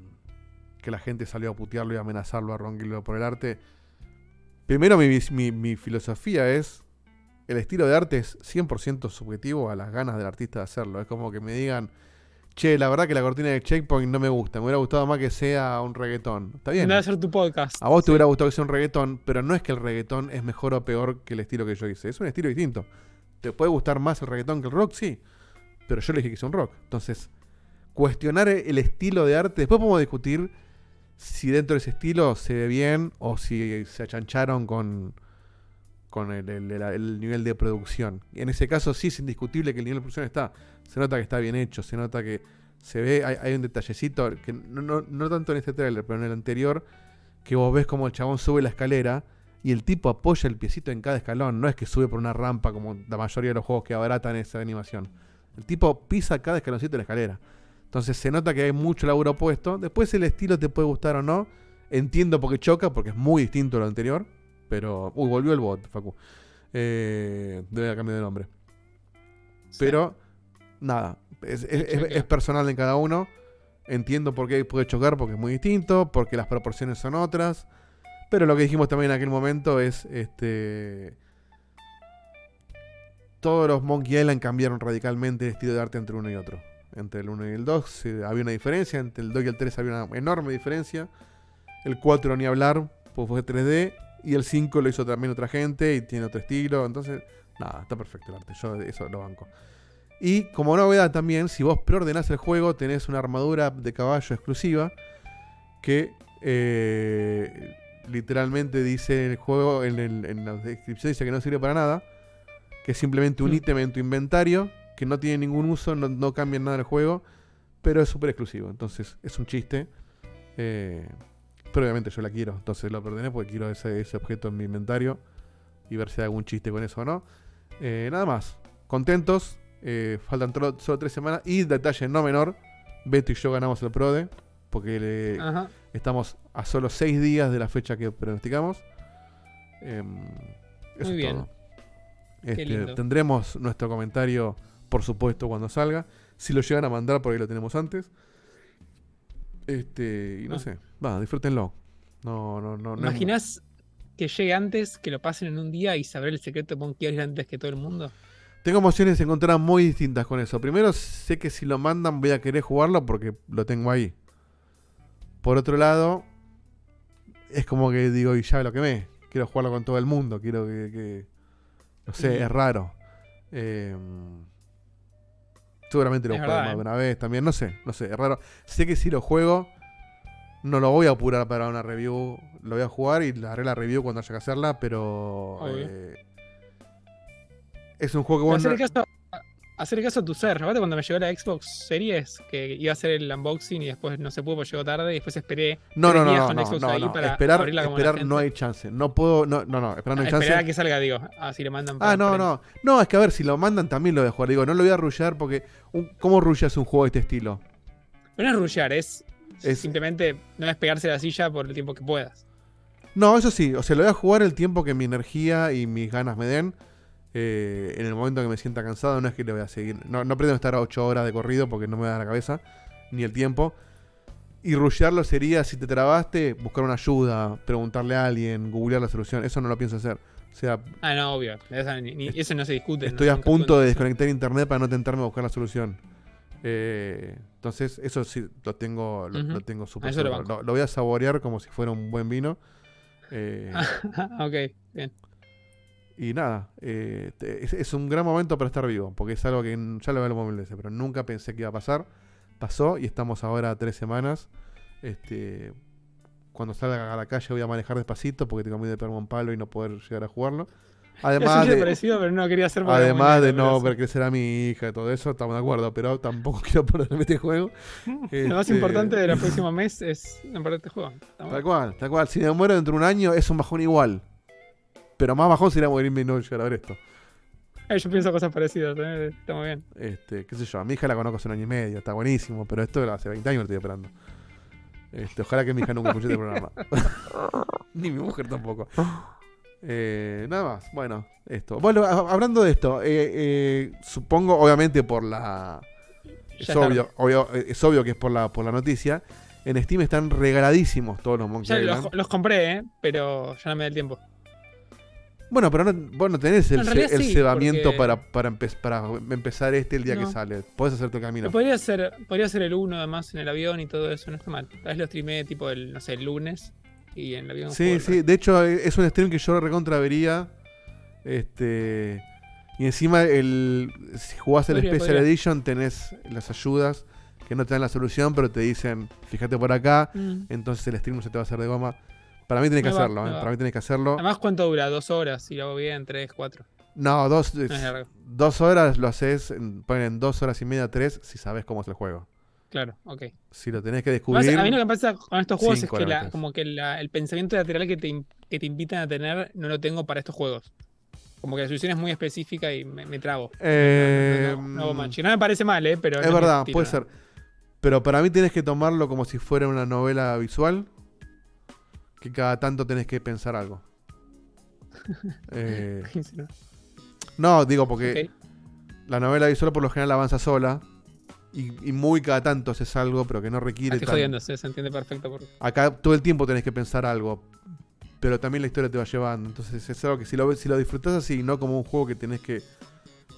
que la gente salió a putearlo y a amenazarlo a Ron Gilbert por el arte. Primero, mi- mi filosofía es: el estilo de arte es 100% subjetivo a las ganas del artista de hacerlo. Es como que me digan, che, la verdad que la cortina de Checkpoint no me gusta, me hubiera gustado más que sea un reggaetón. Está bien. A hacer tu podcast. A vos te hubiera gustado que sea un reggaetón, pero no es que el reggaetón es mejor o peor que el estilo que yo hice. Es un estilo distinto. ¿Te puede gustar más el reggaetón que el rock? Sí. Pero yo le dije que es un rock. Entonces, cuestionar el estilo de arte. Después podemos discutir si dentro de ese estilo se ve bien o si se achancharon con, con el, el- el- el nivel de producción. En ese caso sí es indiscutible que el nivel de producción está. Se nota que está bien hecho, se nota que se ve, hay, un detallecito, que no, tanto en este tráiler, pero en el anterior, que vos ves como el chabón sube la escalera y el tipo apoya el piecito en cada escalón. No es que sube por una rampa como la mayoría de los juegos que abaratan esa animación. El tipo pisa cada escaloncito de la escalera. Entonces se nota que hay mucho laburo puesto. Después el estilo te puede gustar o no. Entiendo por qué choca, porque es muy distinto a lo anterior. Pero. Uy, volvió el bot, Facu. Eh, debe haber cambiado de nombre. Pero, nada. Es, es- es- es personal en cada uno. Entiendo por qué puede chocar, porque es muy distinto. Porque las proporciones son otras. Pero lo que dijimos también en aquel momento es. Este. Todos los Monkey Island cambiaron radicalmente el estilo de arte entre uno y otro. Entre el 1 y el 2 sí, había una diferencia. Entre el 2 y el 3 había una enorme diferencia. El 4 ni hablar, pues fue 3D. Y el 5 lo hizo también otra gente y tiene otro estilo. Entonces, nada, está perfecto el arte. Yo eso lo banco. Y como novedad también, si vos preordenás el juego, tenés una armadura de caballo exclusiva que eh, literalmente dice el juego, en, el- en la descripción dice que no sirve para nada, que es simplemente un ítem en tu inventario, que no tiene ningún uso, no, no cambia nada el juego, pero es súper exclusivo. Entonces es un chiste. eh, pero obviamente yo la quiero, entonces lo perdoné porque quiero ese, ese objeto en mi inventario y ver si hay algún chiste con eso o no. Eh, nada más, contentos. eh, faltan solo tres semanas. Y detalle no menor: Beto y yo ganamos el PRODE. Porque le- estamos a solo seis días de la fecha que pronosticamos. Em, eso Muy es bien. todo. Qué Este, tendremos nuestro comentario, por supuesto, cuando salga. Si lo llegan a mandar, por ahí lo tenemos antes. Este, y no Ah. sé, va, disfrútenlo. No, no, no. no es- ¿Imaginas que llegue antes, que lo pasen en un día y saber el secreto de Monkey Island antes que todo el mundo? Tengo emociones encontradas muy distintas con eso. Primero, sé que si lo mandan voy a querer jugarlo porque lo tengo ahí. Por otro lado, es como que digo, y ya lo quemé. Quiero jugarlo con todo el mundo. Quiero que. que- no sé, es raro. Eh, seguramente lo Es juego verdad, más ¿eh? de una vez también. No sé, no sé, es raro. Sé que si lo juego, no lo voy a apurar para una review. Lo voy a jugar y haré la review cuando haya que hacerla, pero. Eh, es un juego que vos no- hacer caso a tu ser. Recuerda cuando me llegó la Xbox Series, que iba a hacer el unboxing y después no se pudo porque llegó tarde y después esperé No, no, no, no, no, no, para Esperar, esperar no hay chance. No puedo, no, no, no, esperar no hay chance. Esperar a que salga, digo. Así le mandan Ah, no, no. No, es que a ver, si lo mandan también lo voy a jugar. Digo, no lo voy a rushear porque. un- ¿Cómo rusheas un juego de este estilo? No es rushear, es, Es- simplemente no despegarse de la silla por el tiempo que puedas. No, eso sí. O sea, lo voy a jugar el tiempo que mi energía y mis ganas me den. Eh, en el momento que me sienta cansado, no es que le voy a seguir. No, no pretendo estar 8 horas de corrido porque no me da la cabeza. Ni el tiempo. Y rushearlo sería, si te trabaste, buscar una ayuda, preguntarle a alguien, googlear la solución. Eso no lo pienso hacer. O sea, Ah, no, obvio. Eso, ni- eso no se discute. estoy no- a punto de desconectar internet para no tentarme a buscar la solución. Eh, entonces, eso sí lo tengo, lo, lo tengo súper lo banco. lo, lo voy a saborear como si fuera un buen vino. Eh, *laughs* ok, bien. Y nada, eh, es, es un gran momento para estar vivo, porque es algo que ya lo hablamos mil veces, pero nunca pensé que iba a pasar. Pasó y estamos ahora a tres semanas. Este, cuando salga a la calle voy a manejar despacito porque tengo miedo de pegarme un palo y no poder llegar a jugarlo. *laughs* Además de, parecido, pero no quería hacer Además de no ver crecer a mi hija y todo eso, estamos de acuerdo, pero tampoco *laughs* quiero perderme este juego. *laughs* Lo más Este, importante de los próximos meses es no perder este juego. Tal cual, tal cual. Si me muero dentro de un año es un bajón igual. Pero más bajón sería morirme y no llegar a ver esto. Eh, yo pienso cosas parecidas, eh, está muy bien. Este, qué sé yo, a mi hija la conozco hace un año y medio, está buenísimo, pero esto hace 20 años lo estoy esperando. Este, ojalá que mi hija nunca escuche este programa. *laughs* Ni mi mujer tampoco. Eh, nada más, bueno, esto. Bueno, hablando de esto, eh, eh, supongo, obviamente por la... Es obvio, obvio- es obvio que es por la, por la noticia. En Steam están regaladísimos todos los Monkey Ya Island. los, los compré, eh, pero ya no me da el tiempo. Bueno, pero no, vos no tenés el, ce- realidad el sí, cebamiento porque- para, para, empe- para empezar este el día que sale. Podés hacer tu camino. Pero podría ser, podría ser el 1 además en el avión y todo eso, no está mal. Tal vez lo streamé tipo el, no sé, el lunes y en el avión. Sí, sí. De hecho, es un stream que yo recontra vería. Este. Y encima, el, si jugás el Podría, Special podría. Edition, tenés las ayudas que no te dan la solución, pero te dicen, fíjate por acá. Mm. Entonces el stream no se te va a hacer de goma. Para mí tenés que Me va, hacerlo, me eh, va. Para mí tenés que hacerlo. Además, ¿cuánto dura? ¿Dos horas? Si lo hago bien, tres, cuatro. No, dos, No es largo. dos horas lo haces, en, ponen en dos horas y media, tres, si sabes cómo es el juego. Claro, ok. Si lo tenés que Además, descubrir. a mí lo que pasa con estos juegos es que la- como que la- el pensamiento lateral que te, que te invitan a tener no lo tengo para estos juegos. Como que la solución es muy específica y me, me trago. Eh, No, no, no. Y no me parece mal, ¿eh? Pero Es verdad, puede ser. Pero para mí tenés que tomarlo como si fuera una novela visual. Que cada tanto tenés que pensar algo. *laughs* Eh, *laughs* no, digo porque la novela visual por lo general avanza sola. Y, y muy cada tanto haces algo, pero que no requiere. Estoy tan- jodiendo, se, entiende perfecto. Por... Acá todo el tiempo tenés que pensar algo. Pero también la historia te va llevando. Entonces es algo que si lo, si lo disfrutás así, no como un juego que tenés que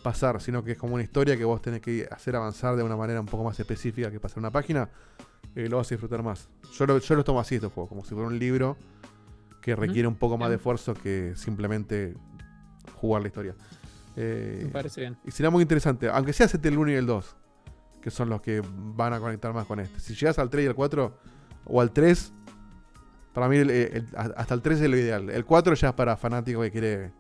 pasar, sino que es como una historia que vos tenés que hacer avanzar de una manera un poco más específica que pasar una página, eh, lo vas a disfrutar más. Yo lo, yo lo tomo así estos juegos, como si fuera un libro que requiere un poco más de esfuerzo que simplemente jugar la historia. Eh, Me parece bien. y será muy interesante, aunque sea hacete el 1 y el 2, que son los que van a conectar más con este. Si llegas al 3 y al 4, o al 3, para mí el- el- hasta el 3 es lo ideal. El 4 ya es para fanático que quiere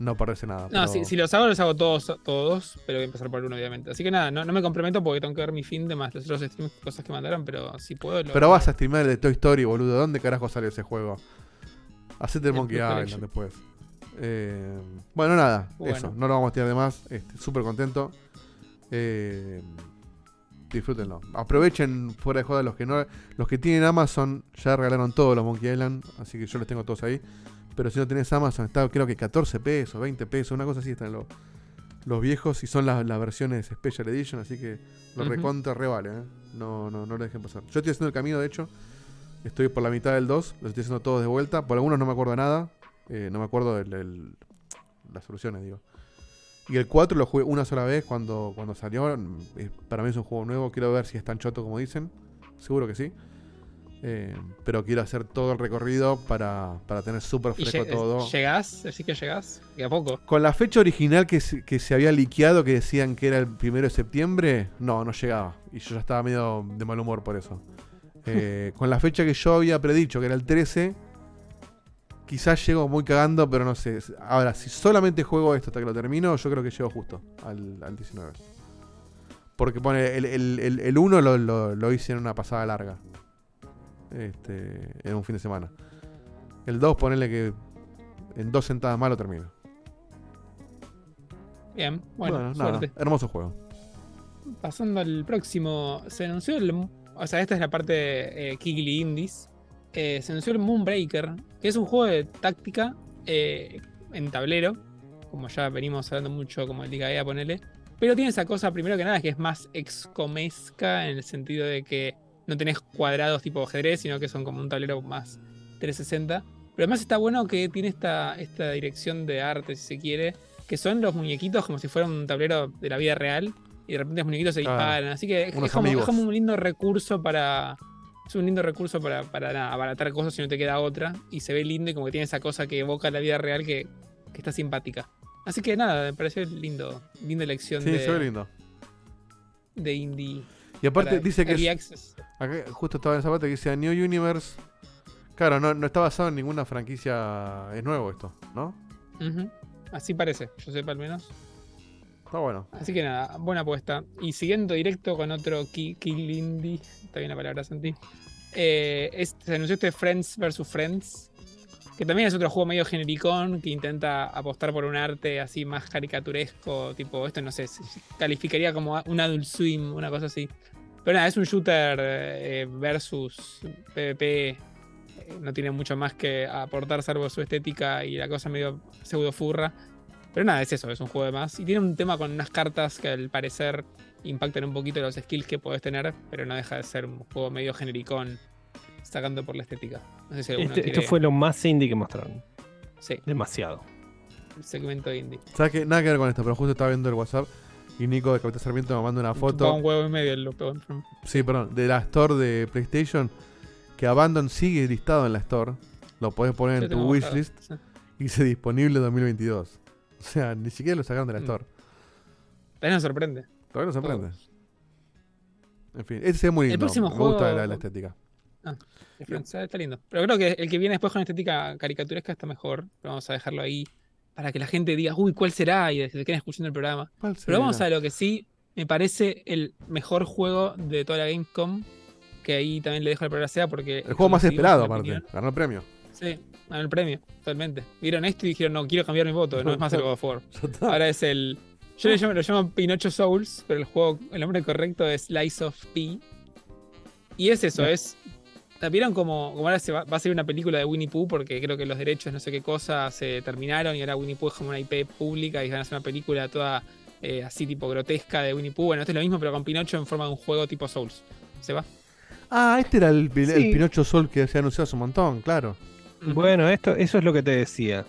no perderse nada. No, pero- si, si los hago, los hago todos, todos, pero voy a empezar por uno, obviamente. Así que nada, no, no me comprometo porque tengo que ver mi fin de más los otros streams, cosas que mandaron, pero si puedo. Lo, Pero vas a streamer el de Toy Story, boludo. ¿Dónde carajo sale ese juego? Hacete el Monkey Island después. Eh, bueno, nada, Bueno. eso. No lo vamos a tirar de más. Este, Súper contento. Eh, disfrútenlo. Aprovechen fuera de joda los que no. Los que tienen Amazon ya regalaron todos los Monkey Island. Así que yo los tengo todos ahí. Pero si no tenés Amazon, está creo que 14 pesos, 20 pesos, una cosa así están los, los viejos y son las, las versiones Special Edition, así que lo recontra revale, ¿eh? No, no, no lo dejen pasar. Yo estoy haciendo el camino, de hecho. Estoy por la mitad del 2, los estoy haciendo todos de vuelta. Por algunos no me acuerdo nada. eh, no me acuerdo de las soluciones, digo. Y el 4 lo jugué una sola vez cuando, cuando salió. eh, Para mí es un juego nuevo. Quiero ver si es tan choto como dicen. Seguro que sí. Eh, pero quiero hacer todo el recorrido para, para tener súper ¿Y fresco lleg- todo. ¿Llegás? ¿Así que llegás? ¿Y a poco? Con la fecha original que se, que se había liqueado, que decían que era el primero de septiembre, no, no llegaba. Y yo ya estaba medio de mal humor por eso. *laughs* Eh, con la fecha que yo había predicho, que era el 13, quizás llego muy cagando, pero no sé. Ahora, si solamente juego esto hasta que lo termino, yo creo que llego justo al, al 19. Porque pone, el, el, el, el 1 lo, lo- lo hice en una pasada larga. Este, en un fin de semana. El 2, ponele que en dos sentadas más lo termino. Bien, bueno, Bueno, nada, suerte. hermoso juego. Pasando al próximo, se anunció el. O sea, esta es la parte eh, Kigli Indies. Eh, se anunció el Moonbreaker, que es un juego de táctica eh, en tablero, como ya venimos hablando mucho, como el Liga EA, ponele. Pero tiene esa cosa, primero que nada, que es más excomesca en el sentido de que no tenés cuadrados tipo ajedrez, sino que son como un tablero más 360. Pero además está bueno que tiene esta, esta dirección de arte, si se quiere, que son los muñequitos como si fuera un tablero de la vida real y de repente los muñequitos se disparan. Así que es, como, es amigos. como un lindo recurso para. Es un lindo recurso para, para nada, abaratar cosas si no te queda otra. Y se ve lindo y como que tiene esa cosa que evoca la vida real que, que está simpática. Así que nada, me pareció lindo. Linda elección Sí, de, se ve lindo. de indie. Y aparte dice que es-. Acá justo estaba en esa parte que dice New Universe. Claro, no, no está basado en ninguna franquicia. Es nuevo esto, ¿no? Así parece, yo sepa al menos. Está bueno. Así que nada, buena apuesta. Y siguiendo directo con otro Ki- Kill Indie, está bien la palabra Santi. Eh, es- se anunció este Friends vs. Friends, que también es otro juego medio genericón que intenta apostar por un arte así más caricaturesco, tipo, esto no sé, calificaría como un Adult Swim, una cosa así. Pero nada, es un shooter eh, versus PvP. eh, No tiene mucho más que aportar salvo su estética y la cosa medio pseudo furra. Pero nada, es eso, es un juego de más. Y tiene un tema con unas cartas que al parecer impactan un poquito los skills que podés tener, pero no deja de ser un juego medio genericón, sacando por la estética. No sé si alguno Este- esto quiere fue lo más indie que mostraron. Sí. Demasiado. el segmento indie. ¿Sabes qué? Nada que ver con esto, pero justo estaba viendo el WhatsApp y Nico de Capitán Sarmiento me manda una foto. un huevo y medio el. Sí, perdón, de la store de PlayStation. Que Abandon sigue listado en la store. Lo podés poner en tu wishlist. sí. Y dice disponible 2022. O sea, ni siquiera lo sacaron de la Mm. store. Todavía nos sorprende. Todavía no sorprende. En fin, ese es muy El lindo. próximo me gusta la, la estética. Ah, el ah, está lindo. Pero creo que el que viene después con estética caricaturesca está mejor. Pero vamos a dejarlo ahí para que la gente diga, uy, ¿cuál será? Y se queden escuchando el programa. ¿Cuál Pero vamos será? a lo que sí me parece el mejor juego de toda la Gamescom. Que ahí también le dejo la palabra sea porque. El juego más esperado, aparte. Ganó el premio. Sí, ganó el premio, totalmente. Vieron esto y dijeron, no, quiero cambiar mi voto, no es más el God of War. *laughs* Ahora es el. Yo le llamo, lo llamo Pinocho Souls, pero el juego, el nombre correcto es Slice of P. Y es eso, es. ¿La vieron como, como ahora se va, va a ser una película de Winnie Pooh? Porque creo que los derechos, no sé qué cosa, se terminaron y ahora Winnie Pooh es como una IP pública y van a hacer una película toda eh, así tipo grotesca de Winnie Pooh. Bueno, esto es lo mismo, pero con Pinocho en forma de un juego tipo Souls. ¿Se va? Ah, este era el, el Sí. Pinocho Sol que se ha anunciado hace un montón, claro. Bueno, esto, eso es lo que te decía.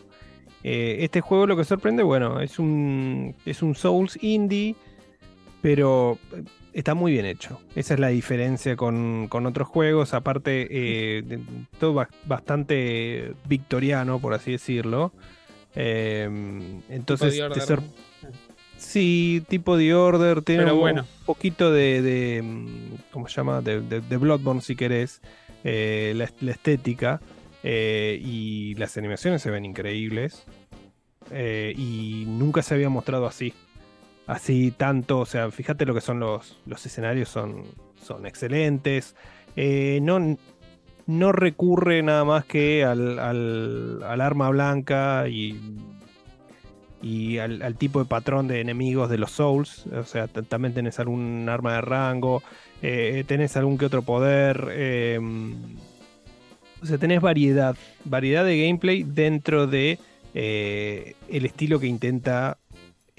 Eh, este juego lo que sorprende, bueno, es un, es un Souls indie, pero está muy bien hecho. Esa es la diferencia con, con otros juegos. Aparte, eh, de- todo ba- bastante victoriano, por así decirlo. Eh, entonces, Order, ¿no? sí, tipo de Order, tiene Pero un, bueno. poquito de, de, mm, ¿cómo se llama? De, de- de Bloodborne, si querés. eh, la, la estética. Eh, y las animaciones se ven increíbles. Y nunca se había mostrado así. Así tanto. O sea, fíjate lo que son los, los escenarios. Son, son excelentes. Eh, no, no recurre nada más que al, al- arma blanca y, y al, tipo de patrón de enemigos de los Souls. O sea, también tenés algún arma de rango. eh, tenés algún que otro poder. eh, o sea, tenés variedad, variedad de gameplay dentro de eh, el estilo que intenta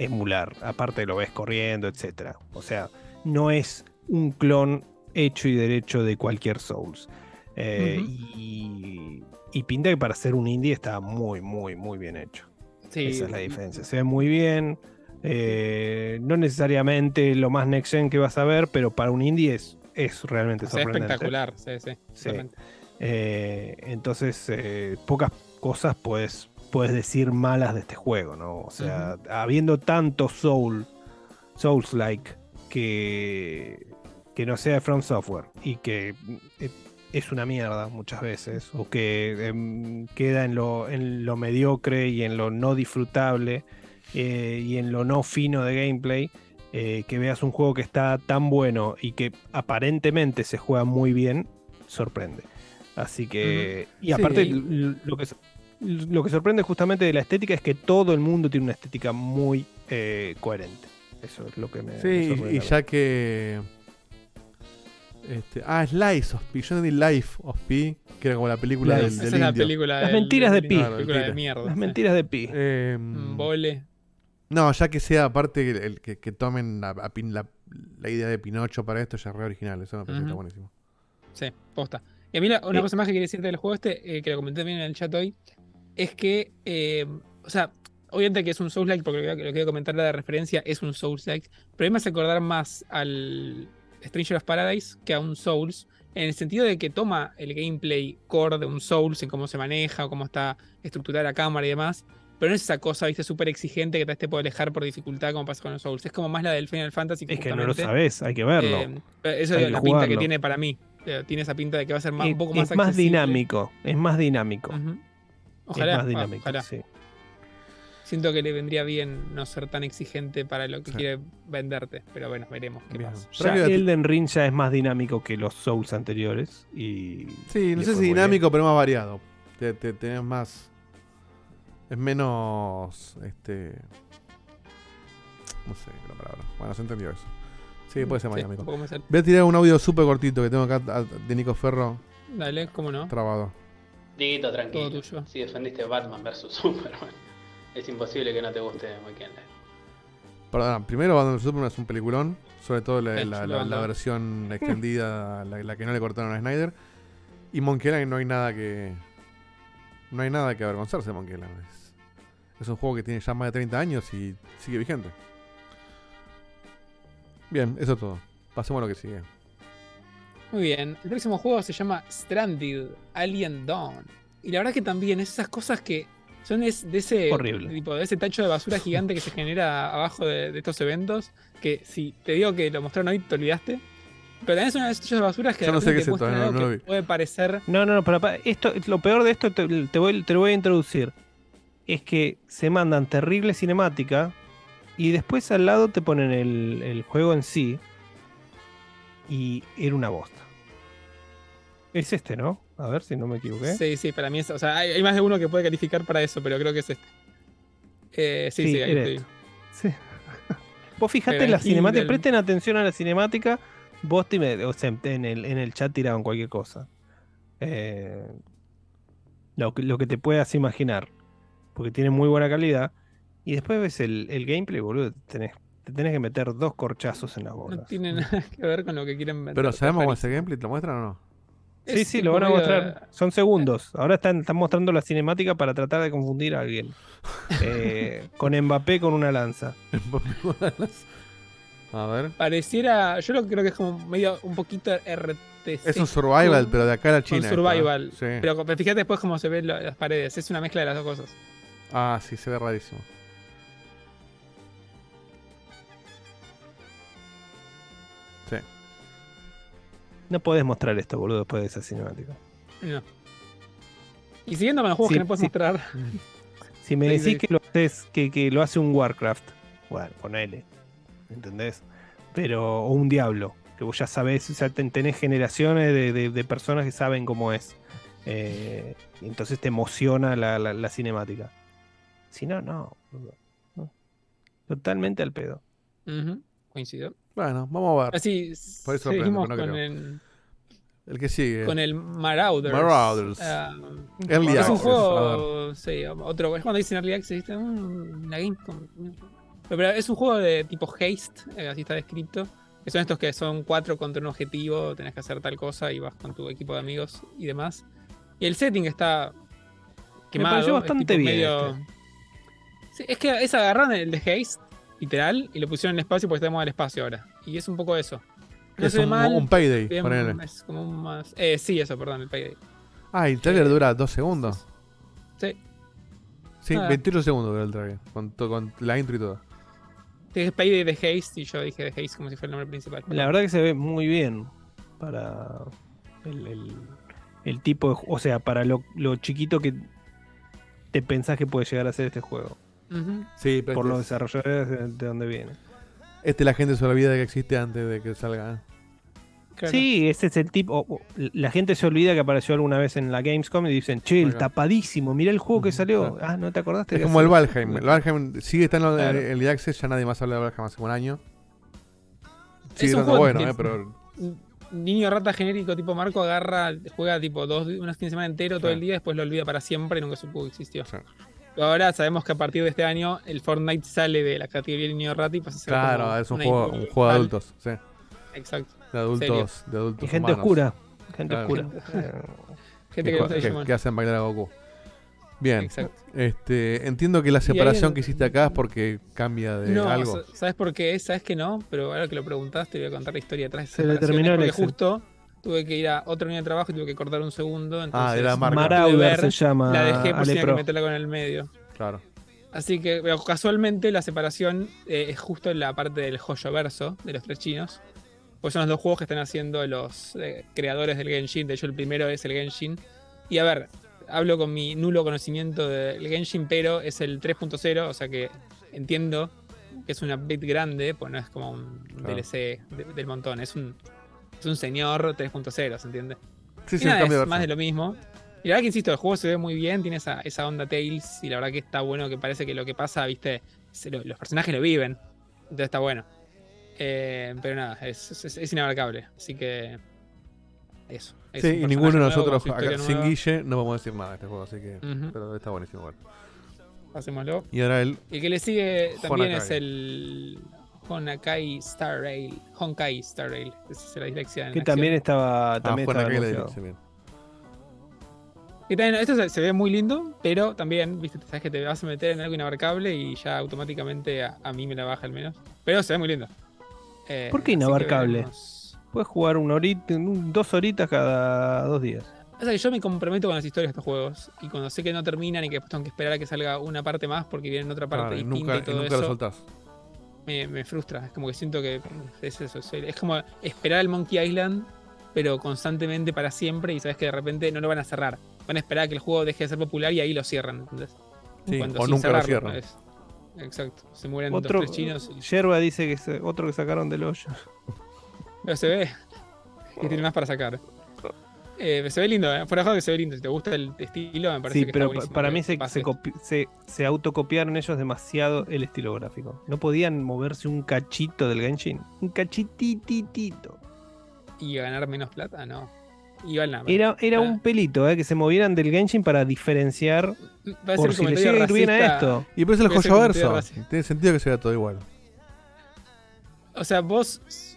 emular. Aparte lo ves corriendo, etcétera. O sea, no es un clon hecho y derecho de cualquier Souls. Eh, y, y pinta que para ser un indie está muy, muy, muy bien hecho. Sí. Esa es la diferencia. Se ve muy bien. eh, no necesariamente lo más next gen que vas a ver, pero para un indie es, es realmente Se ve sorprendente. espectacular, sí, sí. Eh, entonces, pocas cosas puedes, puedes decir malas de este juego, ¿no? O sea, habiendo tanto Soul, Souls-like, que, que no sea de From Software y que eh, es una mierda muchas veces, o que em, queda en lo, en lo mediocre y en lo no disfrutable eh, y en lo no fino de gameplay. eh, que veas un juego que está tan bueno y que aparentemente se juega muy bien, sorprende. Así que. Y aparte, Sí. lo que, lo que sorprende justamente de la estética es que todo el mundo tiene una estética muy eh, coherente. Eso es lo que me. me Sí, sorprende y ya que. Este, ah, Slice of P. Yo entendí Life of P, que era como la película Life. del, Esa del es la película Las del- mentiras de Pi. de mentira. mierda. Las sí. mentiras de Pi. Eh, Vole. no, ya que sea aparte el, el que, que tomen la, a Pin- la- la idea de Pinocho para esto, ya es re original. Eso me parece que está Ujú. buenísimo. Sí, posta. Y a mí la- una Eh. cosa más que quería decirte del juego este, eh, que lo comenté también en el chat hoy, es que, eh, o sea, obviamente que es un Souls-like, porque lo que, voy a comentar de referencia es un Souls-like, pero a mí me hace acordar más al Stranger of Paradise que a un Souls, en el sentido de que toma el gameplay core de un Souls, en cómo se maneja, o cómo está estructurada la cámara y demás, pero no es esa cosa, viste, súper exigente que te puede alejar por dificultad como pasa con los Souls. Es como más la del Final Fantasy. Es que no lo sabes, hay que verlo. eh, eso es la pinta que tiene para mí. Eh, Tiene esa pinta de que va a ser más, Es- un poco más es más dinámico, es más dinámico. Ojalá, es más ah, dinámico, ojalá. sí. Siento que le vendría bien no ser tan exigente para lo que Sí. quiere venderte. Pero bueno, veremos qué pasa. Ya Elden Ring ya es más dinámico que los Souls anteriores. Y, Sí, y no sé si dinámico, pero más variado. Te, te- tenés más. Es menos. Este. No sé la palabra. Bueno, se entendió eso. Sí, puede ser más Sí, dinámico. Voy a tirar un audio súper cortito que tengo acá a- de Nico Ferro Dale, cómo no. trabado. Dieguito, tranquilo. Todo tuyo. Si defendiste Batman vs *laughs* Superman, es imposible que no te guste Weekend. Perdón, primero Batman vs Superman es un peliculón. Sobre todo la, versión *laughs* extendida, la, la que no le cortaron a Snyder. Y Monkey Island no hay nada que. No hay nada que avergonzarse de Monkey Island. Es, es un juego que tiene ya más de 30 años y sigue vigente. Bien, eso es todo. Pasemos a lo que sigue. Muy bien. El próximo juego se llama Stranded Alien Dawn. Y la verdad que también es esas cosas que son es de ese Horrible. tipo de ese tacho de basura gigante que se genera abajo de, de estos eventos. Que si te digo que lo mostraron hoy, te olvidaste. Pero también son esos tachos de basura que Yo no sé qué puede parecer. No, no, no, pero esto, lo peor de esto te, te voy, te lo voy a introducir. Es que se mandan terrible cinemática y después al lado te ponen el, el juego en sí y era una bosta. Es este, ¿no? A ver si no me equivoqué. Sí, sí, para mí es. O sea, hay, hay más de uno que puede calificar para eso, pero creo que es este. Eh, sí, sí, Sí, ahí era esto. Sí. *laughs* Vos fijate en la cinemática, presten atención a la cinemática. Vos te me- o sea, en el, en el chat tiraban cualquier cosa. Eh, lo, que- lo que te puedas imaginar. Porque tiene muy buena calidad. Y después ves el, el gameplay, boludo. Tenés, te tenés que meter dos corchazos en la bola. No tiene nada que ver con lo que quieren vender. Pero ¿sabemos cómo es el gameplay? ¿Te lo muestran o no? Sí, Es sí, lo van a mostrar. Son segundos. Ahora están, están mostrando la cinemática para tratar de confundir a alguien. *laughs* Eh, con Mbappé con una lanza. A ver. Pareciera, yo lo creo que es como medio un poquito RTC. Es un survival, pero de acá a la Con China. ¿eh? survival. Sí. Pero, fíjate después cómo se ven las paredes. Es una mezcla de las dos cosas. Ah, sí, se ve rarísimo. No podés mostrar esto, boludo, después de esa cinemática. No. Y siguiendo con los juegos Sí, que no puedes sí. mostrar. *laughs* Si me decís que lo haces, que, que lo hace un Warcraft, bueno, ponele. ¿Entendés? Pero, o un Diablo, que vos ya sabés, o sea, ten- tenés generaciones de, de- de personas que saben cómo es. Eh, y entonces te emociona la, la- la cinemática. Si no, no. boludo, no. Totalmente al pedo. Ujú, Coincido. Bueno, vamos a ver. Así Por eso seguimos aprendo, con no el. El que sigue. Con el Marauders. Marauders. Ah, Early es un juego. Sí, otro. Es cuando dicen Early Access, ¿viste? Mm, la Gamescom. Pero es un juego de tipo haste, eh, así está descrito. Que son estos que son cuatro contra un objetivo, tenés que hacer tal cosa y vas con tu equipo de amigos y demás. Y el setting está quemado. pareció es bastante bien medio- este. Sí, es que es agarraron el de haste, literal, y lo pusieron en espacio porque tenemos el espacio ahora. Y es un poco eso. No Es un- mal, un payday, bien, ponele. Es como un más. Eh, sí, eso, perdón, el payday. Ah, el trailer dura dos segundos. Sí. Sí, Ah. 28 segundos dura el trailer. Con, con la intro y todo. Es Payday de Haste y yo dije de Haste como si fuera el nombre principal. La verdad que se ve muy bien para el, el- el tipo de, o sea, para lo, lo chiquito que te pensás que puede llegar a ser este juego. Sí, pero Por los es- desarrolladores de, de donde viene. Este la gente se olvida de que existe antes de que salga. ¿eh? Sí, ese es el tipo. La gente se olvida que apareció alguna vez en la Gamescom y dicen, che, el tapadísimo, mirá el juego que salió. Ah, ¿no te acordaste? Es de como el Valheim. El Valheim sigue estando Claro. en el Access, ya nadie más habla de Valheim hace un año. Sigue un estando juego bueno, eh, pero Niño rata genérico tipo Marco agarra, juega tipo dos, unos fines de semana entero todo el día, después lo olvida para siempre y nunca supo que existió. Pero ahora sabemos que a partir de este año el Fortnite sale de la categoría de niño rata y pasa a ser claro, como es un juego, un juego de adultos. Sí. Exacto. De adultos, de adultos. Y gente humanos. oscura. Gente Claro. oscura. *laughs* Gente que, que, que- que hacen bailar a Goku. Bien. Exacto. Este, entiendo que la separación en- que hiciste acá es porque cambia de No, algo. sa- ¿sabes por qué? ¿Sabes que no? Pero ahora que lo preguntaste, te voy a contar la historia atrás. Se le terminó el porque Excel. justo tuve que ir a otra unidad de trabajo y tuve que cortar un segundo. Entonces, Ah, era marca. Marauder se llama, La dejé por si Ale tenía que meterla con el medio. Claro. Así que pero casualmente la separación eh, es justo en la parte del joyo verso de los tres chinos. Pues son los dos juegos que están haciendo los eh, creadores del Genshin. De hecho, el primero es el Genshin. Y a ver, hablo con mi nulo conocimiento del Genshin, pero es el 3.0, o sea que entiendo que es una bit grande, pues no es como un Claro. DLC de- del montón, es un, es un señor 3.0 ¿se entiende? Sí, Y sí, nada, de es más de lo mismo. Y la verdad que insisto, el juego se ve muy bien, tiene esa, esa onda Tales, y la verdad que está bueno que parece que lo que pasa, viste, se lo- los personajes lo viven. Entonces está bueno. Eh, pero nada, es, es- es inabarcable. Así que. Eso. Es Sí, y ninguno de nosotros, acá, sin. Guille, no podemos decir nada de este juego, así que. Pero está buenísimo igual. Hacémoslo. Y ahora el. Y el que le sigue también es el. Honakai Star Rail. Honkai Star Rail. Esa es la dislexia. en Que acción. también estaba. También Ah, estaba. Y también, esto se, se ve muy lindo, pero también, viste, sabes que te vas a meter en algo inabarcable y ya automáticamente a, a mí me la baja al menos. Pero se ve muy lindo. Eh, ¿Por qué inabarcable? Puedes jugar una horita, un- dos horitas cada dos días. O sea, que yo me comprometo con las historias de estos juegos. Y cuando sé que no terminan y que después tengo que esperar a que salga una parte más porque viene otra parte Claro, y distinta nunca, y y todo nunca lo soltás. Me, me frustra. Es como que siento que es eso. Es, es como esperar el Monkey Island, pero constantemente para siempre y sabes que de repente no lo van a cerrar. Van a esperar a que el juego deje de ser popular y ahí lo cierran. ¿entendés? Sí, Cuando o nunca lo cierran. es- Exacto. Se mueren Otro, dos, tres chinos. y- Yerba dice que es otro que sacaron del hoyo. Pero se ve. Y tiene más para sacar. Eh, se ve lindo, ¿eh? Fuera de juego que se ve lindo. Si te gusta el estilo, me parece Sí, que pero está para mí se, se, se, se autocopiaron ellos demasiado el estilo gráfico. No podían moverse un cachito del Genshin. Un cachititito. ¿Y ganar menos plata? No. Igual nada. Era, era un pelito, eh, que se movieran del Genshin para diferenciar. Va a por si le llega a ir bien a racista. esto. Y pero es el joyo verso. racista. Tiene sentido que se vea todo igual. O sea, vos.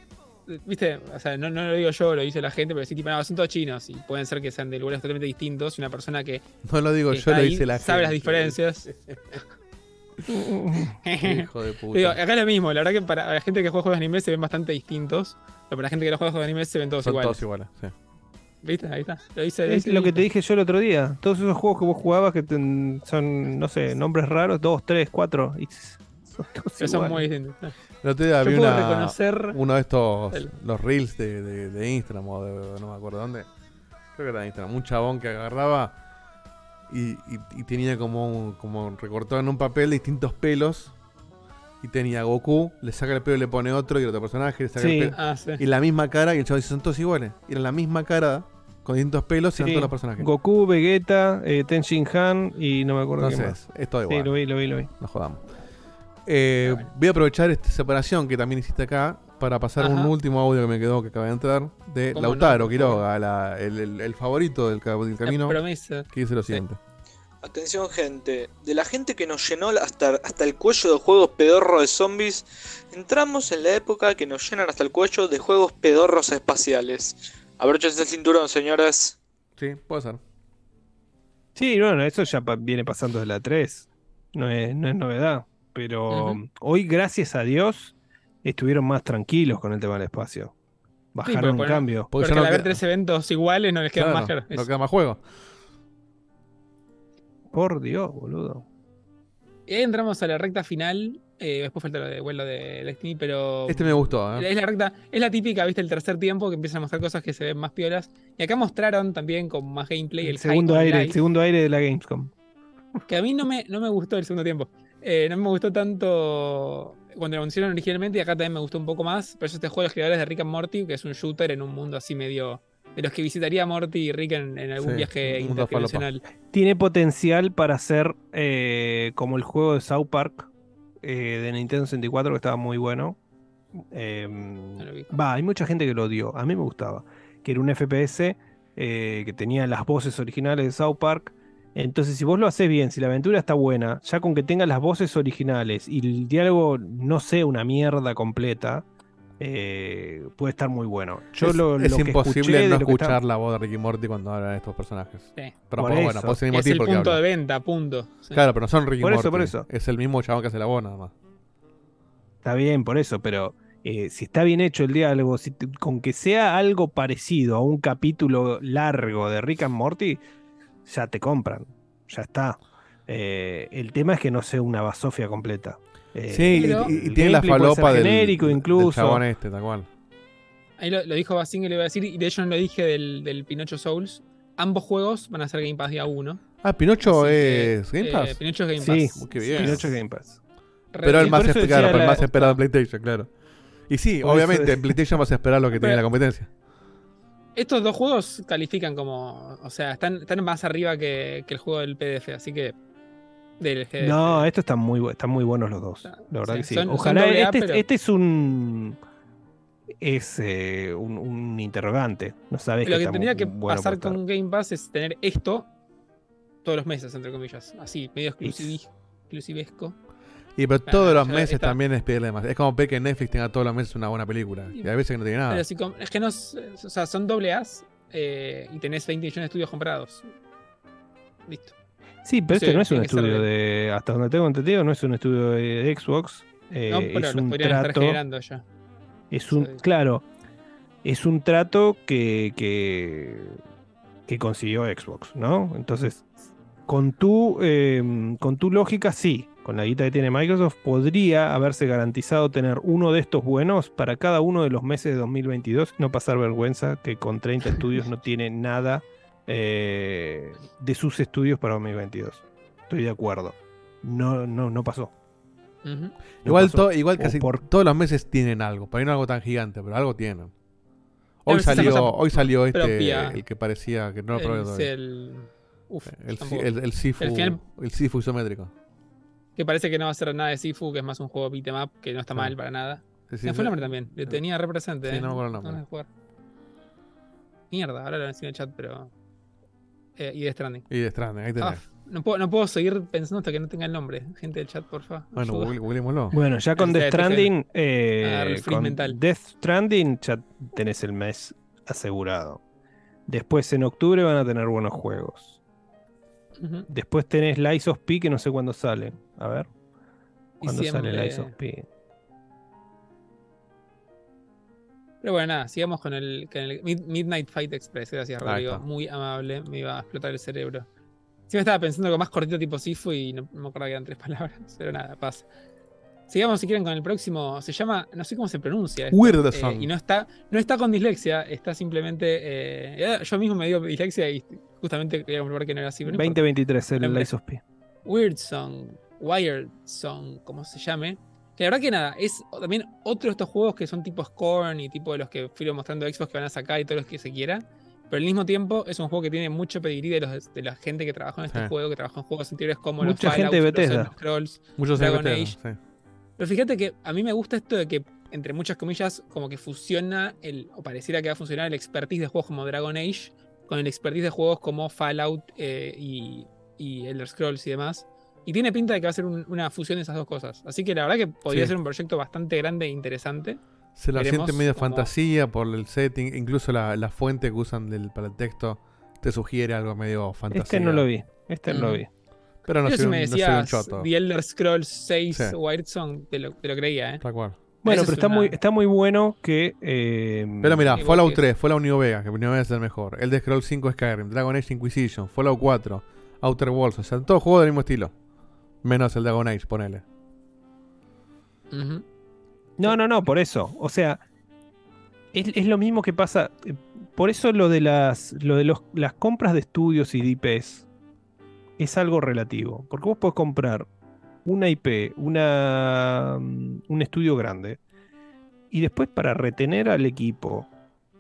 Viste, o sea, no, no lo digo yo, lo dice la gente, pero sí, tipo, no, son todos chinos y pueden ser que sean de lugares totalmente distintos. Y una persona que. No lo digo yo, lo dice la Sabe las gente. diferencias. *laughs* Hijo de puta. Digo, acá es lo mismo, la verdad que para la gente que juega juegos de anime se ven bastante distintos, pero para la gente que no juega juegos de anime se ven todos Son iguales. todos iguales, sí. ¿Viste? Ahí está. Lo dice, Es lo que te dije yo el otro día. Todos esos juegos que vos jugabas que ten- son, no sé, nombres raros, dos, tres, cuatro. Y son todos Pero son iguales. muy distintos. El otro día Yo vi puedo una, reconocer uno de estos, los reels de, de, de Instagram o de, no me acuerdo dónde. Creo que era de Instagram. Un chabón que agarraba y, y- y tenía como, un- como recortado en un papel distintos pelos. Y tenía Goku, le saca el pelo y le pone otro y otro personaje, le saca Sí. el pelo. Ah, sí. Y la misma cara y el chabón dice, son todos iguales. Y era la misma cara, con distintos pelos y eran Sí. todos los personajes. Goku, Vegeta, eh, Ten Shin Han y no me acuerdo qué Entonces, más. es todo Sí, igual. lo vi, lo vi, lo vi. No jodamos. Eh, Voy a aprovechar esta separación que también hiciste acá para pasar un último audio que me quedó que acaba de entrar de ¿Cómo no, Lautaro por Quiroga, la- el, el- el favorito del, del camino. Que dice lo siguiente. Atención gente, de la gente que nos llenó hasta, hasta el cuello de juegos pedorros de zombies, entramos en la época que nos llenan hasta el cuello de juegos pedorros espaciales. Abróchense el cinturón, señoras. Sí, puede ser. Sí, bueno, eso ya pa- viene pasando desde la 3. No es, no es novedad. Pero hoy, gracias a Dios, estuvieron más tranquilos con el tema del espacio. Bajaron pero un cambio. Porque Porque no al haber queda- tres eventos iguales no les queda Claro, más claro. no queda más juego. Por Dios, boludo. Y ahí entramos a la recta final. eh, después falta lo de vuelo de Destiny, pero. Este me gustó, ¿eh? Es la recta, es la típica, viste, el tercer tiempo que empiezan a mostrar cosas que se ven más piolas. Y acá mostraron también con más gameplay el, El segundo aire, el segundo aire de la Gamescom. que a mí no me, no me gustó el segundo tiempo. Eh, no me gustó tanto cuando lo anunciaron originalmente y acá también me gustó un poco más. Pero yo este juego de los creadores de Rick and Morty, que es un shooter en un mundo así medio. De los que visitaría Morty y Rick en, en algún Sí, viaje internacional. Tiene potencial para ser eh, como el juego de South Park eh, de Nintendo 64, que estaba muy bueno. Eh, vi. Va, hay mucha gente que lo odió. A mí me gustaba. Que era un FPS que tenía las voces originales de South Park. Entonces, si vos lo haces bien, si la aventura está buena, ya con que tenga las voces originales y el diálogo no sea una mierda completa, eh, puede estar muy bueno. Yo es, lo, es lo imposible no que escuchar está- la voz de Ricky Morty cuando hablan de estos personajes. Sí. Pero Por bueno, eso. por ese mismo Es el punto habla. de venta, punto. Sí. Claro, pero no son Ricky Por eso, Morty. por eso. Es el mismo chabón que hace la voz nada más. Está bien, por eso, pero eh, si está bien hecho el diálogo, si te- con que sea algo parecido a un capítulo largo de Rick and Morty, ya te compran. Ya está. Eh, el tema es que no sea una basofia completa. Eh, Sí, y- pero- y, y tiene la falopa del, genérico del incluso. chabón este, tal cual. Ahí lo, lo dijo Basín que le iba a decir, y de hecho no lo dije del, del Pinocho Souls. Ambos juegos van a ser Game Pass día 1. Ah, Pinocho Así que, es Game eh, Pass. Pinocho es Game Sí, Pass. qué bien. Pinocho Game Pass. pero el más esperado, el más esperado en PlayStation, claro. Y sí, Por obviamente, en PlayStation vas a esperar lo que tiene Pero- la competencia. Estos dos juegos califican como. O sea, están, están más arriba que, que el juego del PDF, así que. Del GDF. No, estos están muy, bu- están muy buenos los dos. La verdad sí, que sí. son- Ojalá este, pero- este es un es eh, un, un interrogante. No sabes Lo que tan tendría que bueno pasar con Game Pass es tener esto todos los meses, entre comillas. Así, medio exclusivi- exclusivesco. Y pero todos los meses está. también es pedirle más. Es como pedir que Netflix tenga todos los meses una buena película. Y hay veces que no tiene nada. Pero si es que no. O sea, son doble A's eh, y tenés 20 millones de estudios comprados. Listo. Sí, pero Sí, este no es un estudio de-. Hasta donde tengo entendido, no es un estudio de Xbox. eh, no, pero es los un podrían estar trato. generando ya. Es un. Claro. Es un trato que, que. que consiguió Xbox, ¿no? Entonces, con tu. eh, con tu lógica, sí. Con la guita que tiene Microsoft, podría haberse garantizado tener uno de estos buenos para cada uno de los meses de 2022. No pasar vergüenza que con 30 *laughs* estudios no tiene nada eh, de sus estudios para 2022. Estoy de acuerdo. No, no, no pasó. No Igual, pasó. to- igual casi por- todos los meses tienen algo. Por ahí no algo tan gigante, pero algo tienen. Hoy salió, cosa hoy salió este, propia. el que parecía que no lo probé El- todavía. el, uf, El, el, el Sifu, El final- el Sifu isométrico. Que parece que no va a ser nada de Sifu, que es más un juego beat 'em up, que no está Sí. mal para nada. Sí, fue el nombre también. Le tenía represente. Sí, eh. no me acuerdo el nombre. Jugar. Mierda, ahora lo decir en el chat, pero. Eh, y de Stranding. Y de Stranding, ahí tenés. Ah, no, puedo, no puedo seguir pensando hasta que no tenga el nombre. Gente del chat, porfa. Bueno, googleémoslo. Bueno, ya con El Death TFL. Stranding, eh, freeze con mental. Death Stranding ya tenés el mes asegurado. Después en octubre van a tener buenos juegos. Después tenés Lies of P que no sé cuándo sale. A ver. ¿Cuándo sale Diciembre. Lies of P? Pero bueno, nada, sigamos con el, con el Mid- Midnight Fight Express. Gracias, Rodrigo. Muy amable. Me iba a explotar el cerebro. Sí, me estaba pensando algo más cortito tipo Sifu y no, no me acordaba que eran tres *laughs* palabras. Pero nada, pasa. Sigamos si quieren con el próximo. Se llama, no sé cómo se pronuncia. esto, Weird eh, Song. y no está, no está con dislexia, está simplemente. eh, yo mismo me dio dislexia y justamente quería comprobar que no era así. pero no importa. 2023 el. Lies of P. Weird Song, Wired Song, como se llame. Que la verdad que nada, es también otro de estos juegos que son tipo Scorn y tipo de los que fui mostrando Xbox que van a sacar y todos los que se quiera. Pero al mismo tiempo es un juego que tiene mucho pedigrí de, los, de la gente que trabajó en este Sí. juego, que trabajó en juegos anteriores como Mucha los gente Fallout, los Bethesda. Scrolls, Muchos Dragon NFTs, Age. sí. Pero fíjate que a mí me gusta esto de que, entre muchas comillas, como que fusiona, el, o pareciera que va a funcionar el expertise de juegos como Dragon Age con el expertise de juegos como Fallout eh, y, y Elder Scrolls y demás. Y tiene pinta de que va a ser un- una fusión de esas dos cosas. Así que la verdad que podría Sí. ser un proyecto bastante grande e interesante. Se lo Veremos siente medio cómo- fantasía por el setting. Incluso la, la fuente que usan del, para el texto te sugiere algo medio fantasía. Este no lo vi. Este no lo vi. Pero no Yo soy, si un, me no soy un decías choto. The Elder Scrolls 6 Sí. Wired Song, te lo, te lo creía, ¿eh? Tal cual. Bueno, pero es está, una- muy, está muy bueno que. eh, Pero mira, Fallout porque- 3, Fallout New Vegas, que New Vegas es el mejor. El de Scroll 5 Skyrim, Dragon Age Inquisition, Fallout 4, Outer Worlds, o sea, todos juegos del mismo estilo. Menos el Dragon Age, ponele. No, no, no, por eso. O sea, es, es lo mismo que pasa. eh, Por eso lo de las, lo de los, las compras de estudios y de IPs es algo relativo. Porque vos podés comprar una IP, una, mm, un estudio grande, y después para retener al equipo,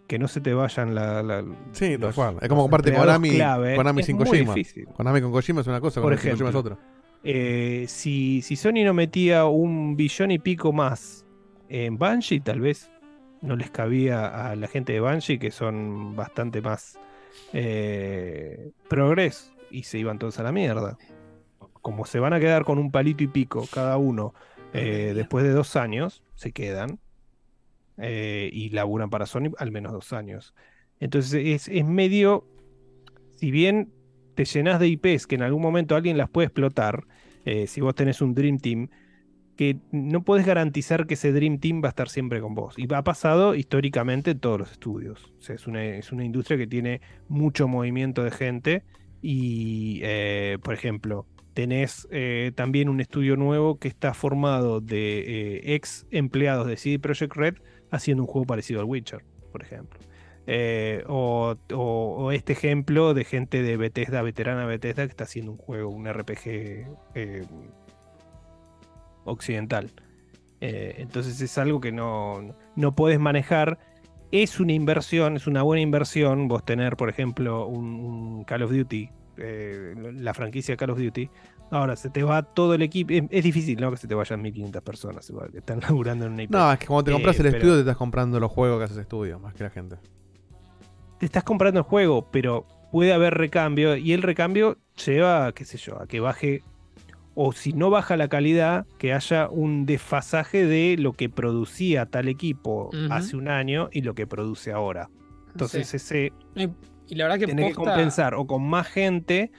que no se te vayan la, la- Sí, tal los- cual. Es como comparte Konami, clave, Konami es sin Kojima. difícil. Konami con Kojima es una cosa, Por Konami sin Kojima es otra. Eh, si, si Sony no metía un billón y pico más en Bungie, tal vez no les cabía a la gente de Bungie, que son bastante más eh, progres, y se iban todos a la mierda. Como se van a quedar con un palito y pico cada uno eh, después de dos años, se quedan. eh, y laburan para Sony al menos dos años. Entonces es, es medio, si bien te llenas de IPs que en algún momento alguien las puede explotar, eh, si vos tenés un Dream Team, que no puedes garantizar que ese Dream Team va a estar siempre con vos. Y ha pasado históricamente en todos los estudios. Es una, es una industria que tiene mucho movimiento de gente y, eh, por ejemplo, tenés eh, también un estudio nuevo que está formado de eh, ex empleados de CD Projekt Red haciendo un juego parecido al Witcher, por ejemplo. Eh, o, o- o este ejemplo de gente de Bethesda, veterana Bethesda, que está haciendo un juego, un RPG eh, occidental. Eh, entonces es algo que no, no puedes manejar. Es una inversión, es una buena inversión vos tener, por ejemplo, un, un Call of Duty, la franquicia Call of Duty. Ahora, se te va todo el equipo. Es, es difícil, ¿no? Que se te vayan 1500 personas igual, que están *laughs* laburando en una IP. No, es que cuando te compras Eh, el pero- estudio te estás comprando los juegos que haces estudio, más que la gente. Estás comprando el juego, pero puede haber recambio y el recambio lleva, qué sé yo, a que baje, o si no baja la calidad, que haya un desfasaje de lo que producía tal equipo hace un año y lo que produce ahora. Entonces Sí. ese Y, y la verdad que tiene que compensar o con más gente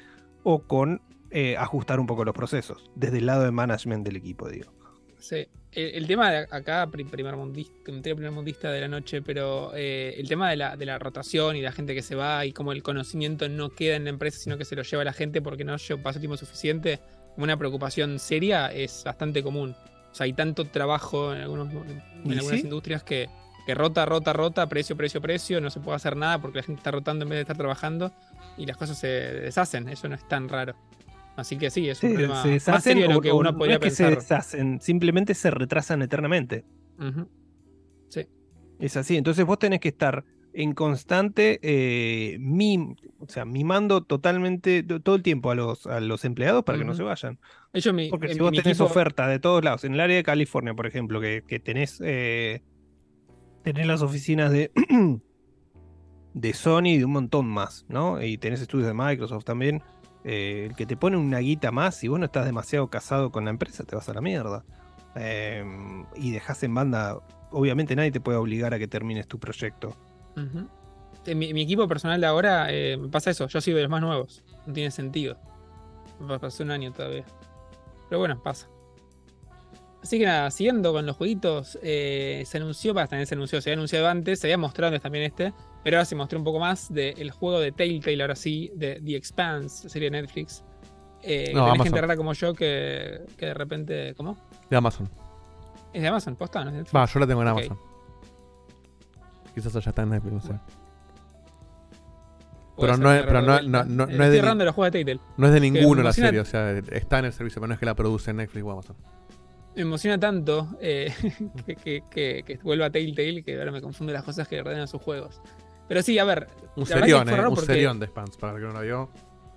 o con eh, ajustar un poco los procesos, desde el lado de management del equipo, digo. Sí. El, tema de acá, pri- primer mundista, primer mundista de la noche, pero eh, el tema de la, de la rotación y la gente que se va y como el conocimiento no queda en la empresa, sino que se lo lleva la gente porque no pasó tiempo suficiente, como una preocupación seria, es bastante común. O sea, hay tanto trabajo en, algunos, en ¿Y algunas sí? industrias que, que rota, rota, rota, precio, precio, precio, no se puede hacer nada porque la gente está rotando en vez de estar trabajando y las cosas se deshacen. Eso no es tan raro. Así que sí, es un Sí, problema se más deshacen serio de lo que uno no podría es que se deshacen, simplemente se retrasan eternamente. Sí. Es así, entonces vos tenés que estar en constante eh, mim- o sea, mimando totalmente to- todo el tiempo a los, a los empleados para que no se vayan. Mi- Porque en si vos mi tenés equipo- oferta de todos lados, en el área de California, por ejemplo, que, que tenés, eh, tenés las oficinas de, *clears throat* de Sony y de un montón más, ¿no? Y tenés estudios de Microsoft también. Eh, el que te pone una guita más, si vos no estás demasiado casado con la empresa, te vas a la mierda. Eh, y dejas en banda, obviamente nadie te puede obligar a que termines tu proyecto. Ujú. En mi, mi equipo personal de ahora eh, pasa eso. Yo soy de los más nuevos. No tiene sentido. Pasó un año todavía. Pero bueno, pasa. Así que nada, siguiendo con los jueguitos, eh, se anunció, para también se anunció, se había anunciado antes, se había mostrado antes también este, pero ahora se mostró un poco más del juego de Telltale, ahora sí, de The Expanse, serie de Netflix. Eh, No, tenés gente rara como yo que, que de repente. ¿Cómo? De Amazon. ¿Es de Amazon? ¿Posta? ¿No es de Netflix? Va, yo la tengo en. Amazon. Quizás allá está en Netflix, no sé. Pero no es, pero no, Eh, es de, los juegos de Telltale. no es de ninguno la serie, o sea, está en el servicio, pero no es que la produce Netflix o Amazon. Me emociona tanto eh, *laughs* que, que, que, que vuelva Telltale que ahora me confunde las cosas que ordenan sus juegos. Pero sí, a ver. Un verdad que serión, eh, un porque- serión de Spans, para el que no lo vio.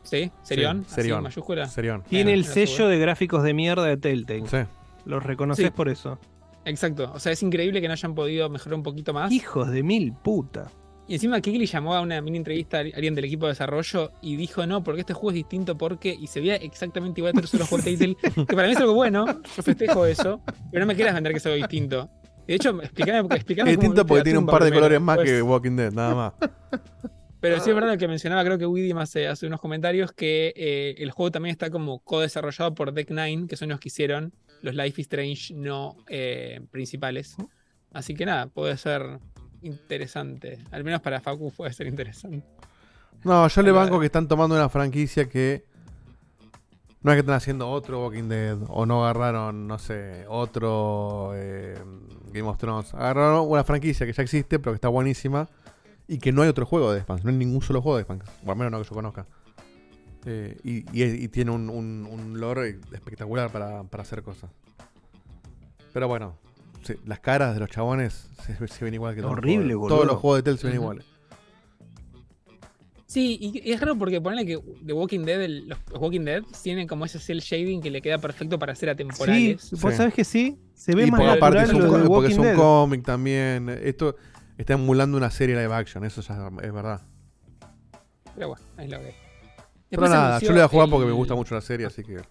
Sí, serión. Sí, así, serión. mayúscula. Serión. Tiene el sello de gráficos de mierda de Telltale. Sí. Los reconoces Sí. por eso. Exacto. O sea, es increíble que no hayan podido mejorar un poquito más. Hijos de mil puta. Y encima Kigli llamó a una mini entrevista a alguien del equipo de desarrollo y dijo no, porque este juego es distinto porque. Y se veía exactamente igual a todos los juegos Telltale. Que para mí es algo bueno. Yo festejo eso. Pero no me quieras vender que es algo distinto. De hecho, explícame, explícame Es distinto porque tiene un par de colores más que Walking Dead, nada más. Pero sí es verdad que mencionaba, creo que Widdy hace, hace unos comentarios, que eh, el juego también está como co-desarrollado por Deck Nine, que son los que hicieron los Life is Strange no eh, principales. Así que nada, puede ser interesante. Al menos para Facu puede ser interesante. No, yo le banco que están tomando una franquicia que. No es que están haciendo otro Walking Dead o no agarraron, no sé, otro eh, Game of Thrones. Agarraron una franquicia que ya existe, pero que está buenísima y que no hay otro juego de Spans. No hay ningún solo juego de Spans, o al menos no que yo conozca. Eh, y, y- y tiene un, un, un lore espectacular para, para hacer cosas. Pero bueno, sí, las caras de los chabones se, se ven igual que todos los Horrible, juegos. boludo. Todos los juegos de Telltale se ven Ujú. iguales. Sí, y y es raro porque ponerle que The Walking Dead, el- los, los Walking Dead tienen como ese cel shading que le queda perfecto para ser Sí, atemporales. vos Sí. sabés que sí. Se ve Y más aparte natural lo de porque es un cómic también. Esto está emulando una serie live action, eso ya es verdad. Pero bueno, es lo que. Pero nada, yo le voy a jugar porque me gusta mucho la serie, así que le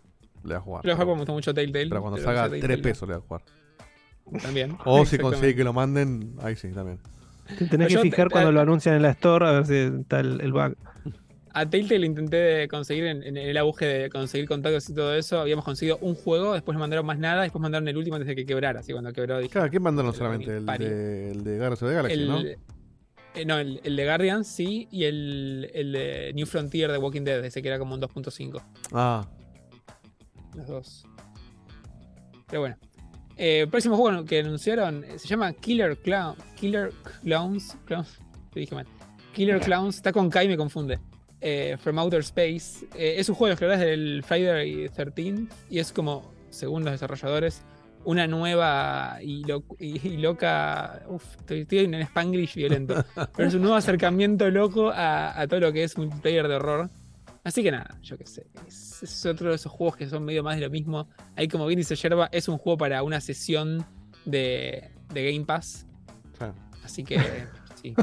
voy a jugar. Le voy a jugar porque me gusta mucho Telltale. Pero cuando salga usa 3 Telltale. pesos le voy a jugar. También. O si consigue que lo manden, ahí sí, también. Te tenés Yo que te- fijar cuando te- lo anuncian en la store a ver si está el, el bug. A Telltale intenté de conseguir en, en el auge de conseguir contactos y todo eso. Habíamos conseguido un juego, después no mandaron más nada, después mandaron el último antes de que quebrara. Así cuando quebró dije. Claro, ¿quién mandaron "Pero solamente? El pari". de, el de the Galaxy, el, ¿no? eh, no, el, el de Guardian sí, y el, el de New Frontier de Walking Dead, ese que era como un 2.5. Ah, Los dos. Pero bueno. Eh, el próximo juego que anunciaron eh, se llama Killer Clown. Killer Clowns. Clowns. Te dije mal. Killer Clowns. Está con Kai, me confunde. Eh, From Outer Space. Eh, es un juego de los creadores del Friday 13. Y es como, según los desarrolladores, una nueva y, lo- y- y loca. Uf, estoy, estoy en Spanglish violento. *laughs* Pero es un nuevo acercamiento loco a, a todo lo que es multiplayer de horror. Así que nada, yo qué sé. Es, es otro de esos juegos que son medio más de lo mismo. Ahí, como bien dice Yerba, es un juego para una sesión de, de Game Pass. claro. Así que, *laughs* sí.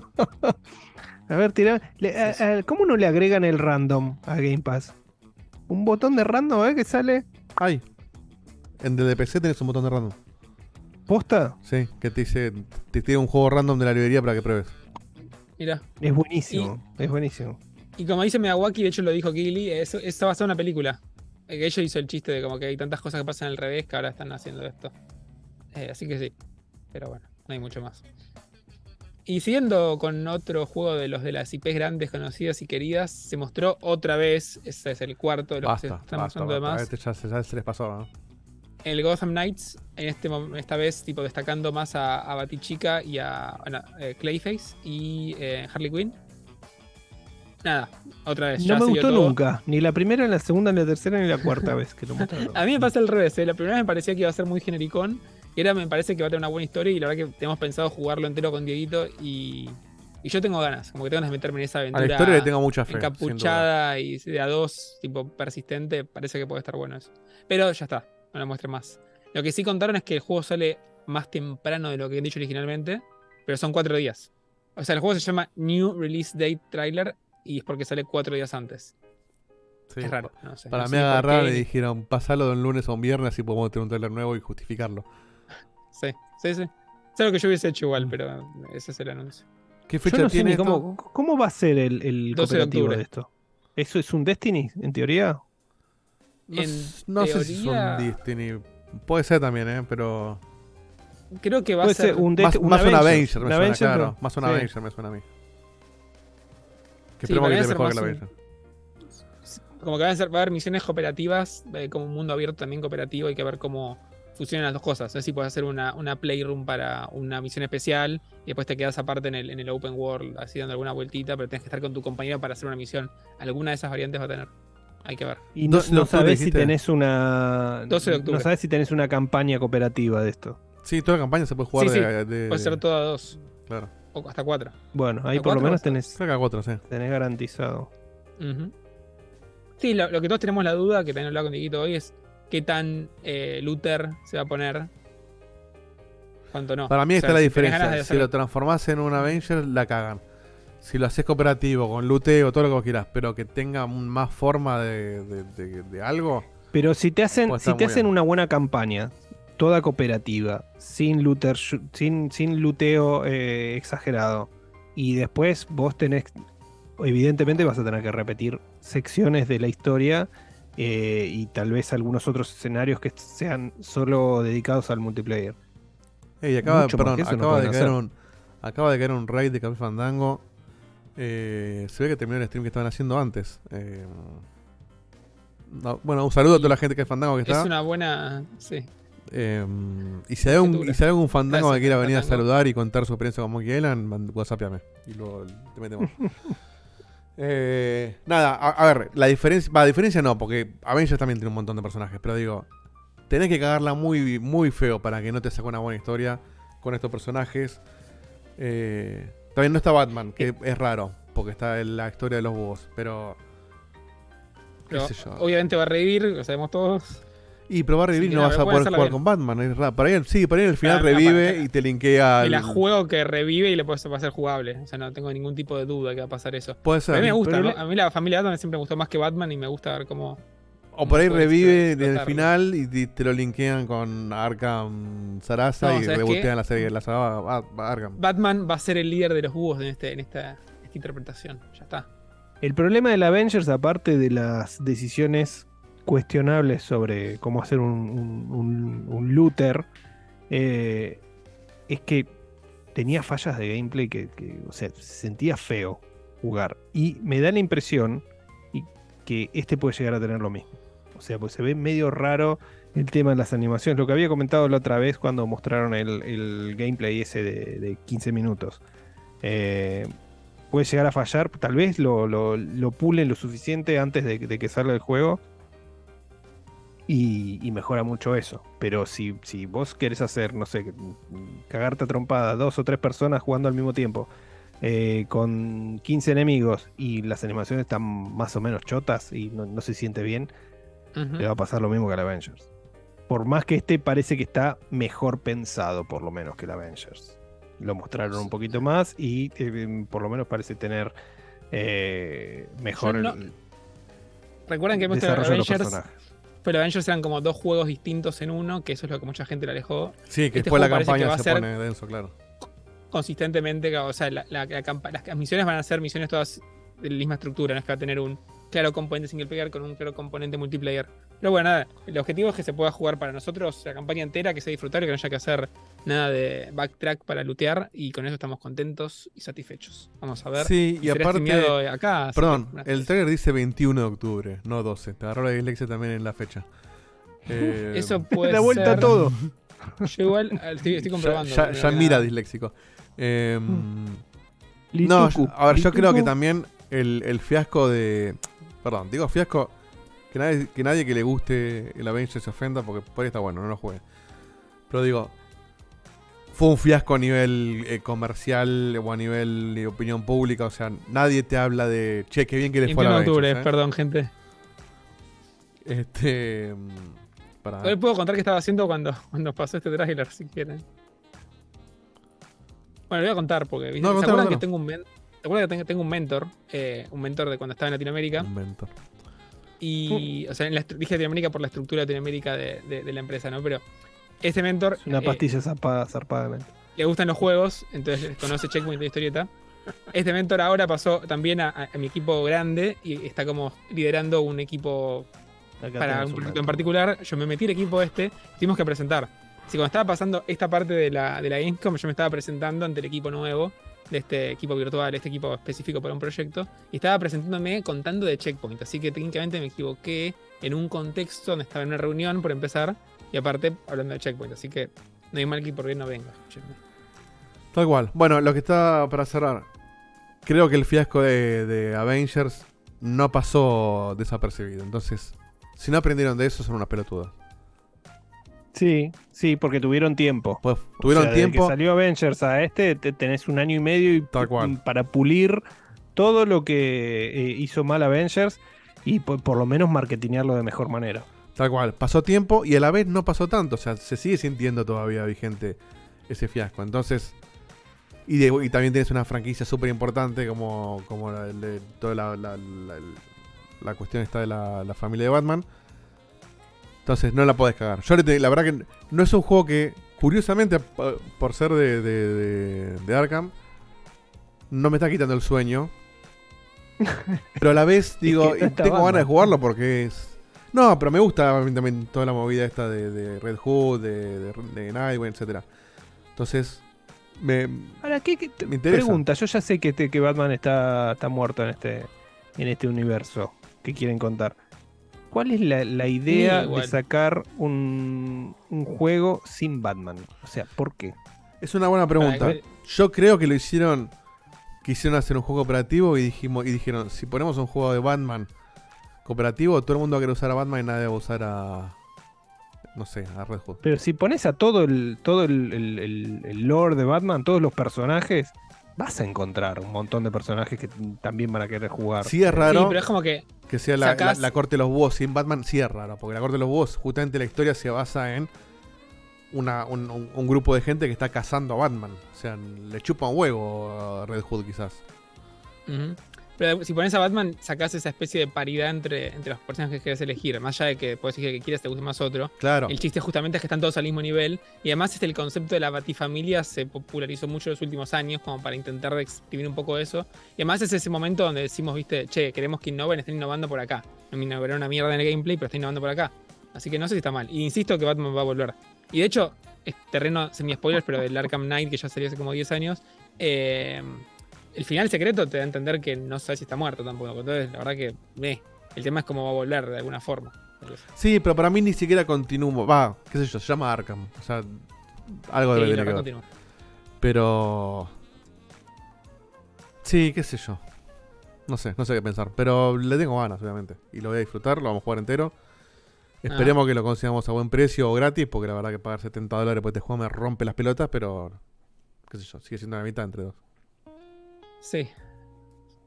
A ver, tira. le- a- a- ¿Cómo no le agregan el random a Game Pass? Un botón de random, ¿eh? Que sale. Ay. En el de PC tenés un botón de random. ¿Posta? Sí, que te dice, te tiene un juego random de la librería para que pruebes. Mira. Es buenísimo. Es buenísimo. Y como dice Miyawaki, de hecho lo dijo Kigli, es- está basado en una película. Eh, Que ella hizo el chiste de como que hay tantas cosas que pasan al revés que ahora están haciendo esto. Eh, así que sí. Pero bueno, no hay mucho más. Y siguiendo con otro juego de los de las IPs grandes, conocidas y queridas, se mostró otra vez, este es el cuarto de los que se están basta, mostrando de basta. más, Este ya, se- ya se les pasó, ¿no? el Gotham Knights, en este, esta vez tipo destacando más a, a Batichica y a eh, Clayface y eh, Harley Quinn. Nada, otra vez. ya No me gustó todo. nunca. Ni la primera, ni la segunda, ni la tercera, ni la cuarta vez que lo *laughs* mostraron. A mí me pasa al revés, ¿eh? la primera vez me parecía que iba a ser muy genericón y ahora me parece que va a tener una buena historia y la verdad que tenemos pensado jugarlo entero con Dieguito y, y yo tengo ganas, como que tengo ganas de meterme en esa aventura. historia le tengo mucha fe, Encapuchada y de a dos, tipo persistente, parece que puede estar bueno eso. Pero ya está, no lo muestre más. Lo que sí contaron es que el juego sale más temprano de lo que han dicho originalmente, pero son cuatro días. O sea, el juego se llama New Release Date Trailer y es porque sale cuatro días antes. Sí, es raro, no sé. Para no mí sé agarraron y dijeron, pasalo de un lunes a un viernes así podemos tener un trailer nuevo y justificarlo. *laughs* Sí, sí, sí. Es algo que yo hubiese hecho igual, pero ese es el anuncio. ¿Qué Yo fecha sé tiene ni esto? cómo, cómo va a ser el, el 12 de cooperativo de esto. ¿Eso es un Destiny, en teoría? No, En s- no sé si es un Destiny. Puede ser también, ¿eh? Pero... Creo que va a ser. ser un Más, un más un. Avenger, me suena, Avenger, claro. pero- Más un sí. Avenger me suena a mí. Que Sí, esperemos para que esté mejor que la Avenger. Como que va a, ser, va a haber misiones cooperativas, eh, como un mundo abierto también cooperativo. Hay que ver cómo funcionan las dos cosas. No sé si puedes hacer una, una playroom para una misión especial y después te quedas aparte en el, en el open world, así dando alguna vueltita, pero tienes que estar con tu compañero para hacer una misión. Alguna de esas variantes va a tener. Hay que ver. Y no, 12 de no octubre, sabes si tenés una. 12 de octubre. No sabes si tenés una campaña cooperativa de esto. Sí, toda la campaña se puede jugar Sí, sí. de, de- Puede ser todo a dos. Claro. O hasta cuatro. Bueno, ahí ¿A por lo menos tenés, Creo que a cuatro, sí. tenés garantizado. Sí, lo, lo que todos tenemos la duda, que también hablaba con Dieguito hoy, es qué tan eh, Luther se va a poner. ¿Cuánto no? Para mí O está sea, la si tenés ganas diferencia. Si lo transformás en un Avenger, la cagan. Si lo haces cooperativo, con luteo, todo lo que vos quieras, pero que tenga más forma de, de- de- de algo. Pero si te hacen, si está te hacen bien. una buena campaña, toda cooperativa, sin looter, sin, sin luteo eh, exagerado, y después vos tenés, evidentemente vas a tener que repetir secciones de la historia eh, y tal vez algunos otros escenarios que sean solo dedicados al multiplayer. Ey, acaba, perdón, que eso no acaba, de caer un, acaba de caer un raid de Café Fandango. Eh, se ve que terminó el stream que estaban haciendo antes. Eh, no, bueno, un saludo a toda la gente que es Fandango que está. Es una buena. Sí. Eh, y si hay y si hay algún fandango que Gracias, quiera venir a saludar y contar su experiencia con Monkey Island, whatsappeame. Y luego te metemos. *laughs* Eh, nada, a, a ver, la diferencia. Va, diferencia no, porque Avengers también tiene un montón de personajes, pero digo, tenés que cagarla muy, muy feo para que no te saque una buena historia con estos personajes. Eh, también no está Batman, que es raro, porque está en la historia de los búhos, pero. ¿Qué Pero obviamente va a revivir, lo sabemos todos. Y probar revivir Sí, no vas a poder jugar bien. con Batman, es raro. Para ahí, sí, para ahí al final no, revive para- y te linkea. Y la juego que revive y le puede, va a ser jugable. O sea, no tengo ningún tipo de duda que va a pasar eso. Puede Pero ser. a mí me gusta, Pero ¿no? le- A mí la familia Batman siempre me gustó más que Batman y me gusta ver cómo. O por ahí revive en el final y te, te lo linkean con Arkham Sarasa No, y ¿sabes rebotean la serie, la saga Ar- Arkham. Batman va a ser el líder de los búhos en, este, en esta, esta interpretación. Ya está. El problema del Avengers, aparte de las decisiones cuestionables sobre cómo hacer un, un, looter, eh, es que tenía fallas de gameplay que, que, o sea, se sentía feo jugar. Y me da la impresión que este puede llegar a tener lo mismo. O sea, pues se ve medio raro el tema de las animaciones. Lo que había comentado la otra vez cuando mostraron el, gameplay ese de, de 15 minutos. Eh, puede llegar a fallar. Tal vez lo, lo, pulen lo suficiente antes de que salga el juego. Y, y mejora mucho eso. Pero si, si vos querés hacer, no sé, cagarte a trompada dos o tres personas jugando al mismo tiempo. eh, con 15 enemigos y las animaciones están más o menos chotas y no, no se siente bien, le va a pasar lo mismo que al Avengers. Por más que este parece que está mejor pensado, por lo menos, que el Avengers. Lo mostraron un poquito más y eh, por lo menos parece tener eh, mejor no- Recuerden que hemos tenido Avengers. personajes. Pero Avengers eran como dos juegos distintos en uno, que eso es lo que mucha gente le alejó. Sí, que Este después la campaña va a se ser pone denso, claro. consistentemente, o sea, la- la- la las misiones van a ser misiones todas de la misma estructura, no es que va a tener un claro componente single player con un claro componente multiplayer. Pero bueno, nada, el objetivo es que se pueda jugar para nosotros la campaña entera, que sea disfrutable, que no haya que hacer nada de backtrack para lootear, y con eso estamos contentos y satisfechos. Vamos a ver. Sí, y aparte. streameado acá. Perdón, el trailer dice 21 de octubre, no 12. Te agarró la dislexia también en la fecha. Eh, Eso *laughs* puede Da vuelta ser- a todo. *laughs* Yo igual eh, estoy, estoy comprobando. Ya, mira disléxico. Eh, Mm. no, a ver, yo creo que también el, el fiasco de. Perdón, digo fiasco. Que nadie, que nadie que le guste el Avengers se ofenda porque por ahí está bueno, no lo juegue. Pero digo, fue un fiasco a nivel eh, comercial o a nivel de opinión pública. O sea, nadie te habla de che, qué bien que le fue a 21 de Avengers. octubre, ¿eh? perdón, gente. Este. mm, Para. Hoy puedo contar qué estaba haciendo cuando, cuando pasó este trailer, si quieren. Bueno, lo voy a contar porque ¿viste? No, ¿se contalo, acuerdan que tengo un men- ¿Se acuerdan que tengo un mentor? Eh, un mentor de cuando estaba en Latinoamérica. Un mentor. Y, o sea, en la, dije Latinoamérica por la estructura de Latinoamérica de, de- de la empresa, ¿no? Pero este mentor Una eh, pastilla zarpada, zarpadamente. le gustan los juegos, entonces conoce Checkpoint de historieta. Este mentor ahora pasó también a, a- a mi equipo grande y está como liderando un equipo Acá para un proyecto en particular. Yo me metí al equipo este, tuvimos que presentar. Así cuando estaba pasando esta parte de la, de la Gamescom, yo me estaba presentando ante el equipo nuevo, de este equipo virtual, este equipo específico para un proyecto, y estaba presentándome contando de Checkpoint. Así que técnicamente me equivoqué en un contexto donde estaba en una reunión por empezar, y aparte hablando de Checkpoint. Así que no hay mal que por bien no venga. Tal cual. Bueno, lo que está para cerrar. Creo que el fiasco de Avengers no pasó desapercibido. Entonces, si no aprendieron de eso, son unas pelotudas. Sí, sí, porque tuvieron tiempo. Pues tuvieron O sea, desde tiempo. que salió Avengers a este, te- tenés un año y medio y para pulir todo lo que eh, hizo mal Avengers y por, por lo menos marketinearlo de mejor manera. Tal cual. Pasó tiempo y a la vez no pasó tanto. O sea, se sigue sintiendo todavía vigente ese fiasco. Entonces. Y, de- y también tienes una franquicia súper importante como, como la, de toda la, la- la- cuestión está de la familia de Batman. Entonces no la podés cagar. Yo la verdad que no es un juego que, curiosamente, por ser de, de- de- de Arkham, no me está quitando el sueño. *laughs* Pero a la vez digo, que no tengo ganas de jugarlo porque es... No, pero me gusta también toda la movida esta de, de Red Hood, de, Nightwing, etc. Entonces, me, Ahora, ¿qué, qué- me pregunta? Yo ya sé que, este- que Batman está, está muerto en este, en este universo que quieren contar. ¿Cuál es la, la idea de sacar un, un juego sin Batman? O sea, ¿por qué? Es una buena pregunta. Yo creo que lo hicieron. Quisieron hacer un juego cooperativo y dijimos y dijeron, si ponemos un juego de Batman cooperativo, todo el mundo va a querer usar a Batman y nadie va a usar a. No sé, a Red Hood. Pero si pones a todo el, todo el, el- el- el lore de Batman, todos los personajes, vas a encontrar un montón de personajes que también van a querer jugar. Sí es raro Sí, pero es como que que sea la, sacás- la- la corte de los búhos sin Batman, sí es raro, porque la corte de los búhos, justamente la historia se basa en una, un, un- un grupo de gente que está cazando a Batman. O sea, le chupa un huevo a Red Hood quizás. Ujú. Pero si pones a Batman, sacás esa especie de paridad entre, entre los personajes que querés elegir. Más allá de que puedes elegir el que quieras, te guste más otro. Claro. El chiste justamente es que están todos al mismo nivel. Y además este, el concepto de la batifamilia se popularizó mucho en los últimos años, como para intentar exprimir un poco eso. Y además es ese momento donde decimos, viste, che, queremos que innoven, estén innovando por acá. No me innovaron una mierda en el gameplay, pero están innovando por acá. Así que no sé si está mal. Y insisto que Batman va a volver. Y de hecho, es terreno semi-spoilers, pero del Arkham Knight, que ya salió hace como 10 años. eh, el final secreto te da a entender que no sabes si está muerto tampoco. Entonces, la verdad que, eh, el tema es cómo va a volver de alguna forma. Sí, pero para mí ni siquiera continúo. Va, qué sé yo, se llama Arkham. O sea, algo Sí, debe la tener que. Pero. Sí, qué sé yo. No sé, no sé qué pensar. Pero le tengo ganas, obviamente. Y lo voy a disfrutar, lo vamos a jugar entero. Esperemos que lo consigamos a buen precio o gratis, porque la verdad que pagar 70 dólares por este juego me rompe las pelotas, pero. qué sé yo, sigue siendo la mitad entre dos. Sí.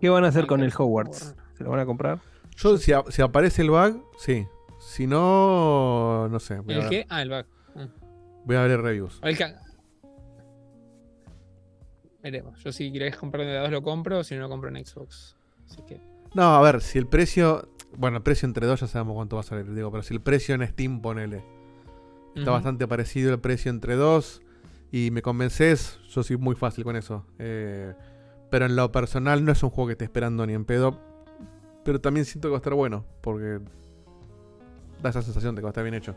¿Qué van a hacer con el Hogwarts? ¿Se lo van a comprar? Yo, si, a- si aparece el bug, sí. Si no, no sé. ¿El qué? Ah, el bug. Ah. Voy a ver reviews. El Veremos. Yo si querés comprar de dos lo compro, si no lo compro en Xbox. Así que. No, a ver, si el precio. Bueno, el precio entre dos ya sabemos cuánto va a salir, digo, pero si el precio en Steam, ponele. Está bastante parecido el precio entre dos. Y me convences, yo soy muy fácil con eso. Eh, pero en lo personal no es un juego que esté esperando ni en pedo. Pero también siento que va a estar bueno. Porque da esa sensación de que va a estar bien hecho.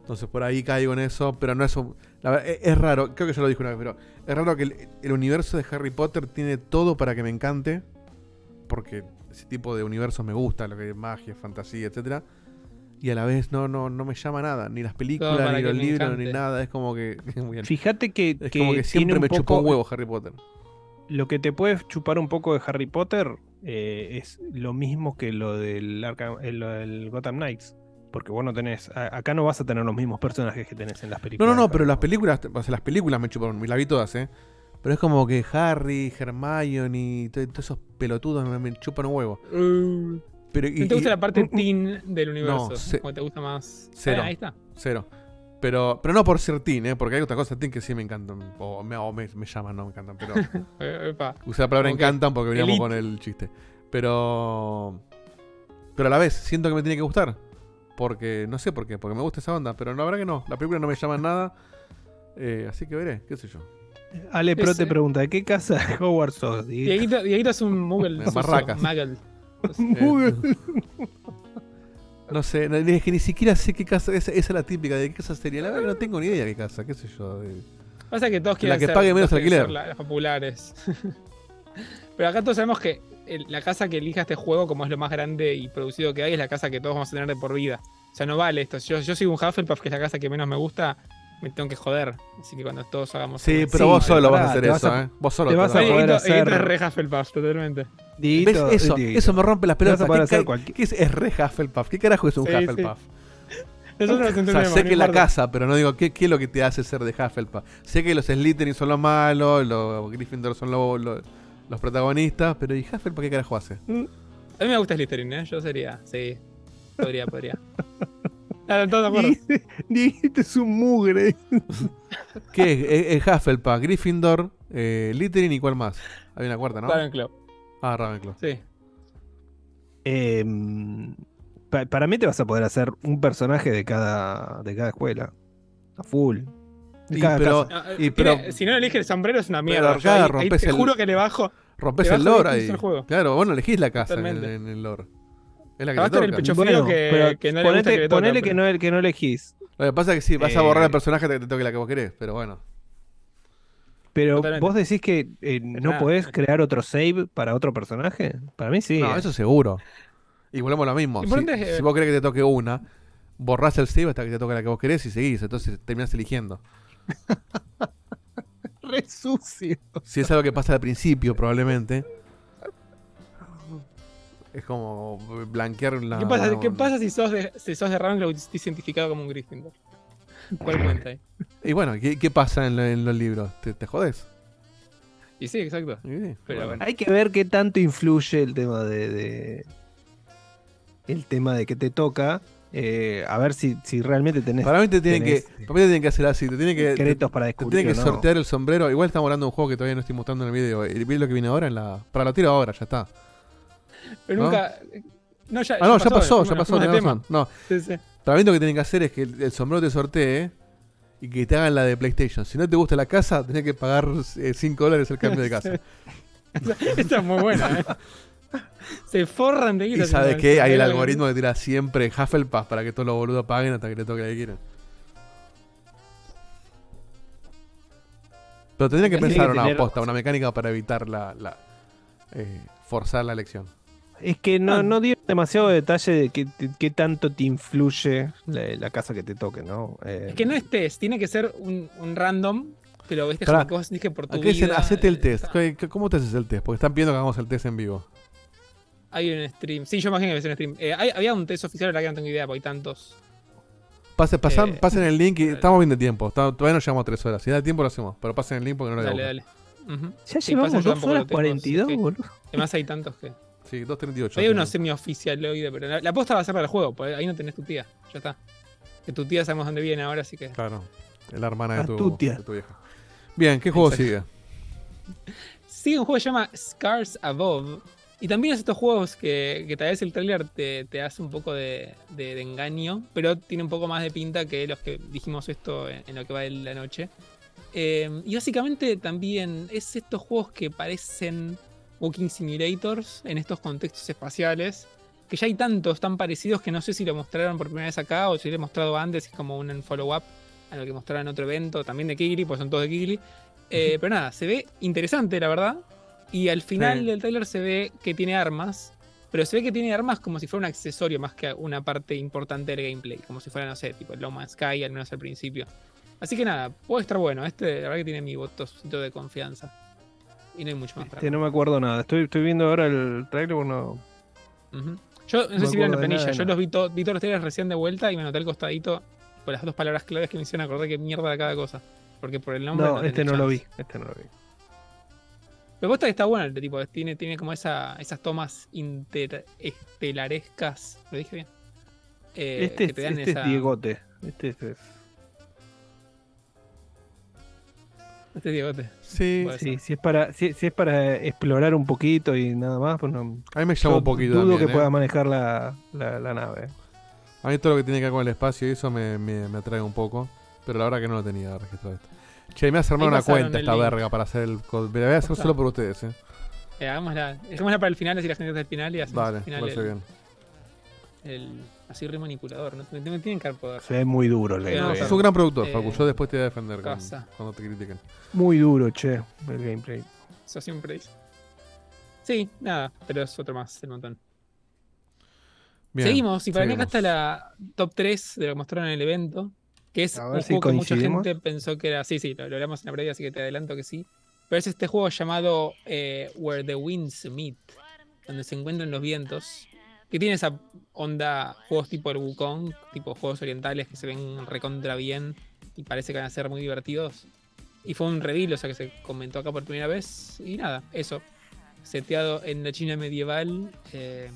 Entonces por ahí caigo en eso, pero no es un- la verdad, es, es raro, creo que yo lo dije una vez, pero es raro que el, el universo de Harry Potter tiene todo para que me encante, porque ese tipo de universo me gusta, lo que es magia, fantasía, etcétera, y a la vez no no no me llama nada, ni las películas, ni los libros, encante. ni nada, es como que. *laughs* Fíjate que, es que como que siempre me chupó un poco- huevo Harry Potter. Lo que te puede chupar un poco de Harry Potter eh, es lo mismo que lo del, Arkham- eh, lo del Gotham Knights. Porque vos no tenés. a- acá no vas a tener los mismos personajes que tenés en las No, películas. no, no, Harry pero las películas, o sea, las películas me chuparon, me las vi todas, ¿eh? Pero es como que Harry, Hermione, to- todos esos pelotudos me, me chupan un huevo. Pero, ¿No te gusta la parte teen del universo? No, ce- ¿O te gusta más? Cero. Ah, ahí está. Cero. Pero, pero no por ser teen, ¿eh? Porque hay otras cosas teen que sí me encantan. O me, o me, me llaman, no me encantan. Pero *laughs* Eh, usé la palabra encantan porque veníamos Elite- con el chiste. Pero. Pero a la vez, siento que me tiene que gustar. Porque, no sé por qué, porque me gusta esa onda. Pero la verdad que no. La película no me llaman nada. Eh, así que veré, qué sé yo. Ale Pro Es, te pregunta: ¿de qué casa de Hogwarts sos? Dieguito? Es un *laughs* Muggle. Barracas. Muggle. *laughs* Eh, no sé, es que ni siquiera sé qué casa. Esa, esa es la típica de qué casa sería. La verdad no tengo ni idea de qué casa, qué sé yo. de- Pasa que todos La quieren que ser, pague menos alquiler. la- las populares. *laughs* Pero acá todos sabemos que el- la casa que elija este juego, como es lo más grande y producido que hay, es la casa que todos vamos a tener de por vida. O sea, no vale esto. Yo, yo soy un Hufflepuff, que es la casa que menos me gusta, me tengo que joder. Así que cuando todos hagamos. Sí, algo- pero vos solo vas a pará, hacer vas eso, a- ¿eh? Vos solo te te vas vas a poder hacer- re Hufflepuff, totalmente. ¿Ves eso? Eso me rompe las vas pelotas. ¿Qué, hacer cualquier- qué es, es re Hufflepuff? ¿Qué carajo es un Sí, sí. Hufflepuff? *laughs* O sea, sé que la casa, pero no digo, ¿qué, ¿qué es lo que te hace ser de Hufflepuff? Sé que los Slytherin son los malos, los Gryffindor son los, los, los protagonistas, pero ¿y Hufflepuff qué carajo hace? A mí me gusta Slytherin, ¿eh? Yo sería. Sí. Podría, podría. *laughs* Claro, todos de acuerdo. Dieguito- Dieguito es un mugre. ¿Qué es? Es, es Hufflepuff, Gryffindor, eh, Slytherin y cuál más? Hay una cuarta, ¿no? Ravenclaw. Ah, Ravenclaw. Sí. Em, pa- para mí te vas a poder hacer un personaje de cada, de cada escuela. A full. De Y cada pero- casa. Ah, Y tiene- pero- si no elige el sombrero es una mierda. Acá ahí- ahí te el- juro que le bajo. Rompes el lore ahí. el juego. Claro, vos no elegís la casa en el lore. Es la que Te vas te a tener toca. el pecho frío que, no le gusta ponete- que le toca, ponele que, pero- no, que no elegís. Lo que pasa es que sí, vas a borrar Eh, el personaje hasta que te toque la que vos querés, pero bueno. Pero Totalmente. vos decís que eh, no nada. podés crear otro save para otro personaje. Para mí sí. No, eh. eso seguro. Y volvemos a lo mismo. Si, es si vos querés que te toque una, borrás el save hasta que te toque la que vos querés y seguís. Entonces terminás eligiendo. *laughs* Re sucio. Si es algo que pasa al principio, probablemente. Es como blanquear la. ¿Qué pasa, ¿Qué pasa si sos de, si sos de Ravenclaw y estás identificado como un Gryffindor? ¿Cuál cuenta ahí? *laughs* Y bueno, ¿qué, qué pasa en, lo- en los libros? ¿Te, te jodes? Y sí, exacto. Sí, Pero bueno. bueno. Hay que ver qué tanto influye el tema de. de- el tema de que te toca. eh, a ver si, si realmente tenés. Para mí te tienen que, para mí te tienen que hacer así, te tienen que, te, secretos para te descubrir. tienen que no. sortear el sombrero. Igual estamos hablando de un juego que todavía no estoy mostrando en el video. ¿Y ¿Ves lo que viene ahora en la. Para lo tiro ahora, ya está. Pero nunca. No, ya, Ah, no, ya pasó, ya pasó, tenés tema. razón. No. Sí, sí. Para mí lo que tienen que hacer es que el, el sombrero te sortee y que te hagan la de PlayStation. Si no te gusta la casa, tenés que pagar 5 dólares el cambio de casa. *laughs* Esta es muy buena, ¿eh? *laughs* Se forran de y guita. sabes qué, hay el algoritmo que tira siempre Hufflepuff para que todos los boludos paguen hasta que le toque la que quieran. Pero tendría que pensar que una aposta, una mecánica para evitar la, la eh, forzar la elección. Es que Ah. no, no dieron demasiado detalle de qué, qué tanto te influye la, la casa que te toque, ¿no? Eh, Es que no es test, tiene que ser un, un random, pero viste Pará, como que vos que por tu Acá dicen, vida, hacete el eh, test. ¿Qué- qué- ¿Cómo te haces el test? Porque están pidiendo que hagamos el test en vivo. Hay un stream. Sí, yo imagino que es un stream. Eh, hay- había un test oficial, la que no tengo idea, porque hay tantos. Pase, pasan, Eh, pasen el link y estamos bien de tiempo. Está- todavía no llevamos a tres horas. Si da tiempo lo hacemos. Pero pasen el link porque no lo Dale, dale. Ujú. Ya Sí, llevamos pasa, yo dos tampoco horas lo tengo, 42, sí. boludo. Además hay tantos que. Sí, 2.38. Hay uno semi-oficial pero la, la posta va a ser para el juego, ahí no tenés tu tía. Ya está. Que tu tía sabemos dónde viene ahora, así que. Claro. Es la hermana de tu, Astutia. de tu vieja. Bien, ¿qué juego Exacto. sigue? Sigue un juego que se llama Scars Above. Y también es estos juegos que, que tal vez el trailer te, te hace un poco de, de- de engaño, pero tiene un poco más de pinta que los que dijimos esto en, en lo que va de la noche. Eh, y básicamente también es estos juegos que parecen Walking Simulators en estos contextos espaciales, que ya hay tantos tan parecidos que no sé si lo mostraron por primera vez acá o si lo he mostrado antes, es como un follow-up a lo que mostraron en otro evento, también de Kigli, pues son todos de Kigli. Eh, pero nada, se ve interesante, la verdad. Y al final Sí. del trailer se ve que tiene armas. Pero se ve que tiene armas como si fuera un accesorio más que una parte importante del gameplay. Como si fuera, no sé, tipo Man's Sky, al menos al principio. Así que nada, puede estar bueno. Este, la verdad que tiene mi votocito de confianza. Y no hay mucho más Este, no me acuerdo nada. Estoy, estoy viendo ahora el trailer, bueno. Ujú. Yo no, sé si vieron la nada, Yo los vi, to- vi todos los trailers recién de vuelta y me anoté al costadito por las dos palabras claves que me hicieron acordar que mierda de cada cosa. Porque por el nombre. No, este no lo vi. Este no lo vi. Me gusta que está bueno, el tipo, tiene, tiene como esa, esas tomas interestelarescas. ¿Lo dije bien? Eh, este dan este esa- es Diegote. Este es. Este es Diegote. Sí, Sí, si es para, si, si es para explorar un poquito y nada más, pues no. A mí me llama un poquito Dudo también, que ¿eh? pueda manejar la, la, la nave. A mí todo lo que tiene que ver con el espacio y eso me, me, me atrae un poco. Pero la verdad que no lo tenía registrado esto. Che, me vas a armar una cuenta el esta link. verga para hacer el. co- Me la voy a hacer solo por ustedes, eh. Eh, hagámosla, dejémosla para el final, así la gente está al final y hacemos Dale, al final el, bien. el- así re manipulador. No, me tienen que dar poder. Se ve muy duro el Sí, No, gameplay. sos un gran productor, Eh, Facu. Yo después te voy a defender con- cuando te critiquen. Muy duro, che, el gameplay. Eso siempre dice. Sí, nada, pero es otro más del montón. Bien, seguimos, y para mí acá seguimos. está la top 3 de lo que mostraron en el evento. Que es A un ver si juego que mucha gente pensó que era. Sí, sí, lo, lo hablamos en la previa, así que te adelanto que sí. Pero es este juego llamado eh, Where the Winds Meet, donde se encuentran los vientos. Que tiene esa onda, juegos tipo el Wukong, tipo juegos orientales que se ven recontra bien y parece que van a ser muy divertidos. Y fue un reveal, o sea que se comentó acá por primera vez. Y nada, eso. Seteado en la China medieval. eh,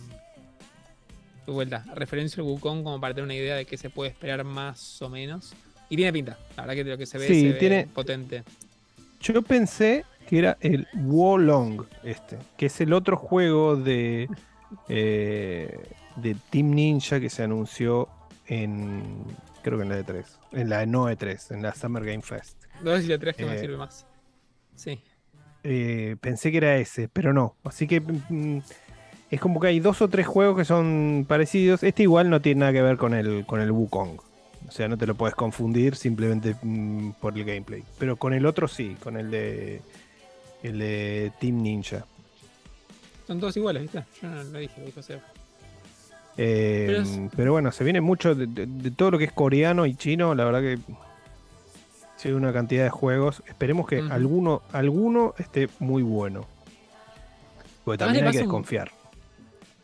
de vuelta, referencia al Wukong como para tener una idea de qué se puede esperar más o menos. Y tiene pinta, la verdad que de lo que se ve, Sí, se ve tiene- potente. Yo pensé que era el Wolong, este, que es el otro juego de, eh, de Team Ninja que se anunció en, creo que en la E3, en la no E3, en la Summer Game Fest. Dos y la tres que me Eh, sirve más. Sí. Eh, pensé que era ese, pero no. Así que mm, es como que hay dos o tres juegos que son parecidos. Este igual no tiene nada que ver con el, con el Wukong. O sea, no te lo puedes confundir simplemente mm, por el gameplay. Pero con el otro sí, con el de el de Team Ninja. Son todos iguales, ¿viste? Yo no lo dije, lo dijo Seba. Eh, Pero es- Pero bueno, se viene mucho de, de- de todo lo que es coreano y chino. La verdad que se ve una cantidad de juegos. Esperemos que alguno, alguno esté muy bueno. Porque también hay que un- desconfiar.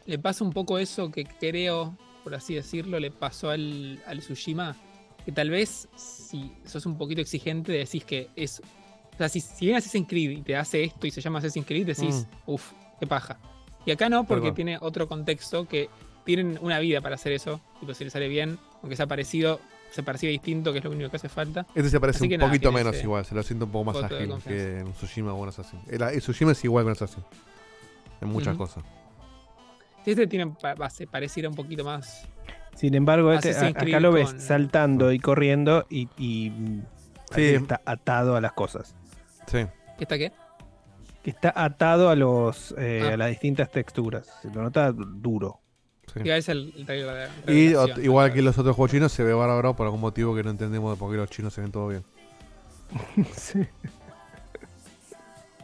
Le pasa un poco eso que creo, por así decirlo, le pasó al, al Tsushima. Que tal vez, si sos un poquito exigente, decís que es. O sea, si, si bien Assassin's Creed y te hace esto y se llama Assassin's Creed, decís, uff, qué paja. Y acá no, porque tiene otro contexto que tienen una vida para hacer eso. Tipo, si le sale bien, aunque sea parecido, se percibe distinto, que es lo único que hace falta. Este se parece Así que un nada, poquito menos igual, se lo siento un poco más ágil que en Tsushima o en Assassin. El, el Tsushima es igual con Assassin. En muchas Ujú. cosas. Si este tiene base, pareciera un poquito más. Sin embargo, este, a- acá lo ves con- saltando y corriendo y, y, Sí. ahí está atado a las cosas. Sí. ¿Esta qué? Que está atado a los eh, Ah. a las distintas texturas. Se lo nota duro. Y a veces el, el trailer de Y revelación. ot- igual que los otros juegos chinos, se ve bárbaro por algún motivo que no entendemos de por qué los chinos se ven todo bien. *laughs*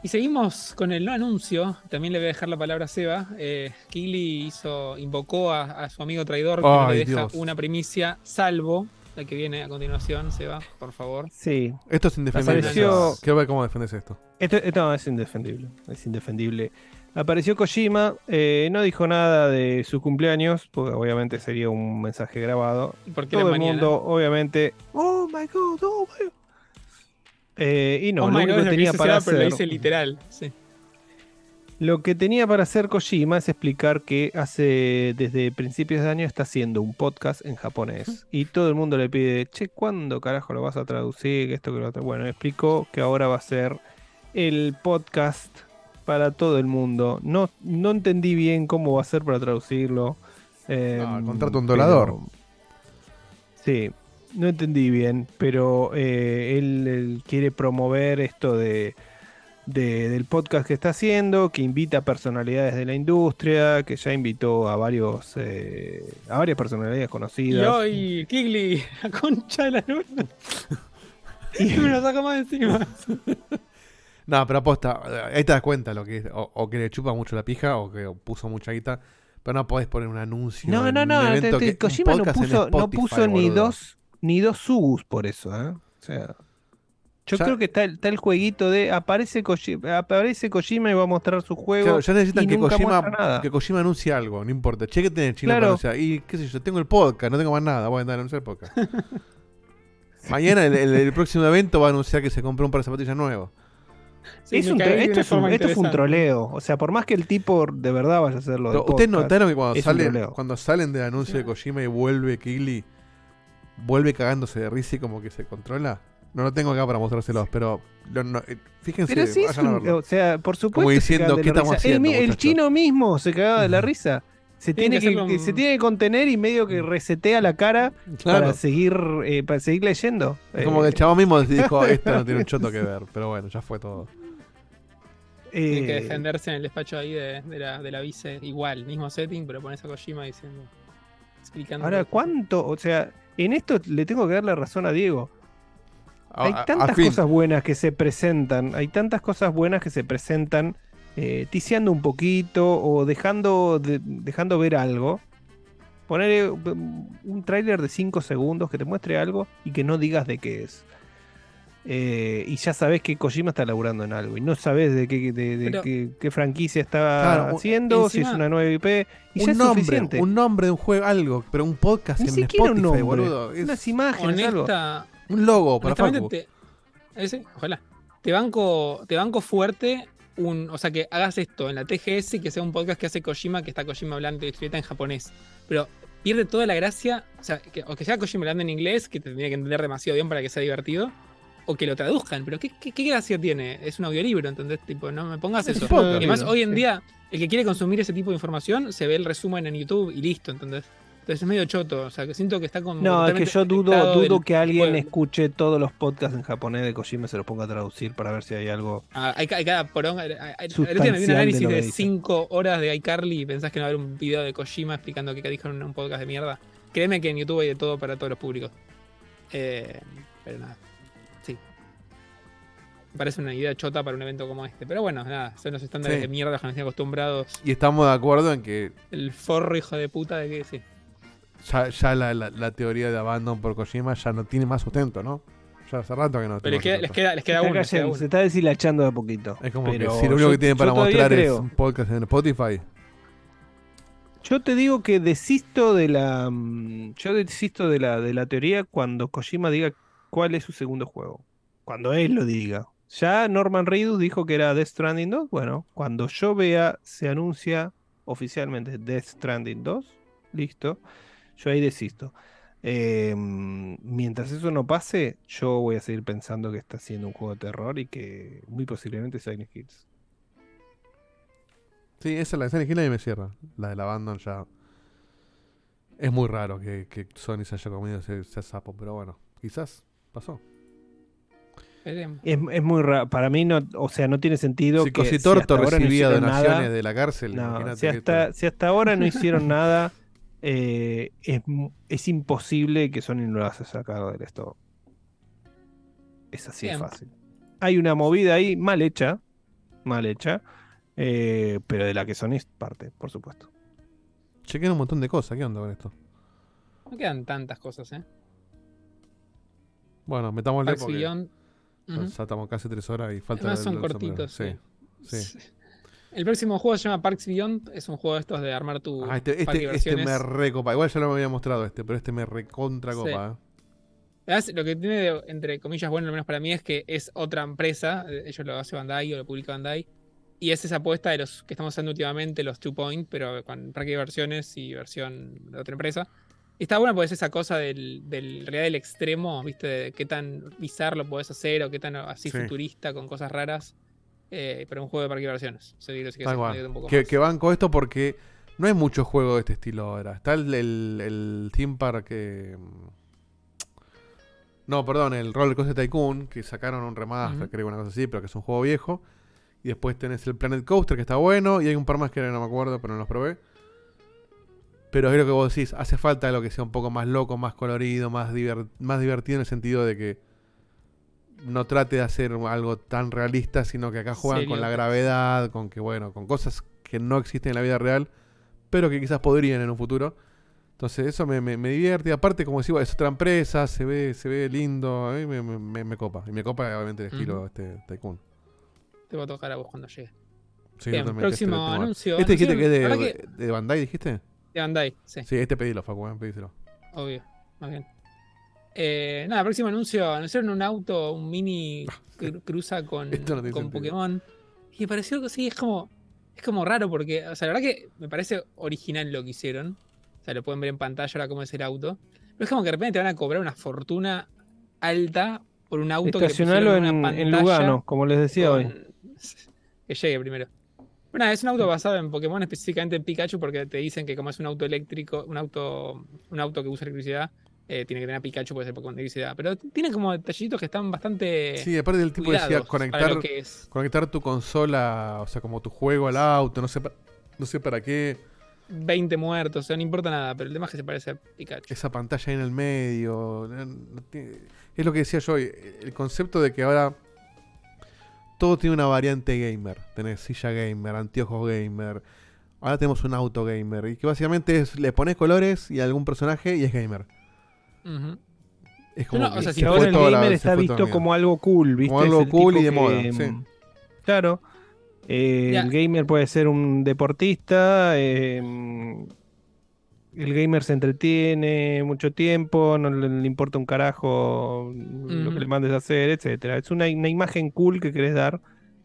Y seguimos con el no anuncio. También le voy a dejar la palabra a Seba. Eh, Kili hizo, invocó a, a su amigo traidor que le deja Dios. una primicia, salvo la que viene a continuación, Seba, por favor. Sí. Esto es indefendible. Apareció- Quiero ver cómo defendes esto. Esto, esto no, es indefendible. Es indefendible. Apareció Kojima, eh, no dijo nada de su cumpleaños, porque obviamente sería un mensaje grabado. ¿Y por qué Todo el mañana? mundo, obviamente. Oh my god, oh my god. Eh, y no, Oh lo único God, que tenía para Seba, pero lo hacer. dice literal. Sí. Lo que tenía para hacer Kojima es explicar que hace desde principios de año está haciendo un podcast en japonés y todo el mundo le pide, che, ¿cuándo carajo lo vas a traducir? Que Esto que lo otro. Bueno, explicó que ahora va a ser el podcast para todo el mundo. No, no entendí bien cómo va a ser para traducirlo. Eh, Ah, contrata un dolador. Sí, no entendí bien, pero eh, él, él quiere promover esto de, de- del podcast que está haciendo, que invita a personalidades de la industria, que ya invitó a varios eh, a varias personalidades Y conocidas. hoy, Kigli, *laughs* la concha de la luna. y *laughs* me lo saca más encima. *laughs* No, pero aposta, eh, ahí te das cuenta lo que es, o, o que le chupa mucho la pija o que puso mucha guita, pero no podés poner un anuncio. No, no, no, te- te- que- Kojima no puso, no puso ni boludo. dos ni dos subus por eso, ¿eh? O sea, yo Ya- creo que está, el- está el jueguito de aparece Kojima, aparece Kojima y va a mostrar su juego. Claro, ya necesitan y que nunca Kojima, que Kojima anuncie algo, no importa. Che, que tiene el chino Claro. para anunciar? Y qué sé yo, tengo el podcast, no tengo más nada, voy a andar a anunciar el podcast. *laughs* Mañana el, el- el próximo evento va a anunciar que se compró un par de zapatillas nuevos. Sí, Es un esto, es un, esto fue un troleo. O sea, por más que el tipo de verdad vaya a hacerlo. Pero Ustedes notaron que cuando es salen, cuando salen del anuncio de Kojima y vuelve Kigli, vuelve cagándose de risa y como que se controla. No lo tengo acá para mostrárselos, pero lo- no, eh, fíjense, Pero sí, es un- o sea, por supuesto. Como se diciendo, cagan de ¿qué la estamos risa. El, chino mismo se cagaba de la risa. Se Tiene tiene, que un- se tiene que contener y medio que resetea la cara Claro. para seguir eh, para seguir leyendo. Es como que el Eh, chavo mismo dijo, esto no tiene un choto que ver, *laughs* pero bueno, ya fue todo. Tiene que eh, defenderse en el despacho ahí de, de la, de la vice. Igual, mismo setting, pero pones a Kojima diciendo. Explicando. Ahora, ¿cuánto? O sea, en esto le tengo que dar la razón a Diego. Hay a- tantas a cosas buenas que se presentan, hay tantas cosas buenas que se presentan eh, ticiando un poquito o dejando, de- dejando ver algo. Poner un tráiler de 5 segundos que te muestre algo y que no digas de qué es. Eh, y ya sabes que Kojima está laburando en algo y no sabes de qué, de, de Pero- qué, qué franquicia está Claro, haciendo, si es una nueva IP. Y ya un es nombre, suficiente. un nombre de un juego, algo, pero un podcast Ni en siquiera un Spotify, nombre, boludo. Es unas imágenes, algo. Un logo para Facu. te, ese, ojalá. Te banco, te banco fuerte. Un, o sea, que hagas esto en la TGS y que sea un podcast que hace Kojima, que está Kojima hablando historieta en japonés. Pero pierde toda la gracia. O sea, que, o que sea Kojima hablando en inglés, que te tendría que entender demasiado bien para que sea divertido. O que lo traduzcan. Pero ¿qué, qué, qué gracia tiene? Es un audiolibro, ¿entendés? Tipo, no me pongas Es eso. Y además, hoy en sí. día, el que quiere consumir ese tipo de información se ve el resumen en YouTube y listo, ¿entendés? Entonces es medio choto. O sea, que siento que está como. No, es que yo dudo, dudo del que alguien escuche todos los podcasts en japonés de Kojima y se los ponga a traducir para ver si hay algo. Ah, hay, hay cada poronga. hay- me vi un análisis de dice. 5 horas de iCarly y pensás que no va a haber un video de Kojima explicando qué dijo en un podcast de mierda. Créeme que en YouTube hay de todo para todos los públicos. Eh, pero nada. Sí. Me parece una idea chota para un evento como este. Pero bueno, nada, son los estándares Sí. de mierda que nos tienen acostumbrados. Y estamos de acuerdo en que El forro hijo de puta de que sí. Ya, ya la, la- la teoría de Abandon por Kojima ya no tiene más sustento, ¿no? Ya hace rato que no Pero tiene les queda, les queda, les queda se, uno. les queda uno. se está deshilachando de a poquito. Es como Pero que si lo único yo- que tiene yo para mostrar es un podcast en Spotify. Yo te digo que desisto de la. mm, Yo desisto de la, de la teoría cuando Kojima diga cuál es su segundo juego. Cuando él lo diga. Ya Norman Reedus dijo que era Death Stranding 2. Bueno, cuando yo vea, se anuncia oficialmente Death Stranding 2. Listo. Yo ahí desisto. Eh, mientras eso no pase, yo voy a seguir pensando que está haciendo un juego de terror y que muy posiblemente Silent Hills. Sí, esa la de Silent Hill nadie me cierra. La de la Abandon ya. Es muy raro que, que Sony se haya comido ese, ese sapo, pero bueno, quizás pasó. Es, es muy raro. Para mí, no, o sea, no tiene sentido Si que. si Cositorto no recibía hicieron donaciones nada- de la cárcel, No, imagínate si que hasta, si hasta ahora no hicieron *laughs* nada, eh, es, es imposible que Sony no lo haya sacado del esto. Es así de Bien. fácil. Hay una movida ahí mal hecha, mal hecha, eh, pero de la que Sony es parte, por supuesto. Chequean un montón de cosas. ¿Qué onda con esto? No quedan tantas cosas, ¿eh? Bueno, metámosle Parks porque Beyond. Ujú. ya estamos casi tres horas y falta Además el- son el sombrero. cortitos, Sí, sí. sí. *laughs* El próximo juego se llama Parks Beyond. Es un juego de estos de armar tu Ah, este, este, este me recopa. Igual ya lo me había mostrado este, pero este me recontra copa. ¿eh? Lo que tiene, de- entre comillas, bueno, al menos para mí, es que es otra empresa. eh, Ellos lo hace Bandai o lo publica Bandai. Y es esa apuesta de los que estamos usando últimamente, los Two Point, pero con parque de versiones y versión de otra empresa. Y está bueno porque es esa cosa del, del realidad del extremo, ¿viste? De qué tan bizarro lo podés hacer o qué tan así Sí. futurista con cosas raras. Eh, pero un juego de parque de versiones. Un poco Que, que banco esto porque no hay muchos juegos de este estilo ahora. Está el, el, el Theme Park. eh, No, perdón, el Roller Coaster Tycoon, que sacaron un remaster, Ujú. creo, una cosa así, pero que es un juego viejo. Y después tenés el Planet Coaster, que está bueno, y hay un par más que no me acuerdo, pero no los probé. Pero es lo que vos decís, hace falta algo que sea un poco más loco, más colorido, más, más divertido en el sentido de que no trate de hacer algo tan realista, sino que acá juegan con la gravedad, con que, bueno, con cosas que no existen en la vida real, pero que quizás podrían en un futuro. Entonces eso me, me, me divierte. Aparte, como decía, es otra empresa, se ve, se ve lindo, a mí me, me- copa. Y me copa obviamente el estilo este Tycoon. Te voy a tocar a vos cuando llegue. Sí, Bien, este próximo tengo. anuncio. Este dijiste que es de, de Bandai, dijiste. De Bandai, sí. Sí, este pedilo, Facu, eh, pedíselo. Obvio, más bien. Eh, nada, próximo anuncio. Anunciaron un auto, un mini cru- cruza con, *laughs* no con. Pokémon. Y me pareció que sí, es como. Es como raro porque. O sea, la verdad que me parece original lo que hicieron. O sea, lo pueden ver en pantalla ahora cómo es el auto. Pero es como que de repente te van a cobrar una fortuna alta por un auto Estacionalo que en, una en Lugano, como les decía con- hoy. *laughs* Que llegue primero. Bueno, es un auto basado en Pokémon, específicamente en Pikachu, porque te dicen que como es un auto eléctrico, un auto, un auto que usa electricidad, eh, tiene que tener a Pikachu, puede ser Pokémon de electricidad. Pero tiene como detallitos que están bastante. Sí, aparte del tipo decía conectar, conectar tu consola, o sea, como tu juego al auto, no sé, no sé para qué. 20 muertos, o sea, no importa nada, pero el tema es que se parece a Pikachu. Esa pantalla ahí en el medio. es lo que decía yo hoy. El concepto de que ahora todo tiene una variante gamer. Tenés silla gamer, anteojos gamer. Ahora tenemos un auto gamer. Y que básicamente es, le pones colores y algún personaje y es gamer. Ujú. Es No, como no, que o sea, se si fue ahora el la- gamer está visto como algo cool, ¿viste? Como Es algo cool y de que, moda, mm, sí. Claro. Eh. El gamer puede ser un deportista. eh, el gamer se entretiene mucho tiempo, no le, le importa un carajo lo que le mandes a hacer, etcétera. Es una, una imagen cool que querés dar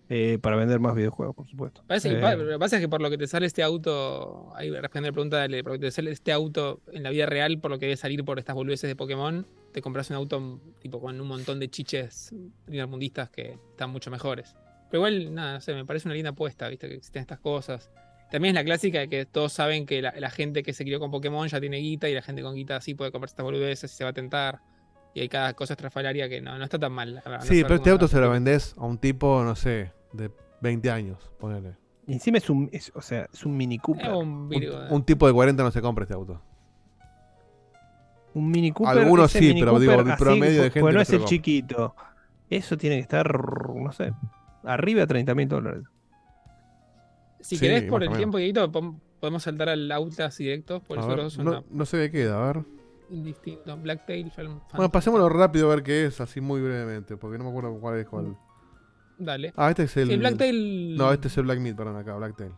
eh, para vender más videojuegos, por supuesto. Parece que Eh, lo que pasa es que por lo que te sale este auto, ahí respondiendo la pregunta, dale, por lo que te sale este auto en la vida real, por lo que debe salir por estas boludeces de Pokémon, te compras un auto tipo con un montón de chiches primermundistas que están mucho mejores. Pero igual, nada, no sé, me parece una linda apuesta, viste, que existen estas cosas. También es la clásica de que todos saben que la, la gente que se crió con Pokémon ya tiene guita y la gente con guita sí puede comprarse estas boludeces y se va a tentar. Y hay cada cosa estrafalaria que no, no está tan mal. la verdad, Sí, pero este auto se lo vendés a un tipo, no sé, de 20 años, ponele. y encima es un, es- o sea, es un Mini Cooper. Es un Un, Virgo, eh. un tipo de 40 no se compra este auto. Un Mini Cooper. Algunos sí, pero digo, Cooper el promedio de gente Bueno, no es el compra. chiquito. Eso tiene que estar, no sé, arriba de 30 mil dólares. Si Sí, querés, por el tiempo, Dieguito, podemos saltar al Outlast directo. Por A eso ver, no, sé de qué queda, a ver. indistinto. Blacktail, Film Bueno, pasémoslo rápido a ver qué es, así muy brevemente, porque no me acuerdo cuál es cuál. Dale. Ah, este es el. Sí, Blacktail- No, este es el Black Meat, perdón, acá, Blacktail.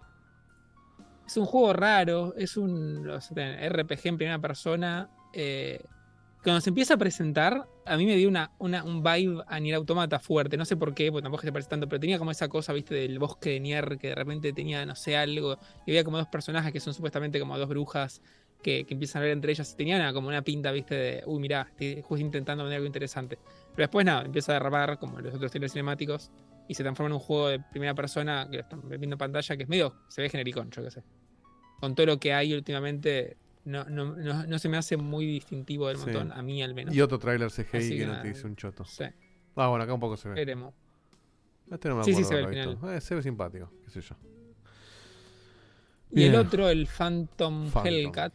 Es un juego raro, es un o sea, RPG en primera persona. eh, cuando se empieza a presentar, a mí me dio una, una- un vibe a Nier Automata fuerte. No sé por qué, porque tampoco se parece tanto, pero tenía como esa cosa, viste, del bosque de Nier, que de repente tenía, no sé, algo. Y había como dos personajes que son supuestamente como dos brujas que, que empiezan a ver entre ellas. Y tenían una- como una pinta, viste, de, uy, mirá, estoy justo intentando vender algo interesante. Pero después, nada, empieza a derrapar, como los otros trailers cinemáticos. Y se transforma en un juego de primera persona que lo están viendo en pantalla que es medio, se ve genericón, yo qué sé. Con todo lo que hay últimamente, no, no, no, no se me hace muy distintivo del Sí. montón, a mí al menos. Y otro tráiler CGI Así que, que no te dice un choto. Sí. Ah, bueno, acá un poco se ve. Veremos. Este no me Sí, sí, acuerdo se ve al visto. Eh, se ve simpático, qué sé yo. Y el otro, el Phantom, Phantom. Hellcat,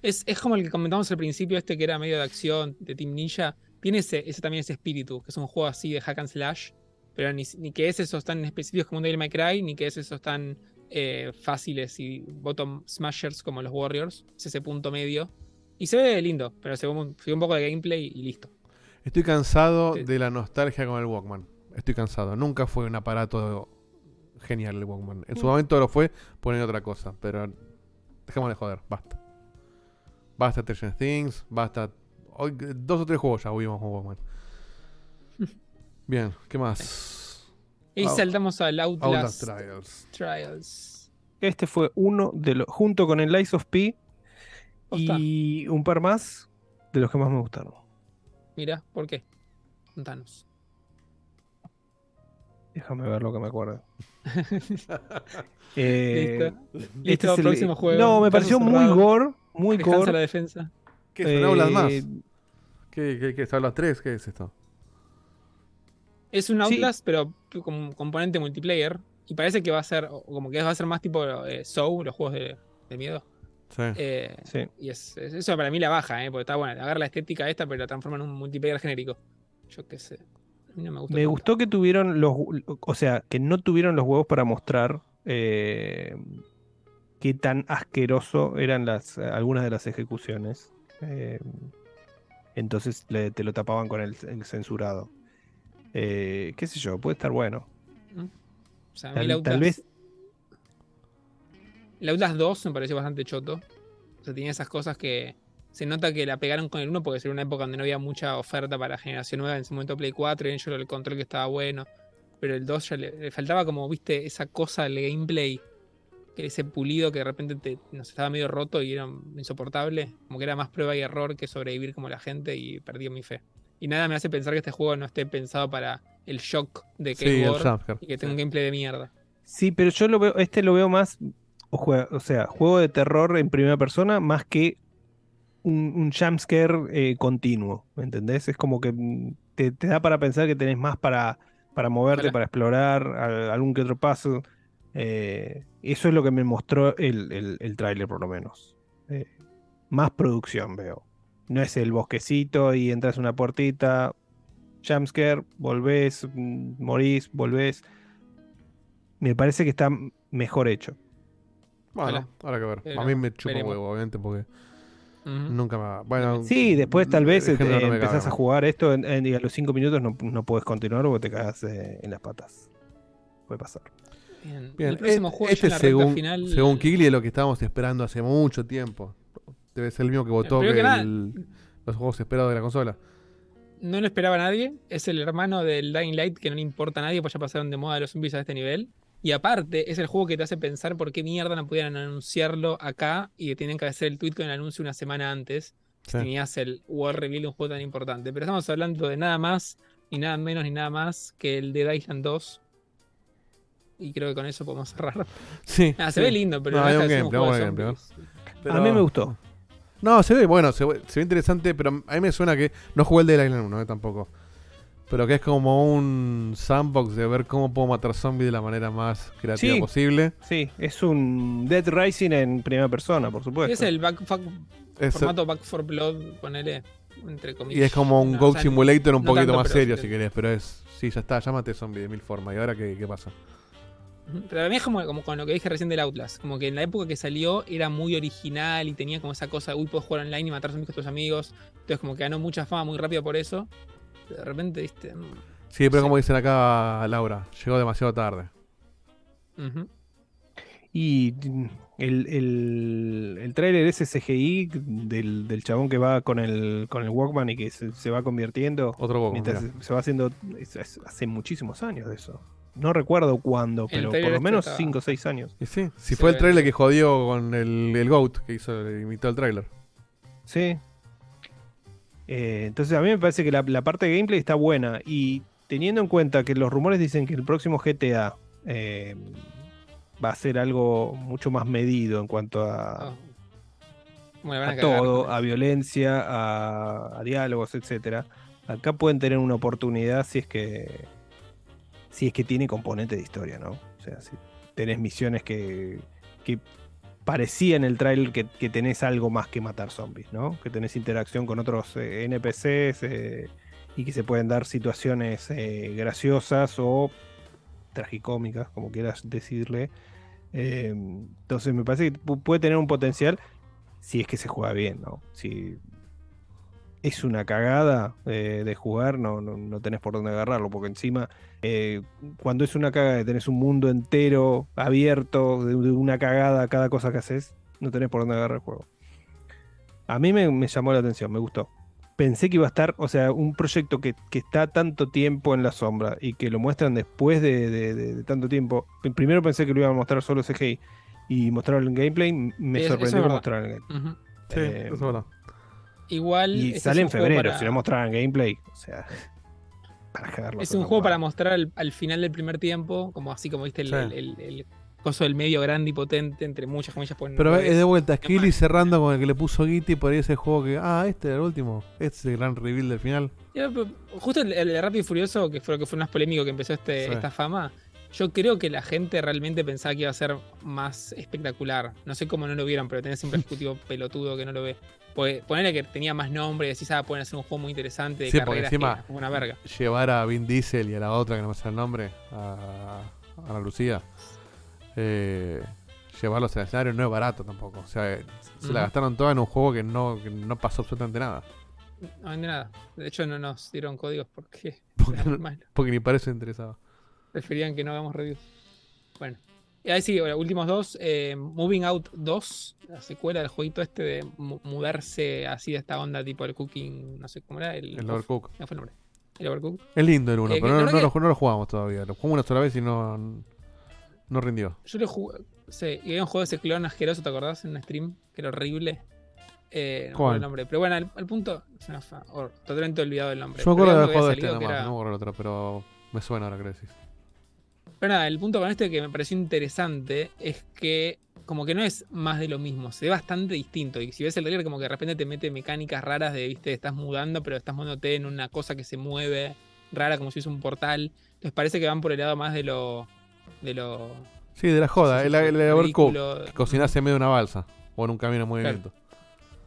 es, es como el que comentamos al principio, este que era medio de acción, de Team Ninja. Tiene ese, ese también ese espíritu, que es un juego así de hack and slash, pero ni, ni que es esos tan específicos como un Devil May Cry, ni que es esos tan eh, fáciles y bottom smashers como los Warriors. Es ese punto medio. Y se ve lindo, pero se ve un, se ve un poco de gameplay y listo. Estoy cansado Sí. de la nostalgia con el Walkman. Estoy cansado. Nunca fue un aparato genial el Walkman. En su Mm. momento lo fue poner otra cosa, pero dejemos de joder, basta. Basta Stranger Things, basta. Hoy, dos o tres juegos ya vimos con Walkman. Bien, ¿qué más? Y Out- saltamos al Outlast, Outlast Trials. Trials. Este fue uno de los, junto con el Lies of P y un par más de los que más me gustaron. Mira, ¿por qué? Contanos. Déjame ver lo que me acuerdo. *laughs* Eh, Listo. este Listo, es el- próximo juego. No, me Caso pareció muy gore, muy Descansa gore. la defensa. ¿Qué es un Outlast más? Eh, ¿Qué, qué, qué es Outlast 3? ¿Qué es esto? Es un Sí. Outlast, pero con un componente multiplayer. Y parece que va a ser, o como que va a ser más tipo eh, Soul, los juegos de, de miedo. Sí. Eh, Sí. Y es, es- eso para mí la baja, ¿eh? porque está buena. Agarra la estética esta, pero la transforma en un multiplayer genérico. Yo qué sé. A mí no me gusta. Me tanto. gustó que tuvieron los, o sea, que no tuvieron los huevos para mostrar eh, qué tan asqueroso eran las algunas de las ejecuciones. Eh, entonces le- te lo tapaban con el, el censurado. Eh, qué sé yo, puede estar bueno. O sea, a mí Tal, Outlast- vez El Outlast 2 me pareció bastante choto. O sea, tenía esas cosas que se nota que la pegaron con el 1 porque era una época donde no había mucha oferta para la generación nueva. En ese momento Play 4 y ellos el control que estaba bueno. Pero el 2 ya le, le faltaba como, viste, esa cosa del gameplay. Que ese pulido que de repente te, no sé, estaba medio roto y era insoportable. Como que era más prueba y error que sobrevivir como la gente y perdí mi fe. Y nada me hace pensar que este juego no esté pensado para el shock de que Sí, y que tenga un gameplay de mierda. Sí, pero yo lo veo, este lo veo más, o, juega- o sea, juego de terror en primera persona más que un, un jumpscare eh, continuo, ¿me entendés? Es como que mm, te, te da para pensar que tenés más para, para moverte, para explorar, a- algún que otro paso. Eh, eso es lo que me mostró el, el, el tráiler por lo menos. Eh, más producción veo. No es el bosquecito y entras a una puertita, jumpscare, volvés, mm, morís, volvés. Me parece que está mejor hecho. Bueno, habrá que ver. Pero a mí me chupa huevo, obviamente, porque nunca me va. Bueno, Sí, después tal vez el eh, no empezás cabe. a jugar esto en- en- y a los 5 minutos no, no puedes continuar porque te cagas eh, en las patas. Puede pasar. Bien. Bien, el próximo este, juego ya este en la recta según, final. según Kigli es lo que estábamos esperando hace mucho tiempo. Debe ser el mismo que votó primero que que nada- el- los juegos esperados de la consola. No lo esperaba nadie. Es el hermano del Dying Light que no le importa a nadie, pues ya pasaron de moda los zombies a este nivel. Y aparte, es el juego que te hace pensar por qué mierda no pudieran anunciarlo acá y que tienen que hacer el tweet con el anuncio una semana antes. Sí. Si tenías el War Reveal de un juego tan importante. Pero estamos hablando de nada más, ni nada menos, ni nada más que el Dead Island 2. Y creo que con eso podemos cerrar. Sí. Ah, se sí. ve lindo, pero No, no hay un juego de gameplay. Pero- A mí me gustó. No, se ve, bueno, se ve, se ve interesante, pero a mí me suena que. No jugué el Dead Island 1, eh, tampoco. Pero que es como un sandbox de ver cómo puedo matar zombies de la manera más creativa Sí. posible. Sí, es un Dead Rising en primera persona, por supuesto. Es el back, fuck- Es- formato Back for Blood, ponele, entre comillas. Y es como un No, Goat o sea, Simulator un no poquito tanto, más serio, sí si que- querés, pero es. Sí, ya está, llámate zombie de mil formas. ¿Y ahora qué, qué pasa? Ujú, Pero a mí es como, como con lo que dije recién del Outlast. Como que en la época que salió era muy original y tenía como esa cosa, uy, puedo jugar online y matar con tus amigos. Entonces como que ganó mucha fama muy rápido por eso. Pero de repente, viste... mm, Sí, pero como dicen acá Laura, llegó demasiado tarde. Y mm, el, el, el tráiler ese CGI del, del chabón que va con el, con el Walkman y que se, se va convirtiendo. Otro Walkman, mientras se, se va haciendo. es- es- hace muchísimos años de eso. No recuerdo cuándo, pero por lo menos estaba- 5 o 6 años. Y sí, si fue el trailer que jodió con el, el Goat, que hizo, imitó el trailer. Sí. Eh, entonces a mí me parece que la, la parte de gameplay está buena y teniendo en cuenta que los rumores dicen que el próximo GTA eh, va a ser algo mucho más medido en cuanto a, Bueno, van a a cagar todo, con a violencia, a, a diálogos, etcétera. Acá pueden tener una oportunidad si es que si es que tiene componente de historia, ¿no? O sea, si tenés misiones que, que parecía en el trailer que, que tenés algo más que matar zombies, ¿no? Que tenés interacción con otros eh, NPCs eh, y que se pueden dar situaciones eh, graciosas o tragicómicas, como quieras decirle. Entonces me parece que pu- puede tener un potencial si es que se juega bien, ¿no? Si es una cagada eh, de jugar, no, no, no tenés por dónde agarrarlo, porque encima eh, cuando es una cagada, tenés un mundo entero abierto, de, de una cagada a cada cosa que haces, no tenés por dónde agarrar el juego. A mí me, me llamó la atención, me gustó. Pensé que iba a estar, o sea, un proyecto que, que está tanto tiempo en la sombra y que lo muestran después de, de- de- de tanto tiempo. Primero pensé que lo iban a mostrar solo CGI y mostraron el gameplay, me sorprendió que verdad. mostraran el gameplay. Sí, Eh, eso es verdad. Igual. y este sale en febrero, para- si no mostraran gameplay, o sea, *laughs* para cagarlo. Es un juego para mostrar al, al final del primer tiempo, como así como viste el, Sí. el- el- el coso del medio grande y potente, entre muchas comillas. pues, Pero no es de es. vuelta, Skilly cerrando con el que le puso Gitty por ahí ese juego que. Ah, este era el último. Este es el gran reveal del final. Justo el, el de Rápido y Furioso, que fue lo que fue más polémico que empezó este, Sí. esta fama, yo creo que la gente realmente pensaba que iba a ser más espectacular. No sé cómo no lo vieron, pero tenés un ejecutivo *laughs* pelotudo que no lo ve. Pues ponerle que tenía más nombre y decís, ah, pueden hacer un juego muy interesante de Sí, carreras, encima. que una verga. Llevar a Vin Diesel y a la otra que no me sale el nombre, a Ana Lucía. Eh, llevarlos al escenario no es barato tampoco. O sea, eh, se la gastaron toda en un juego que no, que no pasó absolutamente nada. No vende nada. De hecho, no nos dieron códigos porque, *laughs* Porque, no- porque ni parece interesado. preferían que no hagamos reviews. Bueno. Ahí sí, bueno, últimos dos. eh, Moving Out 2, la secuela del jueguito este de mu- mudarse así de esta onda tipo el cooking, no sé cómo era. El, El Overcook. ¿Qué fue el nombre? El Overcook. Es lindo el uno, Eh, pero no, no que lo, no lo jugamos todavía. Lo jugamos una sola vez y no, no rindió. Yo lo jugué. Sí, y había un juego de ese clon asqueroso, ¿te acordás? En un stream, que era horrible. Eh, no me el nombre. Pero bueno, al, al punto. Una fa- or- totalmente olvidado el nombre. Yo me acuerdo del juego de este nomás, era- no me acuerdo el otro, pero me suena ahora que lo decís. Pero nada, el punto con este que me pareció interesante es que como que no es más de lo mismo, se ve bastante distinto. Y si ves el trailer, como que de repente te mete mecánicas raras de, viste, estás mudando, pero estás mudándote en una cosa que se mueve rara, como si fuese un portal. Entonces parece que van por el lado más de lo. de lo. Sí, de la joda, el, el, el que cocinase en medio de una balsa o en un camino en movimiento.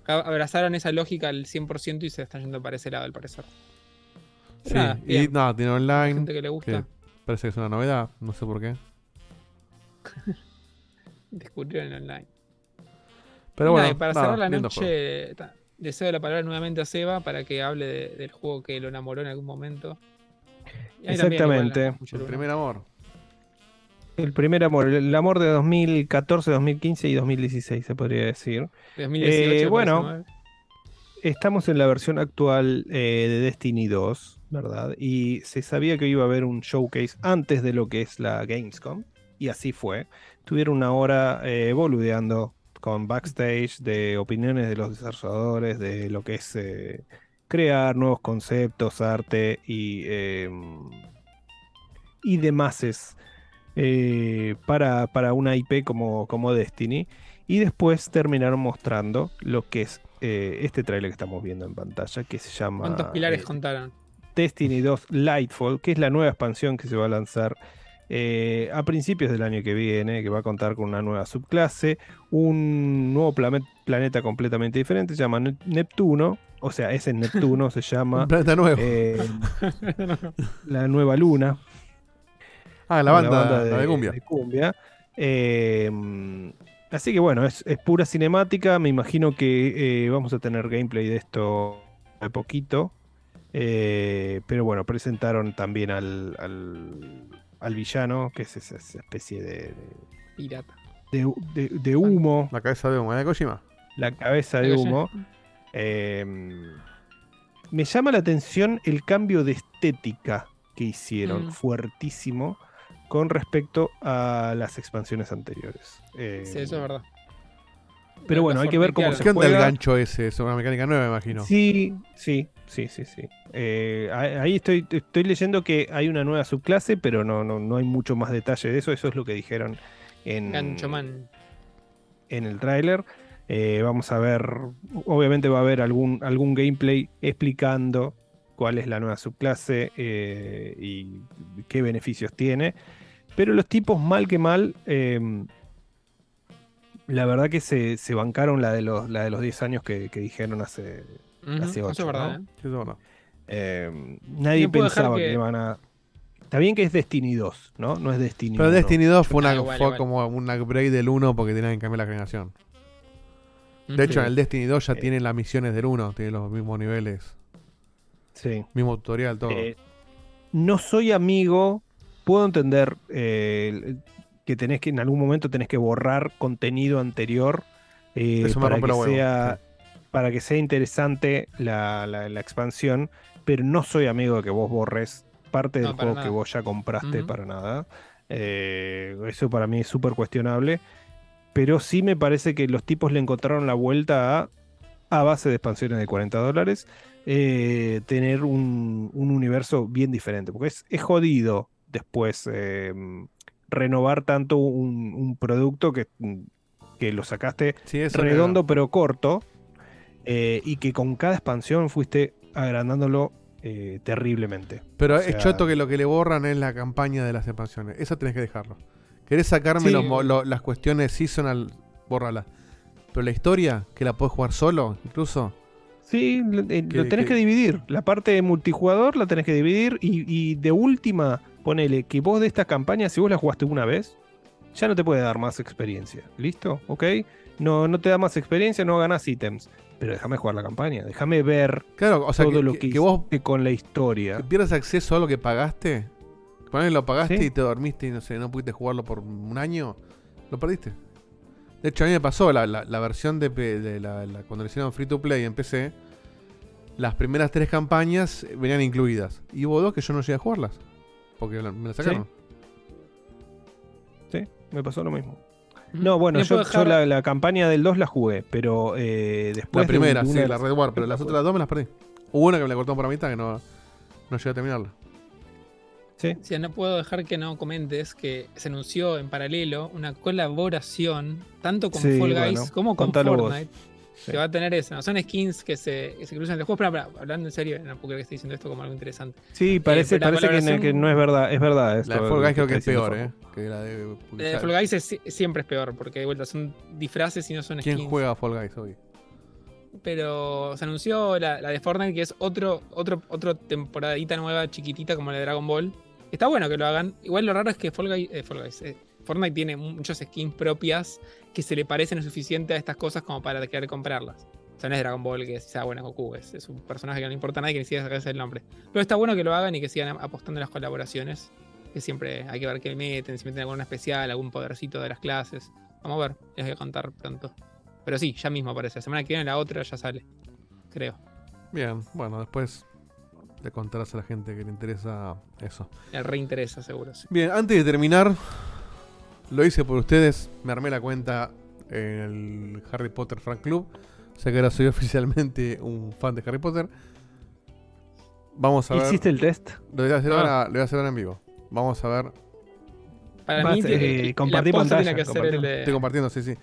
Abrazaron esa lógica al 100% y se están yendo para ese lado, al parecer. Sí, Nada, y bien. nada, tiene online. gente que le gusta. Parece que es una novedad, no sé por qué. *laughs* Descubrieron en online. Pero bueno, y para nada, cerrar la noche, ta, deseo la palabra nuevamente a Seba para que hable de- del juego que lo enamoró en algún momento. Igual, Exactamente. El primer amor. El primer amor, el amor de 2014, 2015 y 2016, se podría decir. 2018, Eh, bueno, 2019. estamos en la versión actual eh, de Destiny 2, ¿verdad? Y se sabía que iba a haber un showcase antes de lo que es la Gamescom, y así fue. Tuvieron una hora eh, boludeando con backstage de opiniones de los desarrolladores, de lo que es eh, crear nuevos conceptos, arte y, eh, y demás eh, para, para una IP como, como Destiny. Y después terminaron mostrando lo que es eh, este trailer que estamos viendo en pantalla, que se llama ¿Cuántos pilares contaron? Destiny 2 Lightfall, que es la nueva expansión que se va a lanzar eh, a principios del año que viene, que va a contar con una nueva subclase, un nuevo planeta completamente diferente, se llama Ne- Neptuno, o sea, es en Neptuno, se llama *laughs* planeta nuevo. eh, la nueva luna. Ah, la Una banda, la de cumbia. cumbia. Eh, así que bueno, es, es pura cinemática. Me imagino que vamos a tener gameplay de esto de poquito. Eh, pero bueno, presentaron también al, al, al villano, que es esa, especie de, de, Pirata. de- de- de humo, La cabeza de humo, ¿eh, Kojima? la cabeza de humo. Eh, me llama la atención el cambio de estética que hicieron, Mm. fuertísimo, con respecto a las expansiones anteriores. Eh, Sí, eso es verdad. Pero bueno, hay que ver cómo se ¿Qué onda el juega. gancho ese? Es una mecánica nueva, me imagino. Sí, sí, sí, sí, sí. Eh, ahí estoy, estoy leyendo que hay una nueva subclase, pero no, no, no hay mucho más detalle de eso. Eso es lo que dijeron en, Ganchoman. en el tráiler. Eh, vamos a ver, obviamente va a haber algún, algún gameplay explicando cuál es la nueva subclase eh, y qué beneficios tiene. Pero los tipos, mal que mal, eh, la verdad que se, se bancaron la de los, la de los 10 años que, que dijeron hace, Ujú, hace eso 8. es verdad, ¿no? ¿eh? Sí, es verdad. Eh, nadie No pensaba que- que... iban a. Está bien que es Destiny 2, ¿no? No es Destiny Pero 1. Destiny 2 fue, una, Ah, igual, fue igual. como un upgrade del 1 porque tenían que cambiar la generación. De hecho, en el Destiny 2 ya Eh. tiene las misiones del 1, tiene los mismos niveles, Sí. mismo tutorial, todo. Eh, no soy amigo. Puedo entender eh, que tenés que en algún momento tenés que borrar contenido anterior eh, Eso me para rompe que huevos, sea para que sea interesante la, la- la expansión, pero no soy amigo de que vos borres parte del No, juego que vos ya compraste para nada. Eh, eso para mí es súper cuestionable. Pero sí me parece que los tipos le encontraron la vuelta a, a base de expansiones de 40 dólares, eh, tener un, un universo bien diferente. Porque es, es jodido después eh, renovar tanto un, un producto que, que lo sacaste Sí, redondo pero corto eh, y que con cada expansión fuiste agrandándolo eh, terriblemente. Pero O es choto que lo que le borran es la campaña de las expansiones. Eso tenés que dejarlo. ¿Querés sacarme Sí. los lo- las cuestiones seasonal? Bórrala. Pero la historia, que la podés jugar solo, incluso. Sí, lo, eh, Que- lo tenés que- que dividir. La parte de multijugador la tenés que dividir y, y de última, ponele que vos de esta campaña, si vos la jugaste una vez, ya no te puede dar más experiencia. ¿Listo? ¿Ok? No, no te da más experiencia, no ganás ítems. Pero déjame jugar la campaña, déjame ver Claro, o sea, todo que, lo que- que, que vos con la historia. que pierdas acceso a lo que pagaste. Ponele lo pagaste Sí. y te dormiste y no sé, no pudiste jugarlo por un año. Lo perdiste. De hecho, a mí me pasó la, la- la versión de, de la, la- cuando le hicieron free to play en PC. Las primeras tres campañas venían incluidas. Y hubo dos que yo no llegué a jugarlas. Porque me las sacaron. Sí, me pasó lo mismo. No, bueno, ¿Me yo, dejar- la, la campaña del 2 la jugué, pero eh, después. La primera, de sí, una la Red War, pero las la otras dos me las perdí. Hubo una que me la cortó por la mitad que no, no llegué a terminarla. Sí. Sí, no puedo dejar que no comentes que se anunció en paralelo una colaboración tanto con Sí, Fall Guys bueno, como con contalo vos. Sí. Que va a tener eso. ¿no? Son skins que se, que se cruzan en el juego. Pero, pero, hablando en serio, no puedo creer que esté diciendo esto como algo interesante. Sí, parece, Eh, la parece que, no- colaboración- que no es verdad. Es verdad. La esto de Fall Guys creo que es peor, ¿eh? Que la de. La de Fall Guys es- siempre es peor, porque de vuelta son disfraces y no son ¿Quién skins. juega a Fall Guys hoy? Pero se anunció la, la de Fortnite, que es otro, otro, otro temporadita nueva, chiquitita, como la de Dragon Ball. Está bueno que lo hagan. Igual lo raro es que Fall Guys, eh, Fall Guys, eh, Fortnite tiene muchos skins propias que se le parecen lo suficiente a estas cosas como para querer comprarlas. O sea, no es Dragon Ball que sea bueno Goku, es, es un personaje que no le importa a nadie que ni siquiera sacarse el nombre. Pero está bueno que lo hagan y que sigan apostando en las colaboraciones. Que siempre hay que ver qué meten, si meten alguna especial, algún podercito de las clases. Vamos a ver, les voy a contar pronto. Pero sí, ya mismo aparece. La semana que viene la otra ya sale. Creo. Bien, bueno, después le contarás a la gente que le interesa eso. Le reinteresa, seguro. Sí. Bien, antes de terminar, lo hice por ustedes. Me armé la cuenta en el Harry Potter Fan Club. O sea que ahora soy *laughs* oficialmente un fan de Harry Potter. Vamos a ver. ¿Hiciste el test? Lo voy a hacer, Ah. ahora, lo voy a hacer ahora en vivo. Vamos a ver. Para Vas, mí, eh, eh, pantalla, que ser compartí. el de- Estoy compartiendo, sí, sí.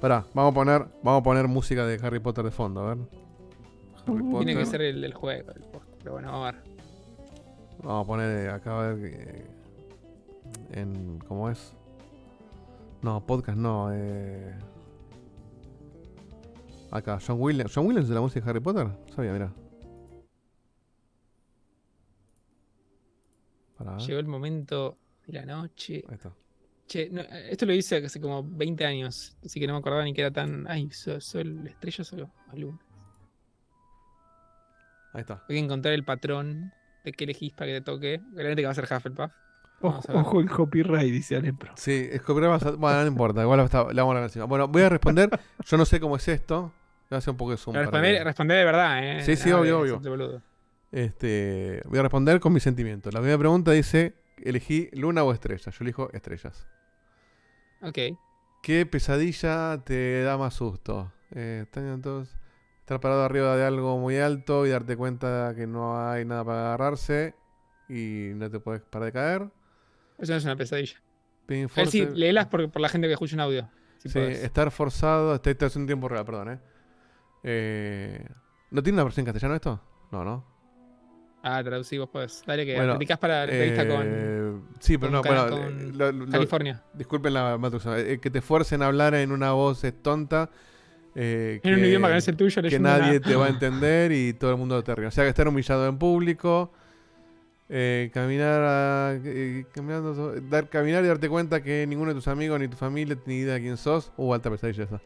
Pará, vamos a poner, vamos a poner música de Harry Potter de fondo, a ver. Harry Tiene que Potter. ser el del juego. el post. Pero bueno, vamos a ver. Vamos a poner eh, acá a ver. eh, en. ¿Cómo es? No, podcast no. Eh, acá, John Williams. ¿John Williams de la música de Harry Potter? Sabía, mira. Pará. Llegó el momento de la noche. Ahí está. Che, no, eh, esto lo hice hace como 20 años. Así que no me acordaba ni que era tan. Ay, sol, sol estrella solo. o luna. Ahí está. Hay que encontrar el patrón de qué elegís para que te toque. Realmente que va a ser Hufflepuff. Ojo, ojo el copyright, dice Alepro. Sí, es a- Bueno, no importa, igual está- le vamos a dar encima. Bueno, voy a responder. *laughs* Yo no sé cómo es esto. Voy a hacer un poco de zoom. Responder, que- responder de verdad, ¿eh? Sí, sí, obvio, obvio. boludo. Este, voy a responder con mis sentimientos. La primera pregunta dice, ¿elegí luna o estrella? Yo elijo estrellas. Ok. ¿Qué pesadilla te da más susto? Eh, estar parado arriba de algo muy alto y darte cuenta que no hay nada para agarrarse y no te puedes parar de caer. Eso no es una pesadilla. Si forced- léelas por, por la gente que escucha un audio. si Sí, podés. estar forzado. Este, este es un tiempo real, perdón, ¿eh? Eh, ¿No tiene una versión en castellano esto? No, ¿no? Ah, traducí vos podés. Dale que Bueno, aplicás para la entrevista con. eh, Sí, pero con no, bueno. con eh, lo- lo- California. disculpen la matusa, eh, que te fuercen a hablar en una voz eh, tonta. eh, En un idioma que no es el tuyo, Que nadie una- te va a *laughs* entender y todo el mundo te ríe. O sea, que estar humillado en público. Eh, caminar a, eh, caminando dar, caminar y darte cuenta que ninguno de tus amigos ni tu familia tiene idea de quién sos. Uh, alta pesadilla esa.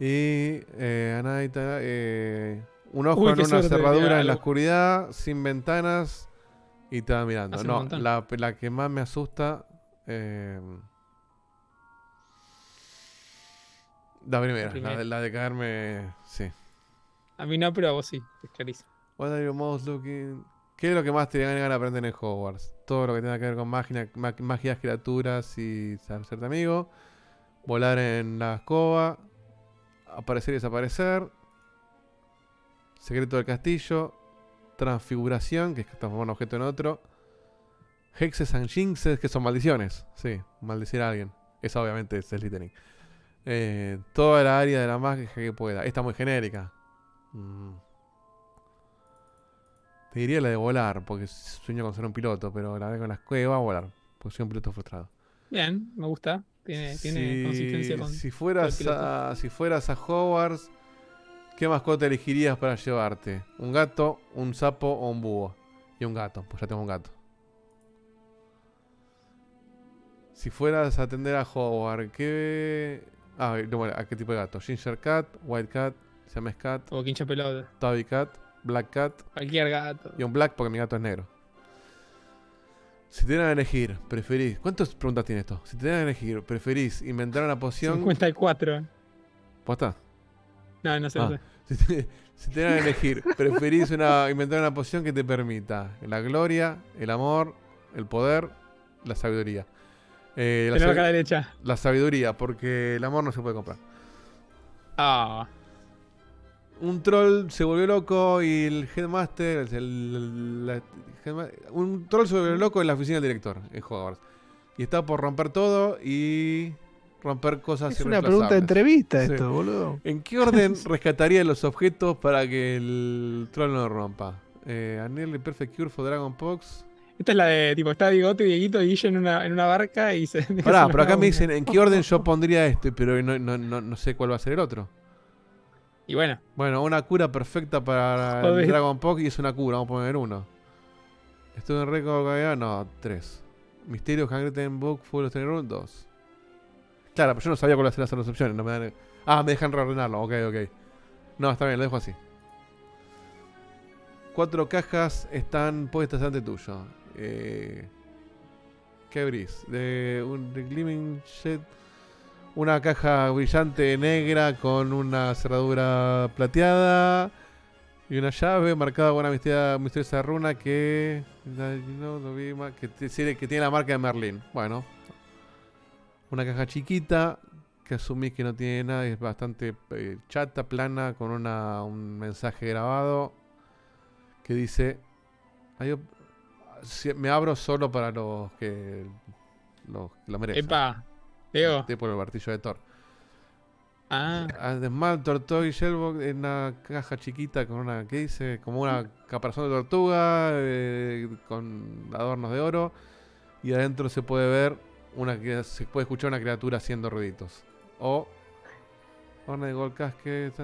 Y eh, Anaita, eh, un ojo Uy, en una suerte, cerradura en la oscuridad, sin ventanas y te va mirando. Hace No, la, la que más me asusta. eh, la primera, la, primera. de- la de caerme. Sí. A mí no, pero a vos sí. Es clarísimo. What are you most looking- ¿Qué es lo que más te dan ganas de aprender en Hogwarts? Todo lo que tenga que ver con magia, ma- magias, criaturas y hacerte amigo. Volar en la escoba. Aparecer y desaparecer. Secreto del castillo. Transfiguración, que es transformar un objeto en otro. Hexes and jinxes, que son maldiciones. Sí, maldecir a alguien. Esa obviamente es Slytherin. Eh, toda la área de la magia que pueda. Esta muy genérica. Mm. Te diría la de volar, porque sueño con ser un piloto, pero la verdad con las cuevas a volar, porque soy un piloto frustrado. Bien, me gusta. Tiene, tiene Si- consistencia con. si fueras a, si fueras a Hogwarts, ¿qué mascota elegirías para llevarte? ¿Un gato, un sapo o un búho? Y un gato, pues ya tengo un gato. Si fueras a atender a Hogwarts, ¿qué. Ah, no, bueno, ¿a qué tipo de gato? Ginger Cat, White Cat, Siamese Cat, O quincha pelota. Tabby Cat, Black Cat. Cualquier gato. Y un black porque mi gato es negro. Si te dieran a elegir, preferís. ¿Cuántas preguntas tiene esto? Si te dieran a elegir, preferís inventar una poción. 54. ¿Posta? No, no sé. Ah. no sé. Si te, si te dieran a elegir, *laughs* preferís una, inventar una poción que te permita la gloria, el amor, el poder, la sabiduría. Eh, la derecha. la sabiduría, porque el amor no se puede comprar. Ah. Un troll se volvió loco y el headmaster, el- el- la- headma- un troll se volvió loco en la oficina del director en Hogwarts. Y está por romper todo y romper cosas Es una pregunta de entrevista esto, boludo. ¿En qué orden *laughs* rescataría los objetos para que el troll no lo rompa? Eh, a Nearly Perfect Cure for Dragon Pox. Esta es la de, tipo, está Digote, Dieguito y Guille en una, en una barca y se... *laughs* Pará, pero acá una *laughs* me dicen en qué orden yo pondría esto, pero no, no, no, no sé cuál va a ser el otro. Y bueno. Bueno, una cura perfecta para Joder. el Dragon Pox y es una cura, vamos a poner uno. Estuve en récord no, tres. Misterio Handwritten Book Full of Room, dos. Claro, pero yo no sabía cuáles eran las opciones. No me dan... Ah, me dejan reordenarlo, ok, ok. No, está bien, lo dejo así. Cuatro cajas están puestas ante tuyo. Eh, ¿Qué abrís? De un de Gleaming Jet. Una caja brillante negra con una cerradura plateada. Y una llave marcada con una misteriosa, misteriosa runa que. Que, te- tiene- que tiene la marca de Merlin. Bueno. Una caja chiquita. Que asumís que no tiene nada. Es bastante eh, chata, plana. Con una, un mensaje grabado. Que dice. "Hay op- si- me abro solo para los que. Los que lo merecen. Epa, Diego. Tipo el martillo de Thor. Ah. Además, Tortoy Shellbox en una caja chiquita con una, ¿qué dice? Como una caparazón de tortuga eh, con adornos de oro. Y adentro se puede ver, una que se puede escuchar una criatura haciendo ruiditos. O, Horna de Gold Casket.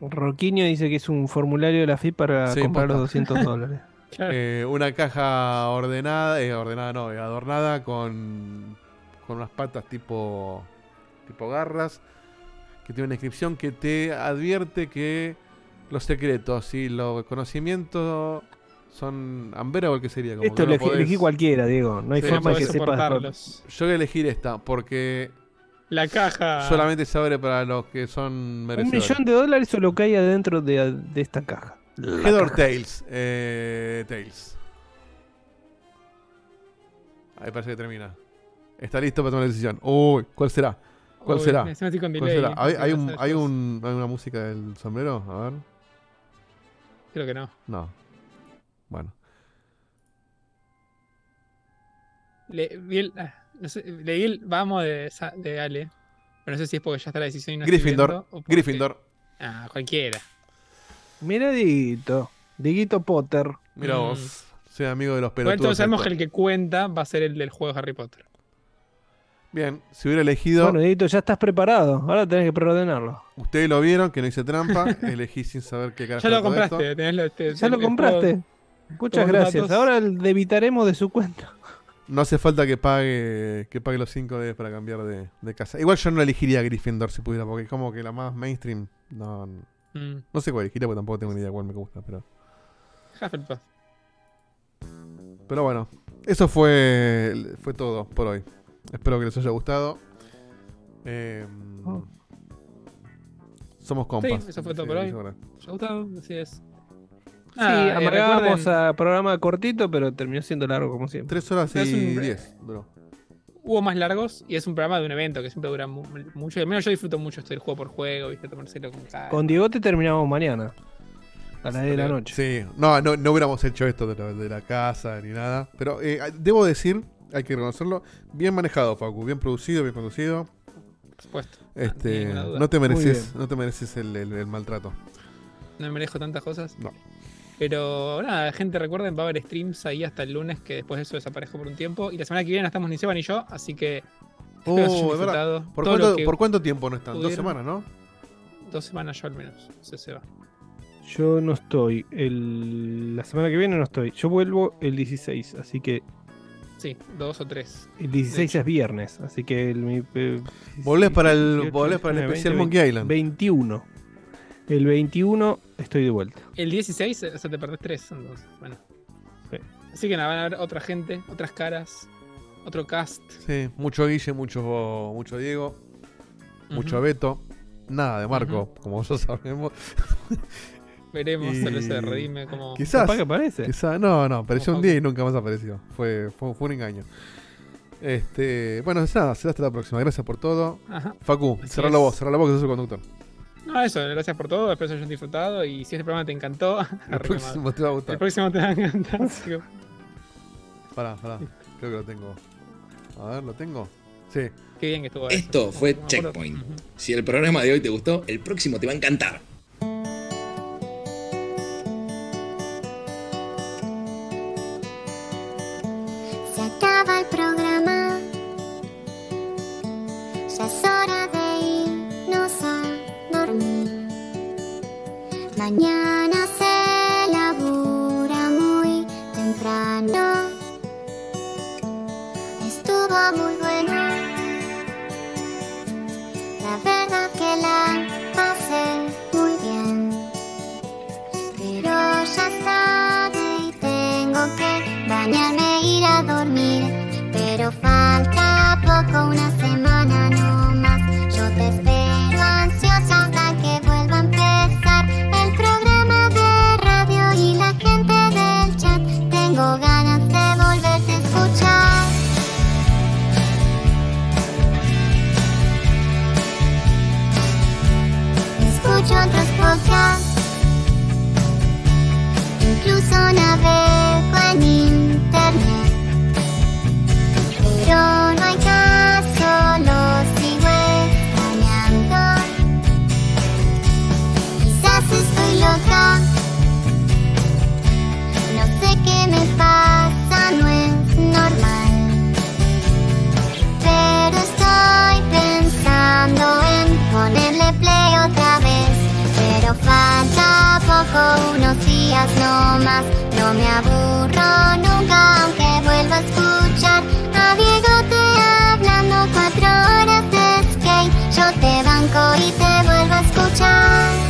Roquinho dice que es un formulario de la FIP para Sí, comprar los posta. 200 *laughs* dólares. Eh, una caja ordenada, eh, ordenada no, eh, adornada con, con unas patas tipo, tipo garras, que tiene una inscripción que te advierte que los secretos y los conocimientos son unbearable, que sería como Esto que no elegí, podés- elegí cualquiera, Diego. No hay Sí, forma de que sepas. Yo voy a elegir esta porque La caja. solamente se abre para los que son Un merecedores. millón de dólares o lo que hay adentro de, de esta caja. La Head or. Tails. Eh, tails. Ahí parece que termina. Está listo para tomar la decisión. Uy, ¿cuál será? ¿Cuál Uy, será? ¿Cuál será? ¿Hay, no hay sé un, hacer hay, cosas. un, ¿Hay una música del sombrero? A ver. Creo que no. No. Bueno. Le, vi el, ah, no sé, leí el vamos de, Ale. Pero no sé si es porque ya está la decisión y no estoy Gryffindor. viendo, Gryffindor. Ah, cualquiera. Mira, Dieguito. Dieguito Potter. Mira Mm. vos. Soy amigo de los pelotudos. todos sabemos que el que cuenta va a ser el del juego de Harry Potter. Bien, si hubiera elegido. Bueno, Dieguito, ya estás preparado. Ahora tenés que preordenarlo. Ustedes lo vieron, que no hice trampa. *laughs* elegí sin saber qué carajo Ya lo compraste. esto. tenés lo- te- Ya lo compraste. Muchas gracias. datos. Ahora debitaremos de su cuenta. No hace falta que pague que pague los 5 D para cambiar de, de casa. Igual yo no elegiría Gryffindor si pudiera, porque como que la más mainstream. No, Mm. no sé cuál elegiría, porque tampoco tengo ni idea cuál me gusta. Pero, Hufflepuff. pero bueno, eso fue, fue todo por hoy. Espero que les haya gustado. Eh, Somos compas. Sí, eso fue todo Sí, por hoy. eso era. ¿Os ha gustado? Así es. Sí, Nada, eh, a programa cortito, pero terminó siendo largo como siempre. Tres horas y un- diez duró. Hubo más largos y es un programa de un evento que siempre dura mu- mucho. Al menos yo disfruto mucho esto del juego por juego, ¿viste? Tomárselo con calma. Con Diegote terminamos mañana. A las 10 de la noche. Sí, no, no, no hubiéramos hecho esto de la, de la casa ni nada. Pero eh, debo decir, hay que reconocerlo, bien manejado, Facu, bien producido, bien conducido. Por supuesto. Este, no te mereces, no te mereces el, el- el maltrato. No me merezco tantas cosas. No. Pero nada, gente, recuerden, va a haber streams ahí hasta el lunes, que después de eso desaparezco por un tiempo. Y la semana que viene no estamos ni Seba ni yo, así que. Oh, es verdad. ¿Por cuánto, que ¿Por cuánto tiempo no están? Dos semanas, ¿no? Dos semanas yo al menos, no sé Seba. Yo no estoy. El... La semana que viene no estoy. Yo vuelvo el 16, así que. Sí, dos o tres. El 16 es viernes, así que. El, mi- eh, Volvés para el- 18, volvés para el 19, especial 20, Monkey Island. 21. El 21 estoy de vuelta. El 16, o sea, te perdés tres, entonces. Bueno. Así que nada, van a ver otra gente, otras caras, otro cast. Sí, mucho Guille, mucho, mucho Diego, mucho. Beto, nada de Marco, como ya sabemos. Veremos, Y- tal vez se redime como. Quizás. Que aparece. quizás- no, no, apareció un día y nunca más apareció. Fue, fue, fue un engaño. Este, bueno, nada, será hasta la próxima. Gracias por todo. Ajá. Facu, Así cerralo es. vos, cerralo vos que sos el conductor. No, eso, gracias por todo, espero que hayan disfrutado. Y si este programa te encantó, *laughs* El próximo te va a gustar. El próximo te va a encantar. *laughs* que- Pará, pará. Creo que lo tengo. A ver, ¿lo tengo? Sí. Qué bien que estuvo eso. Esto fue. Checkpoint. Si el programa de hoy te gustó, el próximo te va a encantar. Mañana vuelva a escuchar a Diego te hablando cuatro horas de skate. Yo te banco y te vuelvo a escuchar.